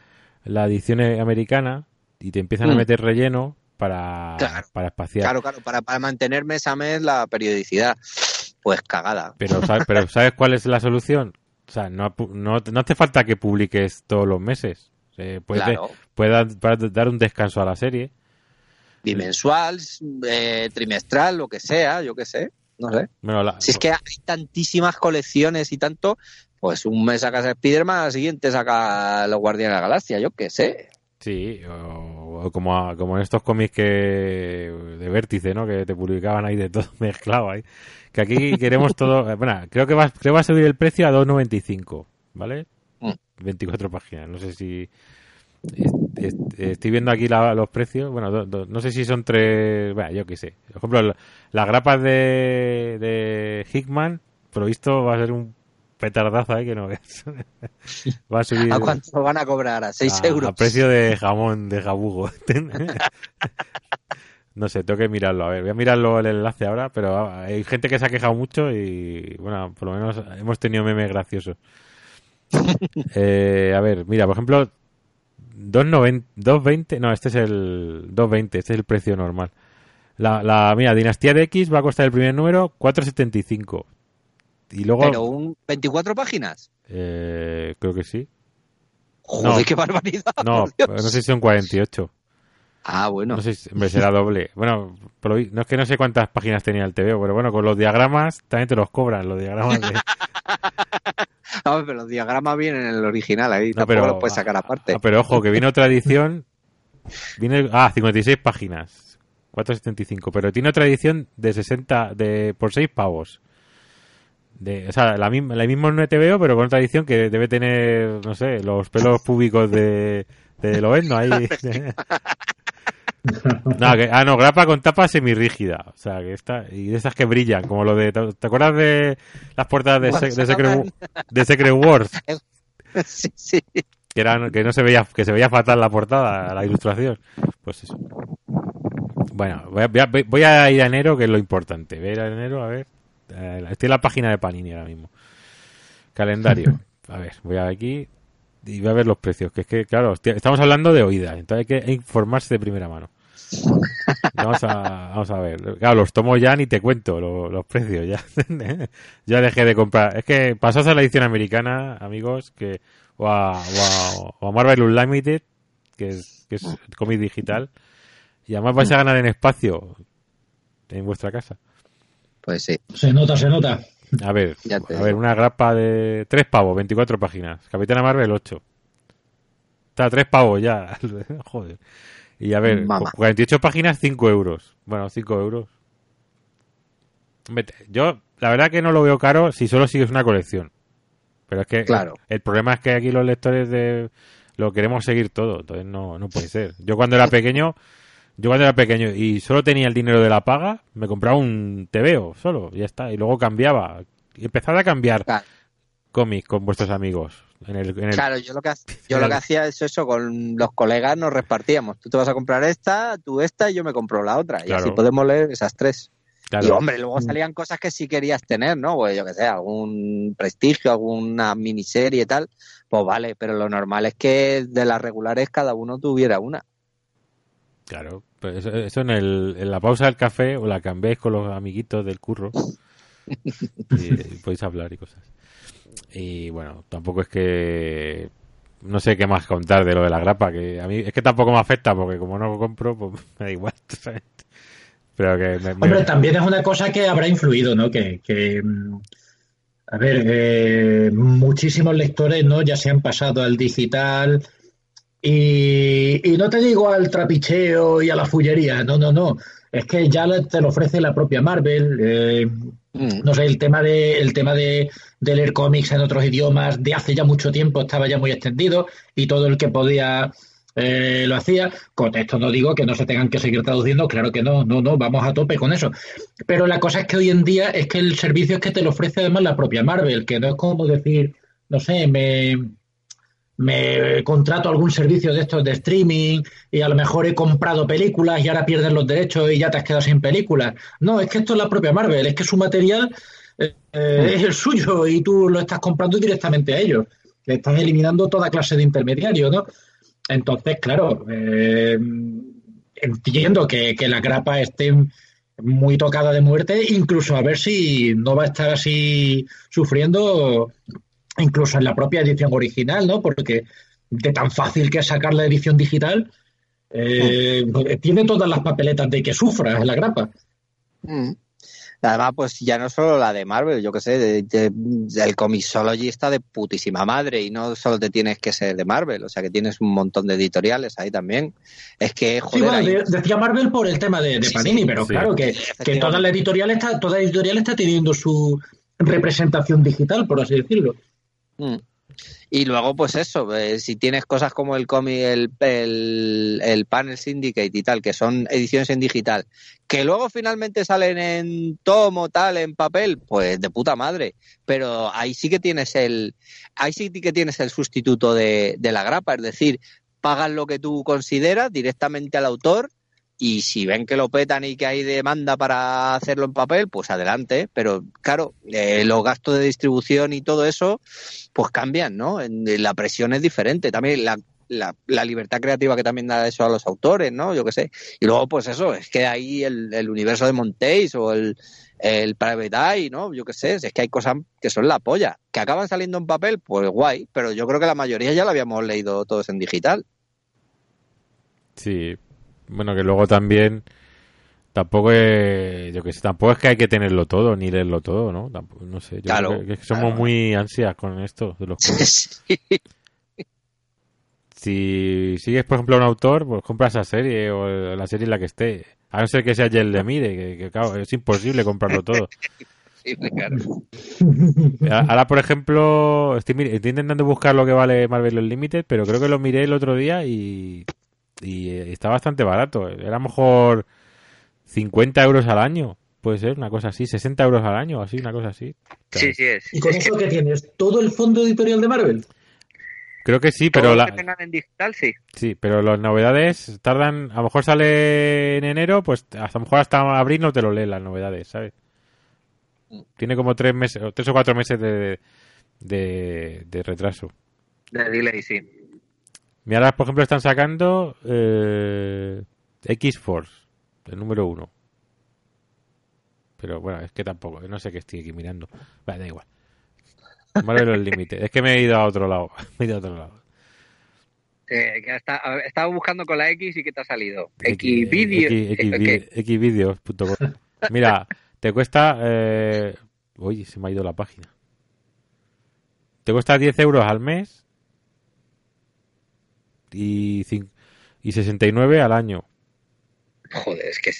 Speaker 1: la edición americana y te empiezan a
Speaker 2: Mm.
Speaker 1: meter relleno para,
Speaker 2: Claro.
Speaker 1: para espaciar.
Speaker 2: Claro, claro, para, para mantener mes a mes la periodicidad. Pues cagada.
Speaker 1: Pero, ¿sabes, pero ¿sabes cuál es la solución? O sea, no, no, no hace falta que publiques todos los meses. Eh, puedes,
Speaker 2: Claro.
Speaker 1: puedes dar- puedes dar un descanso a la serie.
Speaker 2: Bimensual, eh, trimestral, lo que sea, yo qué sé. No sé.
Speaker 1: Bueno, la-
Speaker 2: Si es que hay tantísimas colecciones y tanto, pues un mes sacas a Spider-Man, al siguiente saca los Guardianes de la Galaxia, yo qué sé.
Speaker 1: Sí, o, o como, a- como en estos cómics que de vértice, ¿no? Que te publicaban ahí de todo mezclado ahí. Que aquí queremos todo. eh, Bueno, creo que va, creo que va a subir el precio a 2.95, ¿vale?
Speaker 2: Mm.
Speaker 1: 24 páginas. No sé si. Est- est- Estoy viendo aquí la- los precios. Bueno, do- do- no sé si son tres. Bueno, yo qué sé. Por ejemplo, la- las grapas de, de Hickman, por lo visto, va a ser un petardazo ahí que no veas. va a subir.
Speaker 2: ¿A cuánto lo van a cobrar? ¿A 6
Speaker 1: a-
Speaker 2: euros?
Speaker 1: A precio de jamón de jabugo. no sé, tengo que mirarlo. A ver, voy a mirarlo el enlace ahora, pero hay gente que se ha quejado mucho y, bueno, por lo menos hemos tenido memes graciosos. Eh, a ver, mira, por ejemplo, 2.90 2.20, no, este es el 2.20, este es el precio normal. La, la, mira, Dinastía de X va a costar el primer número 4.75. Y luego,
Speaker 2: Pero un 24 páginas.
Speaker 1: eh, creo que sí.
Speaker 2: Joder,
Speaker 1: No.
Speaker 2: qué barbaridad.
Speaker 1: No, no sé si son 48.
Speaker 2: Ah, bueno.
Speaker 1: No sé será doble. Bueno, no es que no sé cuántas páginas tenía el TVO, pero bueno, con los diagramas también te los cobran, los diagramas de...
Speaker 2: No, pero los diagramas vienen en el original ahí.
Speaker 1: No,
Speaker 2: tampoco
Speaker 1: pero,
Speaker 2: los puedes sacar aparte.
Speaker 1: Ah, pero ojo, que viene otra edición. Viene, ah, 56 páginas. 475. Pero tiene otra edición de 60, de, por 6 pavos. De, o sea, la misma, la misma no TVO, pero con otra edición que debe tener, no sé, los pelos públicos de, de Loendo ahí. No, que- ah, no, grapa con tapa semirrígida. O sea, que está, y de esas que brillan, como lo de, ¿te, te acuerdas de las portadas de, Se- de Secret, de Secret Wars?
Speaker 2: sí, sí.
Speaker 1: que eran que no se veía que se veía fatal la portada la ilustración. Pues eso. Bueno voy a, voy a- ir a enero que es lo importante. Voy a ir a enero a ver. Eh, estoy en la página de Panini ahora mismo. Calendario. A ver voy a aquí y voy a ver los precios que es que claro hostia, estamos hablando de oídas entonces hay que informarse de primera mano Vamos a, vamos a ver. Claro, los tomo ya ni te cuento lo- los precios ya. ya dejé de comprar. Es que pasas a la edición americana, amigos, que o a, o a, o a Marvel Unlimited, que es, que es cómic digital, y además vais a ganar en espacio en vuestra casa.
Speaker 2: Pues sí.
Speaker 3: Se nota, se nota.
Speaker 1: A ver, a ver, una grapa de tres pavos, 24 páginas. Capitana Marvel 8. Está tres pavos ya. Joder. Y a ver,
Speaker 2: Mamá.
Speaker 1: 48 páginas, 5 euros. Bueno, 5 euros. Yo, la verdad que no lo veo caro si solo sigues una colección. Pero es que
Speaker 2: Claro.
Speaker 1: el, el problema es que aquí los lectores de lo queremos seguir todo, entonces no, no puede ser. Yo cuando era pequeño, yo cuando era pequeño y solo tenía el dinero de la paga, me compraba un TVO solo, y ya está, y luego cambiaba. Y empezaba a cambiar
Speaker 2: Claro.
Speaker 1: cómics con vuestros amigos. En el, en el-
Speaker 2: Claro, yo lo que, yo lo que hacía es eso, con los colegas nos repartíamos. Tú te vas a comprar esta, tú esta y yo me compro la otra. Y
Speaker 1: Claro.
Speaker 2: así podemos leer esas tres.
Speaker 1: claro,
Speaker 2: Y hombre, luego salían cosas que sí querías tener, ¿no? Pues yo que sé, algún prestigio, alguna miniserie y tal. Pues vale, pero lo normal es que de las regulares cada uno tuviera una.
Speaker 1: Claro. Pues eso, eso en, el, en la pausa del café o la cambiáis con los amiguitos del curro y, y podéis hablar y cosas. Y bueno, tampoco es que no sé qué más contar de lo de la grapa, que a mí es que tampoco me afecta porque como no lo compro, pues me da igual. ¿sabes? Pero que me, me-
Speaker 3: Hombre, también es una cosa que habrá influido, ¿no? Que, que, mm, a ver, eh, muchísimos lectores, ¿no? Ya se han pasado al digital y, y no te digo al trapicheo y a la fullería, no, no, no. Es que ya te lo ofrece la propia Marvel. eh,
Speaker 2: Mm.
Speaker 3: no sé, el tema de el tema de, de leer cómics en otros idiomas de hace ya mucho tiempo estaba ya muy extendido y todo el que podía eh, lo hacía. Con esto no digo que no se tengan que seguir traduciendo, claro que no, no, no, vamos a tope con eso. Pero la cosa es que hoy en día es que el servicio es que te lo ofrece además la propia Marvel, que no es como decir, no sé, me, me contrato algún servicio de estos de streaming y a lo mejor he comprado películas y ahora pierdes los derechos y ya te has quedado sin películas. No, es que esto es la propia Marvel, es que su material eh, es el suyo y tú lo estás comprando directamente a ellos. Le estás eliminando toda clase de intermediarios, ¿no? Entonces, claro, eh, entiendo que, que la grapa esté muy tocada de muerte, incluso a ver si no va a estar así sufriendo incluso en la propia edición original, ¿no? Porque de tan fácil que es sacar la edición digital, eh, tiene todas las papeletas de que sufra la grapa.
Speaker 2: Mm. Además, pues ya no solo la de Marvel, yo que sé, de, de, el Comixology está de putísima madre y no solo te tienes que ser de Marvel, o sea que tienes un montón de editoriales ahí también. Es que, joder.
Speaker 3: Sí, bueno, decía Marvel por el tema de, de Panini, pero claro que, que toda la editorial está, toda editorial está teniendo su representación digital, por así decirlo.
Speaker 2: Mm. Y luego, pues eso, eh, si tienes cosas como el cómic, el, el, el, Panel Syndicate y tal, que son ediciones en digital, que luego finalmente salen en tomo, tal, en papel, pues de puta madre. Pero ahí sí que tienes el, ahí sí que tienes el sustituto de, de la grapa, es decir, pagas lo que tú consideras directamente al autor y si ven que lo petan y que hay demanda para hacerlo en papel, pues adelante. Pero claro, eh, los gastos de distribución y todo eso, pues cambian, ¿no? La presión es diferente. También la, la, la, libertad creativa que también da eso a los autores, ¿no? Yo qué sé. Y luego, pues eso, es que ahí el, universo de Montéis o el, el Private Eye, ¿no? Yo qué sé, es que hay cosas que son la polla. Que acaban saliendo en papel, pues guay, pero yo creo que la mayoría ya la habíamos leído todos en digital.
Speaker 1: Sí, bueno, que luego también tampoco es, yo que sé, tampoco es que hay que tenerlo todo ni leerlo todo, ¿no? Tampoco, no sé, yo
Speaker 2: claro,
Speaker 1: creo que, somos
Speaker 2: claro.
Speaker 1: muy ansias con esto de los
Speaker 2: sí.
Speaker 1: Si sigues, por ejemplo, a un autor, pues compra esa serie o la serie en la que esté. A no ser que sea el de Mire, que, que claro, es imposible comprarlo todo.
Speaker 2: Sí, claro.
Speaker 1: Ahora, por ejemplo, estoy, estoy, intentando buscar lo que vale Marvel Unlimited, pero creo que lo miré el otro día y, y está bastante barato. Era a lo mejor 50 euros al año. Puede ser una cosa así, 60 euros al año, así, una cosa así.
Speaker 2: Sí, sí es.
Speaker 3: ¿Y con
Speaker 2: es
Speaker 3: eso que... que tienes? ¿Todo el fondo editorial de Marvel?
Speaker 1: Creo que sí, pero
Speaker 2: Todo
Speaker 1: la...
Speaker 2: lo que tengan en digital, sí.
Speaker 1: Sí, pero las novedades tardan, a lo mejor sale en enero, pues hasta a lo mejor hasta abril no te lo lee las novedades, ¿sabes? Tiene como tres meses, o tres o cuatro meses de, de, de retraso.
Speaker 2: De delay, sí.
Speaker 1: Mira, ahora por ejemplo están sacando eh, X-Force, el número uno. Pero bueno, es que tampoco, no sé qué estoy aquí mirando. Vale, da igual. Marvel el límite. Es que me he ido a otro lado. Me he ido a otro lado.
Speaker 2: Eh, que estaba buscando con la X y ¿qué te ha salido? Xvideos.
Speaker 1: Xvideos.com. Mira, te cuesta. Eh... Uy, se me ha ido la página. Te cuesta 10 euros al mes y, y 69 al año.
Speaker 2: Joder, es que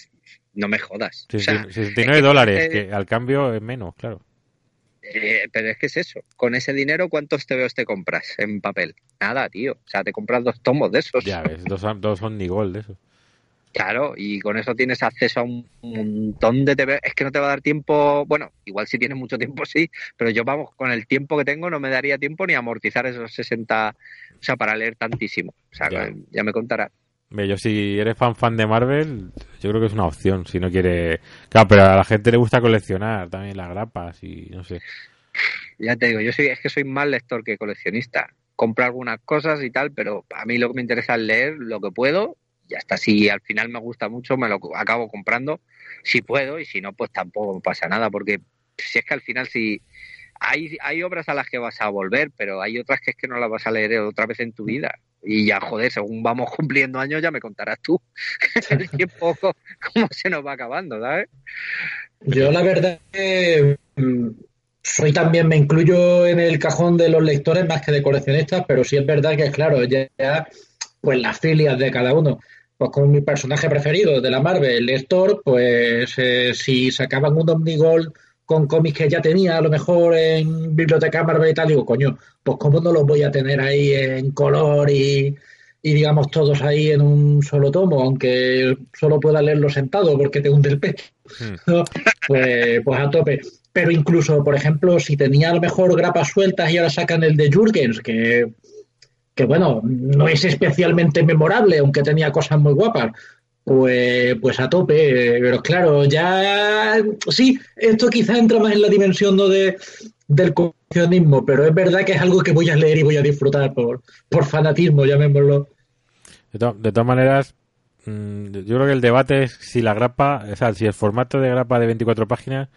Speaker 2: no me jodas.
Speaker 1: 69 o sea, 69 dólares, es que, que al cambio es menos, claro.
Speaker 2: Eh, pero es que es eso. Con ese dinero, ¿cuántos TVOs te compras en papel? Nada, tío. O sea, te compras dos tomos de esos.
Speaker 1: Ya ves, dos, dos Omnigold de esos.
Speaker 2: Claro, y con eso tienes acceso a un montón de TV. Es que no te va a dar tiempo. Bueno, igual si tienes mucho tiempo, sí. Pero yo, vamos, con el tiempo que tengo, no me daría tiempo ni amortizar esos 60. O sea, para leer tantísimo. O sea, ya, ya me contará.
Speaker 1: Yo, si eres fan fan de Marvel, yo creo que es una opción. Si no quiere. Claro, pero a la gente le gusta coleccionar también las grapas y no sé.
Speaker 2: Ya te digo, yo soy, es que soy más lector que coleccionista. Compro algunas cosas y tal, pero a mí lo que me interesa es leer lo que puedo y hasta si al final me gusta mucho me lo acabo comprando. Si puedo y si no pues tampoco pasa nada porque si es que al final si hay, hay obras a las que vas a volver pero hay otras que es que no las vas a leer otra vez en tu vida. Y ya joder según vamos cumpliendo años ya me contarás tú el tiempo cómo se nos va acabando ¿sabes?
Speaker 3: yo la verdad que soy también me incluyo en el cajón de los lectores más que de coleccionistas pero sí es verdad que claro ya, ya pues las filias de cada uno pues con mi personaje preferido de la Marvel, Lector, pues eh, si sacaban un Omnigol con cómics que ya tenía, a lo mejor en Biblioteca Marvel y tal, digo, coño, pues cómo no los voy a tener ahí en color y, y digamos todos ahí en un solo tomo, aunque solo pueda leerlo sentado porque te hunde el pecho. ¿no? pues, pues a tope. Pero incluso, por ejemplo, si tenía a lo mejor grapas sueltas y ahora sacan el de Jurgens, que que bueno, no es especialmente memorable, aunque tenía cosas muy guapas, pues, pues a tope. Pero claro, ya sí, esto quizá entra más en la dimensión ¿no? de, del coleccionismo, pero es verdad que es algo que voy a leer y voy a disfrutar por, por fanatismo, llamémoslo.
Speaker 1: De, to de todas maneras, mmm, yo creo que el debate es si la grapa, o sea, si el formato de grapa de 24 páginas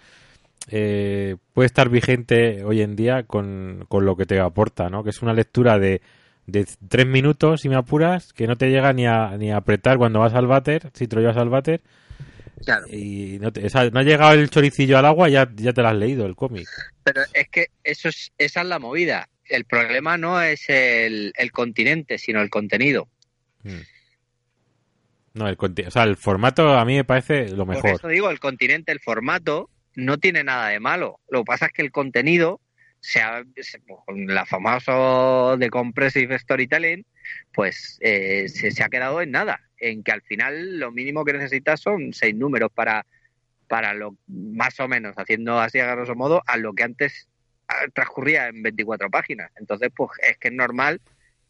Speaker 1: eh, puede estar vigente hoy en día con, con lo que te aporta, ¿no? Que es una lectura de de tres minutos, si me apuras, que no te llega ni a, ni a apretar cuando vas al váter, si te lo llevas al váter,
Speaker 2: Claro.
Speaker 1: Y no, te- o sea, no ha llegado el choricillo al agua, ya, ya te lo has leído, el cómic.
Speaker 2: Pero es que eso es, esa es la movida. El problema no es el, el continente, sino el contenido.
Speaker 1: Mm. No, el, o sea, el formato a mí me parece lo
Speaker 2: Por
Speaker 1: mejor.
Speaker 2: eso digo, el continente, el formato, no tiene nada de malo. Lo que pasa es que el contenido, se ha, se- con la famosa de Compressive Storytelling, pues eh, se, se ha quedado en nada. En que al final lo mínimo que necesitas son seis números para, para lo más o menos, haciendo así a grosso modo, a lo que antes ah, transcurría en 24 páginas. Entonces, pues es que es normal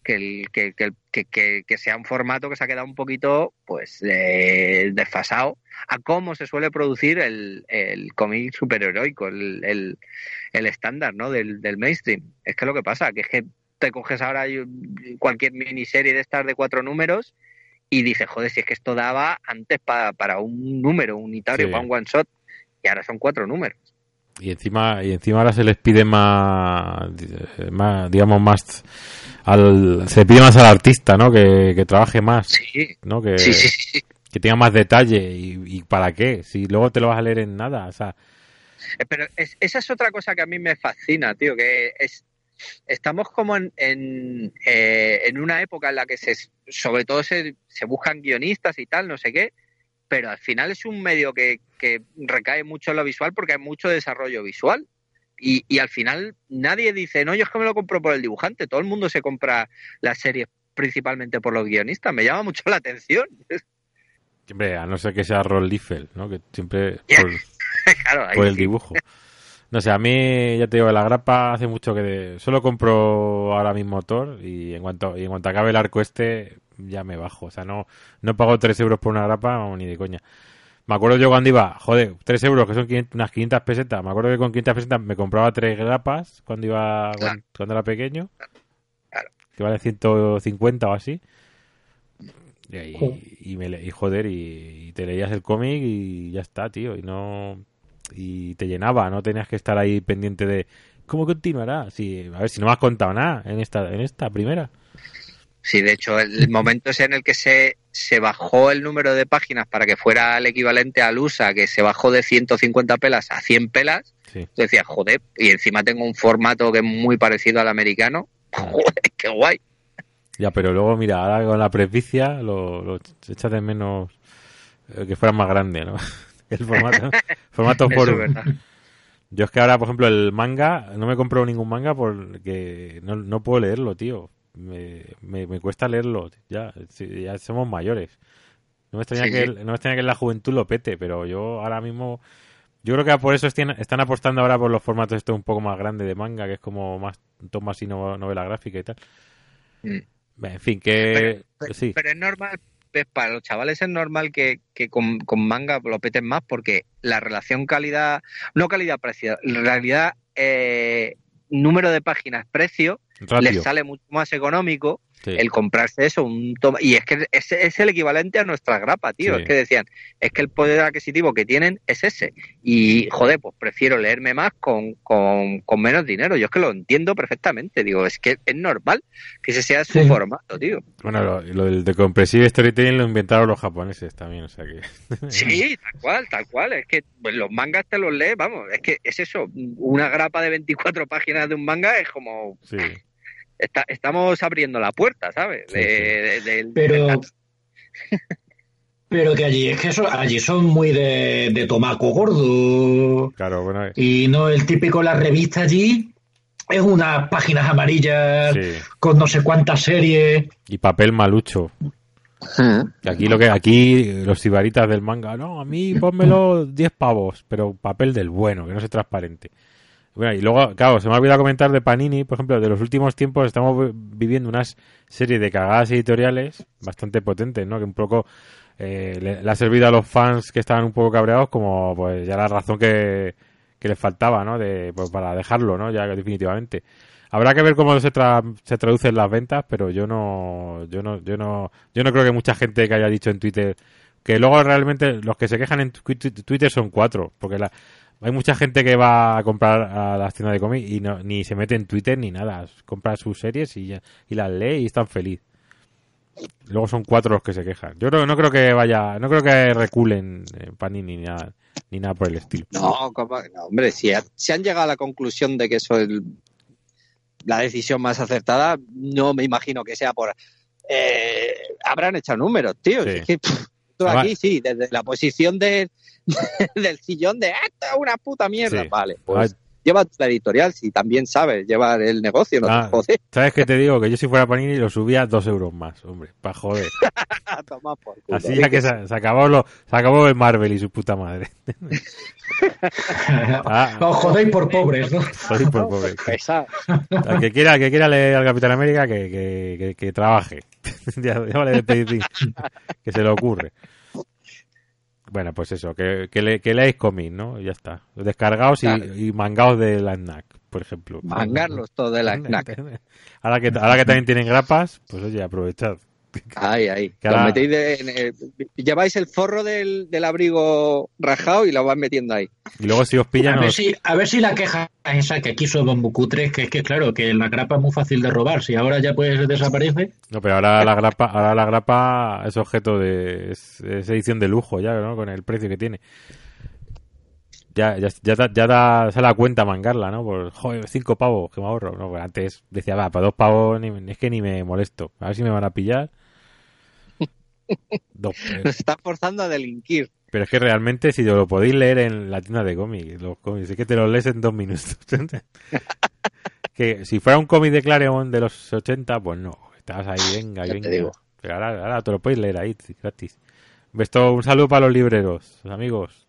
Speaker 2: que, el, que, que, que, que- que sea un formato que se ha quedado un poquito pues eh, desfasado a cómo se suele producir el, el cómic superheroico, el, el, el estándar ¿no? del, del mainstream. Es que lo que pasa, que es que te coges ahora cualquier miniserie de estas de cuatro números y dices, joder, si es que esto daba antes pa- para un número unitario,
Speaker 1: Sí.
Speaker 2: para un one shot, y ahora son cuatro números.
Speaker 1: Y encima, y encima ahora se les pide más, más digamos, más al, se pide más al artista, ¿no? Que, que trabaje más,
Speaker 2: Sí,
Speaker 1: ¿no? Que,
Speaker 2: sí, sí,
Speaker 1: que tenga más detalle. Y, y para qué? Si luego te lo vas a leer en nada, o sea,
Speaker 2: Eh, Pero es- esa es otra cosa que a mí me fascina, tío, que es estamos como en, en, eh, en una época en la que se, sobre todo se, se buscan guionistas y tal, no sé qué, pero al final es un medio que, que recae mucho en lo visual porque hay mucho desarrollo visual. Y, y al final nadie dice, no, yo es que me lo compro por el dibujante, todo el mundo se compra las series principalmente por los guionistas, me llama mucho la atención.
Speaker 1: hombre, a no ser que sea Ron Liefeld, ¿no? Que siempre por,
Speaker 2: claro,
Speaker 1: por el
Speaker 2: sí.
Speaker 1: dibujo. No sé, a mí, ya te digo, la grapa hace mucho que... de- solo compro ahora mismo Thor y en cuanto y en cuanto acabe el arco este, ya me bajo. O sea, no, no pago 3 euros por una grapa vamos, ni de coña. Me acuerdo yo cuando iba, joder, 3 euros, que son 500 unas 500 pesetas. Me acuerdo que con 500 pesetas me compraba 3 grapas cuando iba
Speaker 2: Claro.
Speaker 1: cuando, era pequeño.
Speaker 2: Claro.
Speaker 1: Que vale 150 o así. Y, ahí- y, me le- y joder, y, y te leías el cómic y ya está, tío. Y no y te llenaba, no tenías que estar ahí pendiente de cómo continuará. Sí, a ver, si no me has contado nada en esta, en esta primera.
Speaker 2: Sí, de hecho, el momento ese en el que se, se bajó el número de páginas para que fuera el equivalente al USA, que se bajó de 150 pelas a 100 pelas,
Speaker 1: Sí.
Speaker 2: yo decía, joder, y encima tengo un formato que es muy parecido al americano, joder, qué guay.
Speaker 1: Ya, pero luego, mira, ahora con la presbicia lo, lo echas de menos eh, que fuera más grande, ¿no? El formato, formato
Speaker 2: Eso
Speaker 1: por...
Speaker 2: es verdad.
Speaker 1: Yo es que ahora, por ejemplo, el manga, no me compro ningún manga porque no, no puedo leerlo, tío. Me, me, me cuesta leerlo. Ya, ya somos mayores. No me, extraña
Speaker 2: Sí,
Speaker 1: que,
Speaker 2: sí.
Speaker 1: no me extraña que la juventud lo pete, pero yo ahora mismo... Yo creo que por eso están, apostando ahora por los formatos estos un poco más grandes de manga, que es como más un tomo así, no- novela gráfica y tal.
Speaker 2: Mm.
Speaker 1: En fin, que...
Speaker 2: Pero- pero-
Speaker 1: sí,
Speaker 2: Pero es normal, pues, para los chavales es normal que, que con, con manga lo peten más porque la relación calidad, no calidad-precio, en realidad eh, número de páginas, precio,
Speaker 1: rápido.
Speaker 2: les sale mucho más económico
Speaker 1: sí.
Speaker 2: el comprarse eso, un toma, y es que es, es el equivalente a nuestra grapa, tío.
Speaker 1: Sí.
Speaker 2: Es que decían, es que el poder adquisitivo que tienen es ese. Y joder, pues prefiero leerme más con, con, con menos dinero. Yo es que lo entiendo perfectamente. Digo, es que es normal que ese sea su
Speaker 3: Sí.
Speaker 2: formato, tío.
Speaker 1: Bueno, lo, lo del de compressive storytelling lo inventaron los japoneses también, o sea que...
Speaker 2: Sí, tal cual, tal cual. Es que pues, los mangas te los lees, vamos, es que es eso. Una grapa de 24 páginas de un manga es como.
Speaker 1: Sí.
Speaker 2: Está, estamos abriendo la puerta, ¿sabes? De-
Speaker 3: Pero, pero que allí es que eso, allí son muy de, de tomaco gordo.
Speaker 1: Claro, bueno, eh,
Speaker 3: Y no el típico, la revista allí es unas páginas amarillas
Speaker 1: sí.
Speaker 3: con no sé cuántas series.
Speaker 1: Y papel malucho. Aquí lo que aquí los sibaritas del manga, no, a mí pónmelo 10 pavos, pero papel del bueno, que no sea transparente. Bueno, y luego, claro, se me ha olvidado comentar de Panini, por ejemplo, de los últimos tiempos estamos vi- viviendo unas serie de cagadas editoriales bastante potentes, ¿no? Que un poco eh, le, le ha servido a los fans que estaban un poco cabreados como pues ya la razón que, que les faltaba, ¿no? De, pues, para dejarlo, ¿no? Ya definitivamente. Habrá que ver cómo se, tra se traducen las ventas, pero yo no, yo no, yo no, yo no creo que mucha gente que haya dicho en Twitter que luego realmente los que se quejan en Twitter son cuatro, porque la, hay mucha gente que va a comprar a las tiendas de cómics y no, ni se mete en Twitter ni nada, compra sus series y, ya- y las lee y están feliz. Luego son cuatro los que se quejan. Yo creo, no creo que vaya, no creo que reculen eh, Panini ni nada, ni nada por el estilo.
Speaker 2: No, hombre, si, ha- si han llegado a la conclusión de que eso es el- la decisión más acertada, no me imagino que sea por... eh, habrán echado números, tío.
Speaker 1: Sí.
Speaker 2: Es que, pff, aquí sí, desde la posición de, del sillón de "Ah, esto es una puta mierda.
Speaker 1: Sí.
Speaker 2: Vale, pues lleva la editorial, si también sabes llevar el negocio, no
Speaker 1: Ah.
Speaker 2: te jodes.
Speaker 1: ¿Sabes qué te digo? Que yo si fuera Panini lo subía dos euros más, hombre, para joder.
Speaker 2: Toma por culo.
Speaker 1: Así ya que se, se acabó lo, se acabó el Marvel y su puta madre. Ah,
Speaker 3: Os jodéis por pobres, ¿no?
Speaker 1: soy por pobre.
Speaker 2: Esa-
Speaker 1: Al que quiera, que quiera leer al Capitán América, que, que, que, que trabaje. ya, ya vale de pedir que se le ocurre. Bueno, pues eso, que, que, le, que leáis cómics, ¿no? Ya está. Descargaos y,
Speaker 2: Claro.
Speaker 1: y mangaos de la snack, por ejemplo.
Speaker 2: Mangarlos todos de la snack.
Speaker 1: Ahora que, ahora que también tienen grapas, pues oye, aprovechad.
Speaker 2: Ahí, ahí.
Speaker 1: Que
Speaker 2: Lo
Speaker 1: ahora-
Speaker 2: metéis de- en el- lleváis el forro del, del abrigo rajado y lo vas metiendo ahí.
Speaker 1: Y luego si os pillan,
Speaker 3: A ver,
Speaker 1: os-
Speaker 3: si, a ver si la queja es esa, que aquí somos muy cutres, que es que claro, que la grapa es muy fácil de robar. Si ahora ya pues desaparece,
Speaker 1: No, pero ahora la grapa, ahora la grapa es objeto de es, es edición de lujo ya, ¿no? Con el precio que tiene. Ya, ya, ya, da- ya da, se da cuenta mangarla, ¿no? Por, joder, cinco pavos que me ahorro. No, pues antes decía, va, para dos pavos ni, es que ni me molesto. A ver si me van a pillar.
Speaker 2: Nos está forzando a delinquir.
Speaker 1: pero es que realmente si lo podéis leer en la tienda de cómics, los cómics, es que te los lees en dos minutos. que si fuera un cómic de Claremont de los 80, pues no, estabas ahí, venga,
Speaker 2: Ya te
Speaker 1: venga.
Speaker 2: digo.
Speaker 1: Pero ahora, ahora te lo podéis leer ahí, gratis. Esto, un saludo para los libreros, amigos.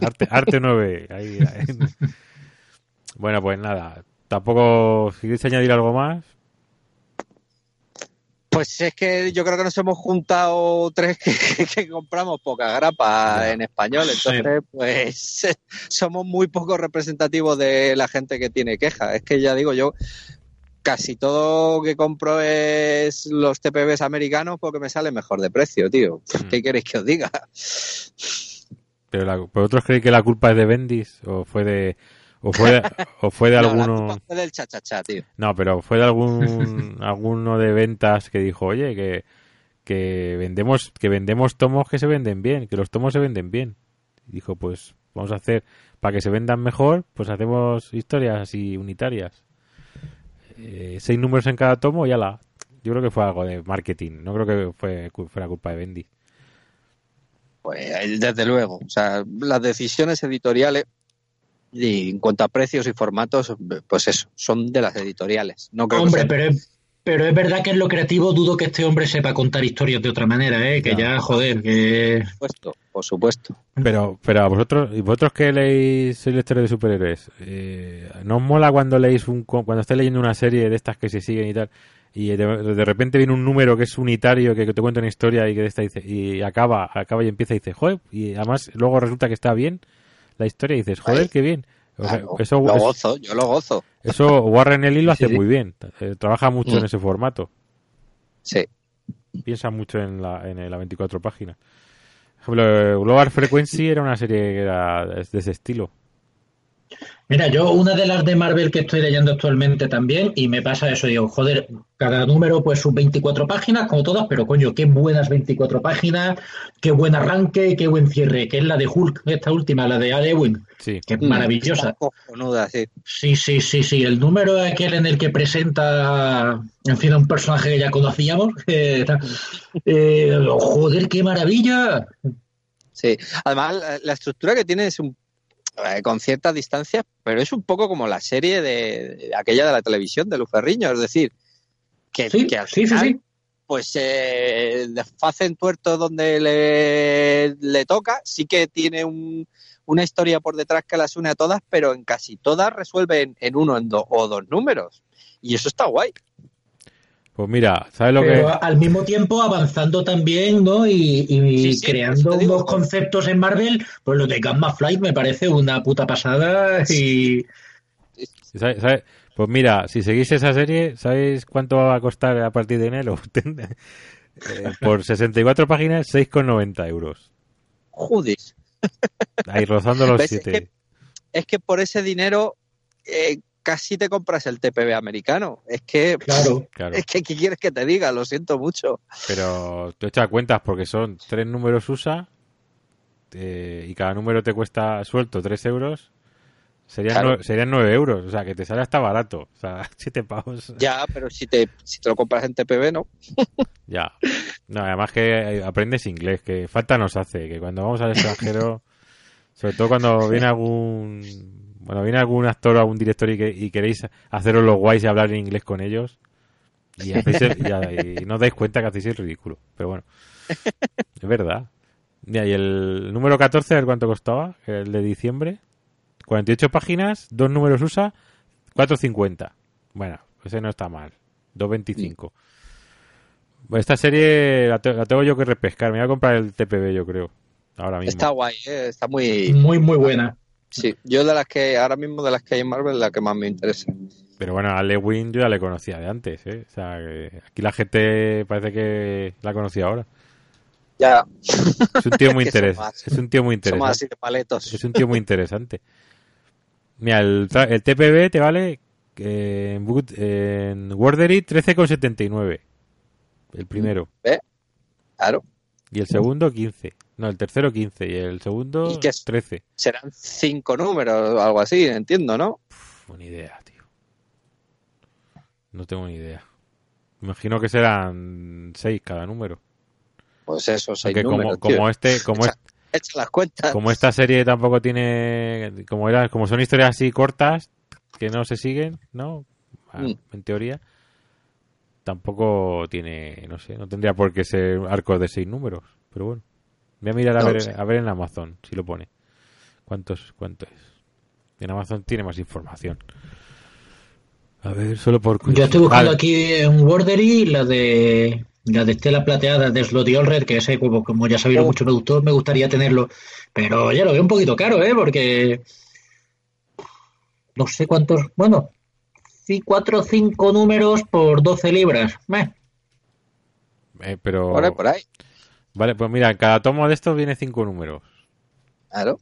Speaker 1: Arte, Arte 9. ahí, ahí. Bueno, pues nada. Tampoco, si queréis añadir algo más.
Speaker 2: Pues es que yo creo que nos hemos juntado tres que, que compramos poca grapa
Speaker 1: Ya.
Speaker 2: en español. Entonces, pues somos muy poco representativos de la gente que tiene queja. Es que ya digo yo, casi todo que compro es los TPBs americanos porque me sale mejor de precio, tío.
Speaker 1: Mm.
Speaker 2: ¿Qué queréis que os diga?
Speaker 1: Pero la, ¿Vosotros creéis que la culpa es de Bendis? ¿O fue de, o fue de, o fue de
Speaker 2: No,
Speaker 1: alguno?
Speaker 2: fue del chachachá, tío.
Speaker 1: No, pero fue de algún alguno de ventas que dijo, oye, que, que vendemos que vendemos tomos que se venden bien, que los tomos se venden bien. Y dijo, pues vamos a hacer para que se vendan mejor, pues hacemos historias así unitarias. Eh, seis números en cada tomo y la. Yo creo que fue algo de marketing. No creo que fue fuera culpa de Bendy.
Speaker 2: Pues desde luego. O sea, las decisiones editoriales y en cuanto a precios y formatos, pues eso, son de las editoriales. No creo que
Speaker 3: hombre, pero es, pero es verdad que en lo creativo dudo que este hombre sepa contar historias de otra manera, ¿eh? Que
Speaker 1: Ya.
Speaker 3: ya, joder, que...
Speaker 2: Por supuesto, por supuesto.
Speaker 1: Pero, pero a vosotros, y vosotros que leéis sois lectores de superhéroes, eh, ¿no os mola cuando leéis un, cuando estáis leyendo una serie de estas que se siguen y tal, y de, de repente viene un número que es unitario, que te cuenta una historia y que de esta dice, y acaba, acaba y empieza y dice, joder, y además luego resulta que está bien la historia y dices, joder, qué bien. O sea,
Speaker 2: Claro,
Speaker 1: eso,
Speaker 2: lo
Speaker 1: es-
Speaker 2: gozo, yo lo gozo.
Speaker 1: eso Warren Ellis lo hace
Speaker 2: sí.
Speaker 1: muy bien, eh, trabaja mucho
Speaker 2: Mm.
Speaker 1: en ese formato,
Speaker 2: Sí.
Speaker 1: piensa mucho en la, en la 24 páginas. Por ejemplo, Global Frequency era una serie que era de ese estilo.
Speaker 3: Mira, yo una de las de Marvel que estoy leyendo actualmente también, y me pasa eso, digo, joder, cada número pues sus 24 páginas, como todas, pero coño, qué buenas 24 páginas, qué buen arranque, qué buen cierre, que es la de Hulk, esta última, la de Alewin,
Speaker 1: Sí.
Speaker 3: que es
Speaker 2: Mm,
Speaker 3: maravillosa.
Speaker 2: cojonuda, sí.
Speaker 3: Sí, sí, sí, sí. El número es aquel en el que presenta, en fin, a un personaje que ya conocíamos. que está- eh, joder, qué maravilla.
Speaker 2: Sí. Además, la, la estructura que tiene es un eh, con ciertas distancias, pero es un poco como la serie de, de aquella de la televisión de Luferriño, es decir, que,
Speaker 3: Sí,
Speaker 2: que al
Speaker 3: sí, sí.
Speaker 2: pues eh, hacen tuerto donde le, le toca, sí que tiene un- una historia por detrás que las une a todas, pero en casi todas resuelven en uno en do- o dos números. Y eso está guay.
Speaker 1: Pues mira, ¿sabes lo
Speaker 3: Pero
Speaker 1: que...?
Speaker 3: al mismo tiempo avanzando también, ¿no? Y, y
Speaker 2: Sí, sí,
Speaker 3: creando
Speaker 2: digo.
Speaker 3: unos conceptos en Marvel, pues lo de Gamma Flight me parece una puta pasada y...
Speaker 1: ¿Sabe- sabe? Pues mira, si seguís esa serie, ¿sabéis cuánto va a costar a partir de enero? Eh, por 64 páginas, 6,90 euros.
Speaker 2: Joder.
Speaker 1: Ahí rozando los
Speaker 2: ¿Ves? Es
Speaker 1: 7.
Speaker 2: que- Es que por ese dinero, eh, casi te compras el TPB americano. Es que,
Speaker 3: Claro.
Speaker 1: Claro.
Speaker 2: es que, ¿qué quieres que te diga? Lo siento mucho.
Speaker 1: Pero tú echas cuentas porque son tres números USA eh, y cada número te cuesta suelto 3 euros. Serían,
Speaker 2: Claro.
Speaker 1: serían 9 euros. O sea, que te sale hasta barato. O sea, 7 pavos.
Speaker 2: Ya, pero si te, si te lo compras en TPB, ¿no?
Speaker 1: Ya. No, además que aprendes inglés, que falta nos hace, que cuando vamos al extranjero, sobre todo cuando viene algún bueno, viene algún actor o algún director y, que, y queréis haceros los guays y hablar en inglés con ellos y, hacéis el- y, y no os dais cuenta que hacéis el ridículo. Pero bueno, es verdad. Mira, y el número 14, a ver cuánto costaba, el de diciembre. 48 páginas, dos números USA, 4.50. Bueno, ese no está mal. 2.25. Bueno, Esta serie la, te- la tengo yo que repescar. Me voy a comprar el TPB, yo creo. Ahora mismo.
Speaker 2: Está guay, ¿eh? está muy...
Speaker 3: Muy, muy buena.
Speaker 2: Sí, yo de las que, ahora mismo de las que hay en Marvel, la que más me interesa.
Speaker 1: Pero bueno, a Lewin yo ya le conocía de antes, ¿eh? O sea, que aquí la gente parece que la conocía ahora.
Speaker 2: Ya,
Speaker 1: Es un tío muy interesante. Es un tío muy interesante.
Speaker 2: así de paletos.
Speaker 1: Es un tío muy interesante. Mira, el, el TPB te vale eh, en, en Wordery 13,79. El primero.
Speaker 2: Claro,
Speaker 1: Y el segundo 15. No, el tercero 15. Y el segundo
Speaker 2: ¿Y qué es?
Speaker 1: 13.
Speaker 2: serán cinco números o algo así, entiendo, ¿no?
Speaker 1: Puf, ni idea, tío. No tengo ni idea. Imagino que serán 6 cada número.
Speaker 2: Pues eso, seis
Speaker 1: Aunque como,
Speaker 2: números, tío.
Speaker 1: como este, como,
Speaker 2: Echa las cuentas.
Speaker 1: como esta serie tampoco tiene como era como son historias así cortas que no se siguen no Ah,
Speaker 2: Mm.
Speaker 1: en teoría tampoco tiene no sé no tendría por qué ser arcos de seis números pero bueno voy a mirar a
Speaker 2: No
Speaker 1: ver a ver en Amazon si lo pone cuántos cuánto es en Amazon tiene más información a ver solo por
Speaker 3: Yo estoy buscando
Speaker 1: Vale.
Speaker 3: aquí en Wordery la de la de Estela Plateada de Slotty Red, que ese, como, como ya sabéis,
Speaker 2: Oh.
Speaker 3: mucho me gustó, me gustaría tenerlo. Pero ya lo veo un poquito caro, ¿eh? Porque no sé cuántos, bueno, cuatro o cinco números por 12 libras. Meh.
Speaker 1: Eh, pero
Speaker 2: Por ahí, por ahí.
Speaker 1: vale pues mira en cada tomo de estos viene cinco números
Speaker 2: Claro.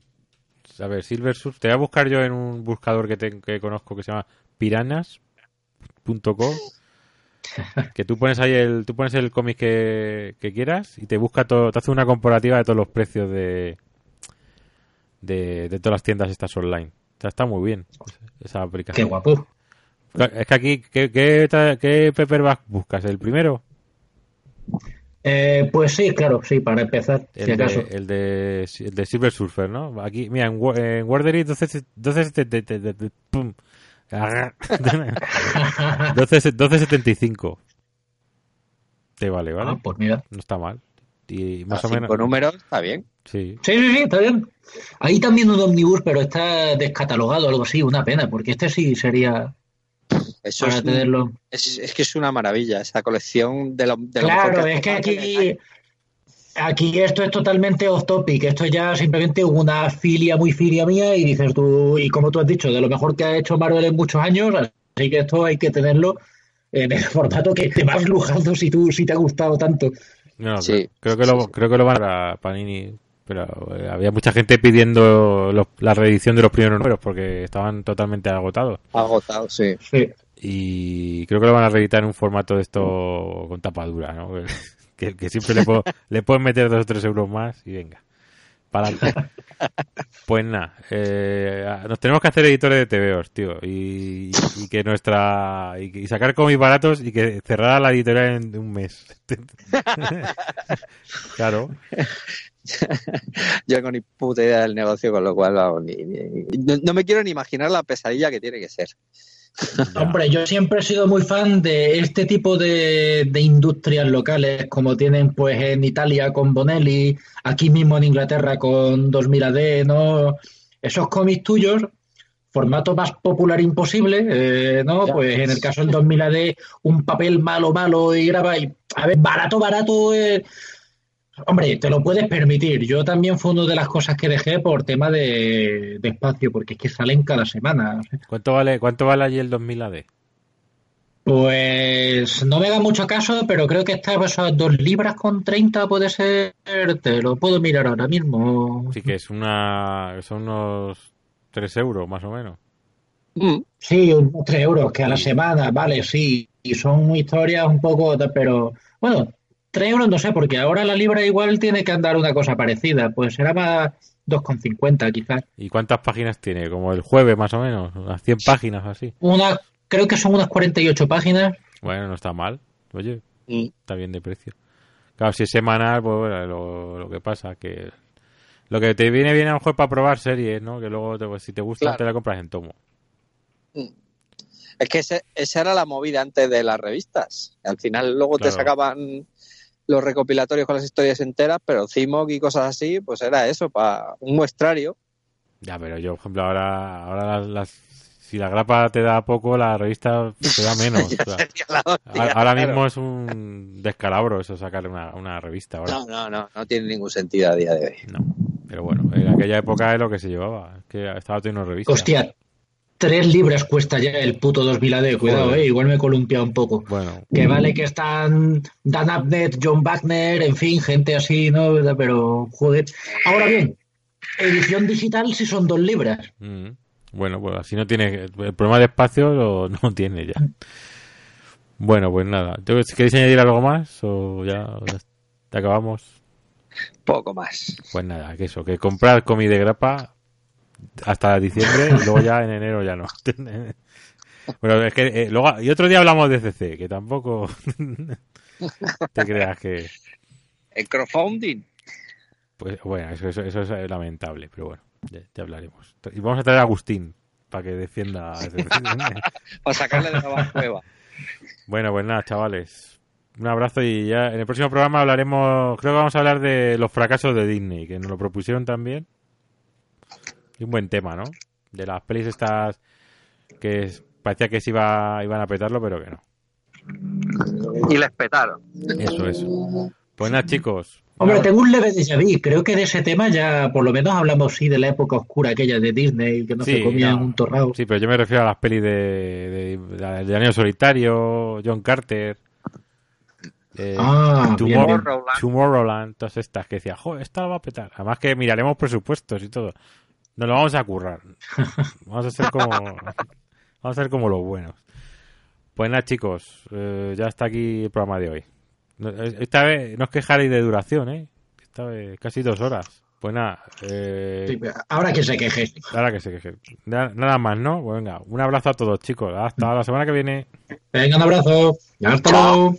Speaker 1: A ver, Silver Surf. Te voy a buscar yo en un buscador que, te- que conozco que se llama piranas.co. Que tú pones ahí el, tú pones el cómic que, que quieras y te busca todo, te hace una comparativa de todos los precios de, de, de todas las tiendas estas online. O sea, está muy bien esa
Speaker 3: Qué
Speaker 1: aplicación.
Speaker 3: guapo.
Speaker 1: Es que aquí, ¿qué, qué, qué paperback buscas? ¿El primero?
Speaker 3: Eh, pues sí, claro, sí, para empezar, si
Speaker 1: El
Speaker 3: acaso.
Speaker 1: de, el, de, el de Silver Surfer, ¿no? Aquí, mira, en, en Wordery 12, 12, pum. 12, 12.75. Te vale, ¿vale?
Speaker 3: Ah, pues mira.
Speaker 1: No está mal. Y
Speaker 2: A
Speaker 1: más o
Speaker 2: cinco
Speaker 1: menos.
Speaker 2: números, está bien.
Speaker 1: Sí.
Speaker 3: Sí, sí, sí, está bien. Hay también un omnibus, pero está descatalogado o algo así, una pena, porque este sí sería
Speaker 2: Eso
Speaker 3: para
Speaker 2: es,
Speaker 3: tenerlo.
Speaker 2: es, es que es una maravilla, esa colección de lo, de lo mejor
Speaker 3: Claro,
Speaker 2: hace
Speaker 3: es que aquí, aquí esto es totalmente off topic, esto es ya simplemente una filia muy filia mía y dices tú, y como tú has dicho, de lo mejor que ha hecho Marvel en muchos años, así que esto hay que tenerlo en el formato que te vas lujando si tú si te ha gustado tanto.
Speaker 1: No,
Speaker 2: Sí,
Speaker 1: creo, creo que lo,
Speaker 2: sí.
Speaker 1: creo que lo van para Panini. Pero eh, había mucha gente pidiendo los- la reedición de los primeros números porque estaban totalmente agotados.
Speaker 2: Agotado, sí.
Speaker 3: Sí.
Speaker 1: Y creo que lo van a reeditar en un formato de esto con tapadura, ¿no? Que, que siempre le, puedo, le pueden meter dos o tres euros más y venga. Para. Pues nada, eh, nos tenemos que hacer editores de TVOs, tío. Y, y que nuestra. Y, y sacar cómics baratos y que cerrara la editorial en un mes. claro.
Speaker 2: Yo no tengo ni puta idea del negocio, con lo cual vamos, ni- ni- no, no me quiero ni imaginar la pesadilla que tiene que ser.
Speaker 3: Hombre, yo siempre he sido muy fan de este tipo de, de industrias locales, como tienen pues en Italia con Bonelli, aquí mismo en Inglaterra con 2000 AD, ¿no? Esos cómics tuyos, formato más popular imposible, eh, ¿no?
Speaker 2: Ya.
Speaker 3: Pues en el caso del 2000 AD, un papel malo, malo y graba y, a ver, barato, barato, eh, Hombre, te lo puedes permitir. Yo también fue una de las cosas que dejé por tema de, de espacio, porque es que salen cada semana.
Speaker 1: ¿Cuánto vale, cuánto vale allí el 2000 AD?
Speaker 3: Pues no me da mucho caso, pero creo que está a dos libras con 30 puede ser. Te lo puedo mirar ahora mismo.
Speaker 1: Sí que es una. Son unos 3 euros más o menos.
Speaker 3: Mm. Sí, unos 3 euros que a la semana, vale, sí. Y son historias un poco, pero bueno, 3 euros no sé, porque ahora la libra igual tiene que andar una cosa parecida. Pues será más 2,50 quizás.
Speaker 1: ¿Y cuántas páginas tiene? Como el jueves más o menos, unas 100 páginas así.
Speaker 3: Una, creo que son unas 48 páginas.
Speaker 1: Bueno, no está mal. Oye, está bien de precio. Claro, si es semanal, pues bueno, lo, que pasa que lo que te viene bien a lo mejor para probar series, ¿no? Que luego pues, si te gusta te la compras en tomo.
Speaker 2: Mm. Es que esa era la movida antes de las revistas. Al final luego te sacaban los recopilatorios con las historias enteras, pero CIMOC y cosas así, pues era eso, para un muestrario.
Speaker 1: Ya, pero yo, por ejemplo, ahora, ahora las, si la grapa te da poco, la revista te da menos. ahora mismo es un descalabro eso, sacar una, una revista. Ahora.
Speaker 2: No, no, no, no tiene ningún sentido a día de hoy.
Speaker 1: No, pero bueno, en aquella época es lo que se llevaba, es que estaba teniendo revistas.
Speaker 3: Hostia, Tres libras cuesta ya el puto 2000 AD, cuidado, eh, igual me he columpiado un poco.
Speaker 1: Bueno.
Speaker 3: Que vale que están Dan Abnett, John Wagner, en fin, gente así, ¿no? Pero, joder. Ahora bien, edición digital si son dos libras.
Speaker 1: Mm. Bueno, pues así no tiene. El problema de espacio lo, no tiene ya. Bueno, pues nada. ¿Queréis añadir algo más o ya, ya acabamos?
Speaker 2: Poco más.
Speaker 1: Pues nada, que eso, que comprar comida de grapa hasta diciembre y luego ya en enero ya no. bueno, es que eh, luego, y otro día hablamos de CC, que tampoco te creas que...
Speaker 2: El crowdfunding.
Speaker 1: Pues bueno, eso, eso, es lamentable, pero bueno, ya, hablaremos. Y vamos a traer a Agustín para que defienda.
Speaker 2: para sacarle de la prueba.
Speaker 1: Bueno, pues nada, chavales. Un abrazo y ya en el próximo programa hablaremos, creo que vamos a hablar de los fracasos de Disney, que nos lo propusieron también un buen tema, ¿no? De las pelis estas que parecía que se iba, iban a petarlo, pero que no.
Speaker 2: Y les petaron.
Speaker 1: Eso, eso. Pues nada, chicos.
Speaker 3: Hombre, tengo un leve déjà vu. Creo que de ese tema ya, por lo menos hablamos sí de la época oscura aquella de Disney, que no se comía un torrado.
Speaker 1: Sí, pero yo me refiero a las pelis de, de, de, Año Solitario, John Carter.
Speaker 3: Eh, ah,
Speaker 1: Tomorrowland. Tomorrowland, todas estas que decía, joder, esta la va a petar. Además que miraremos presupuestos y todo. Nos lo vamos a currar. Vamos a ser como, vamos a ser como los buenos. Pues nada, chicos, eh, ya está aquí el programa de hoy. Esta vez no os quejaréis de duración, ¿eh? Esta vez casi dos horas. Pues nada. Eh,
Speaker 3: ahora que se queje.
Speaker 1: Ahora que se queje. Nada más, ¿no? Pues venga, un abrazo a todos, chicos. Hasta la semana que viene.
Speaker 3: Venga, un abrazo. Hasta luego.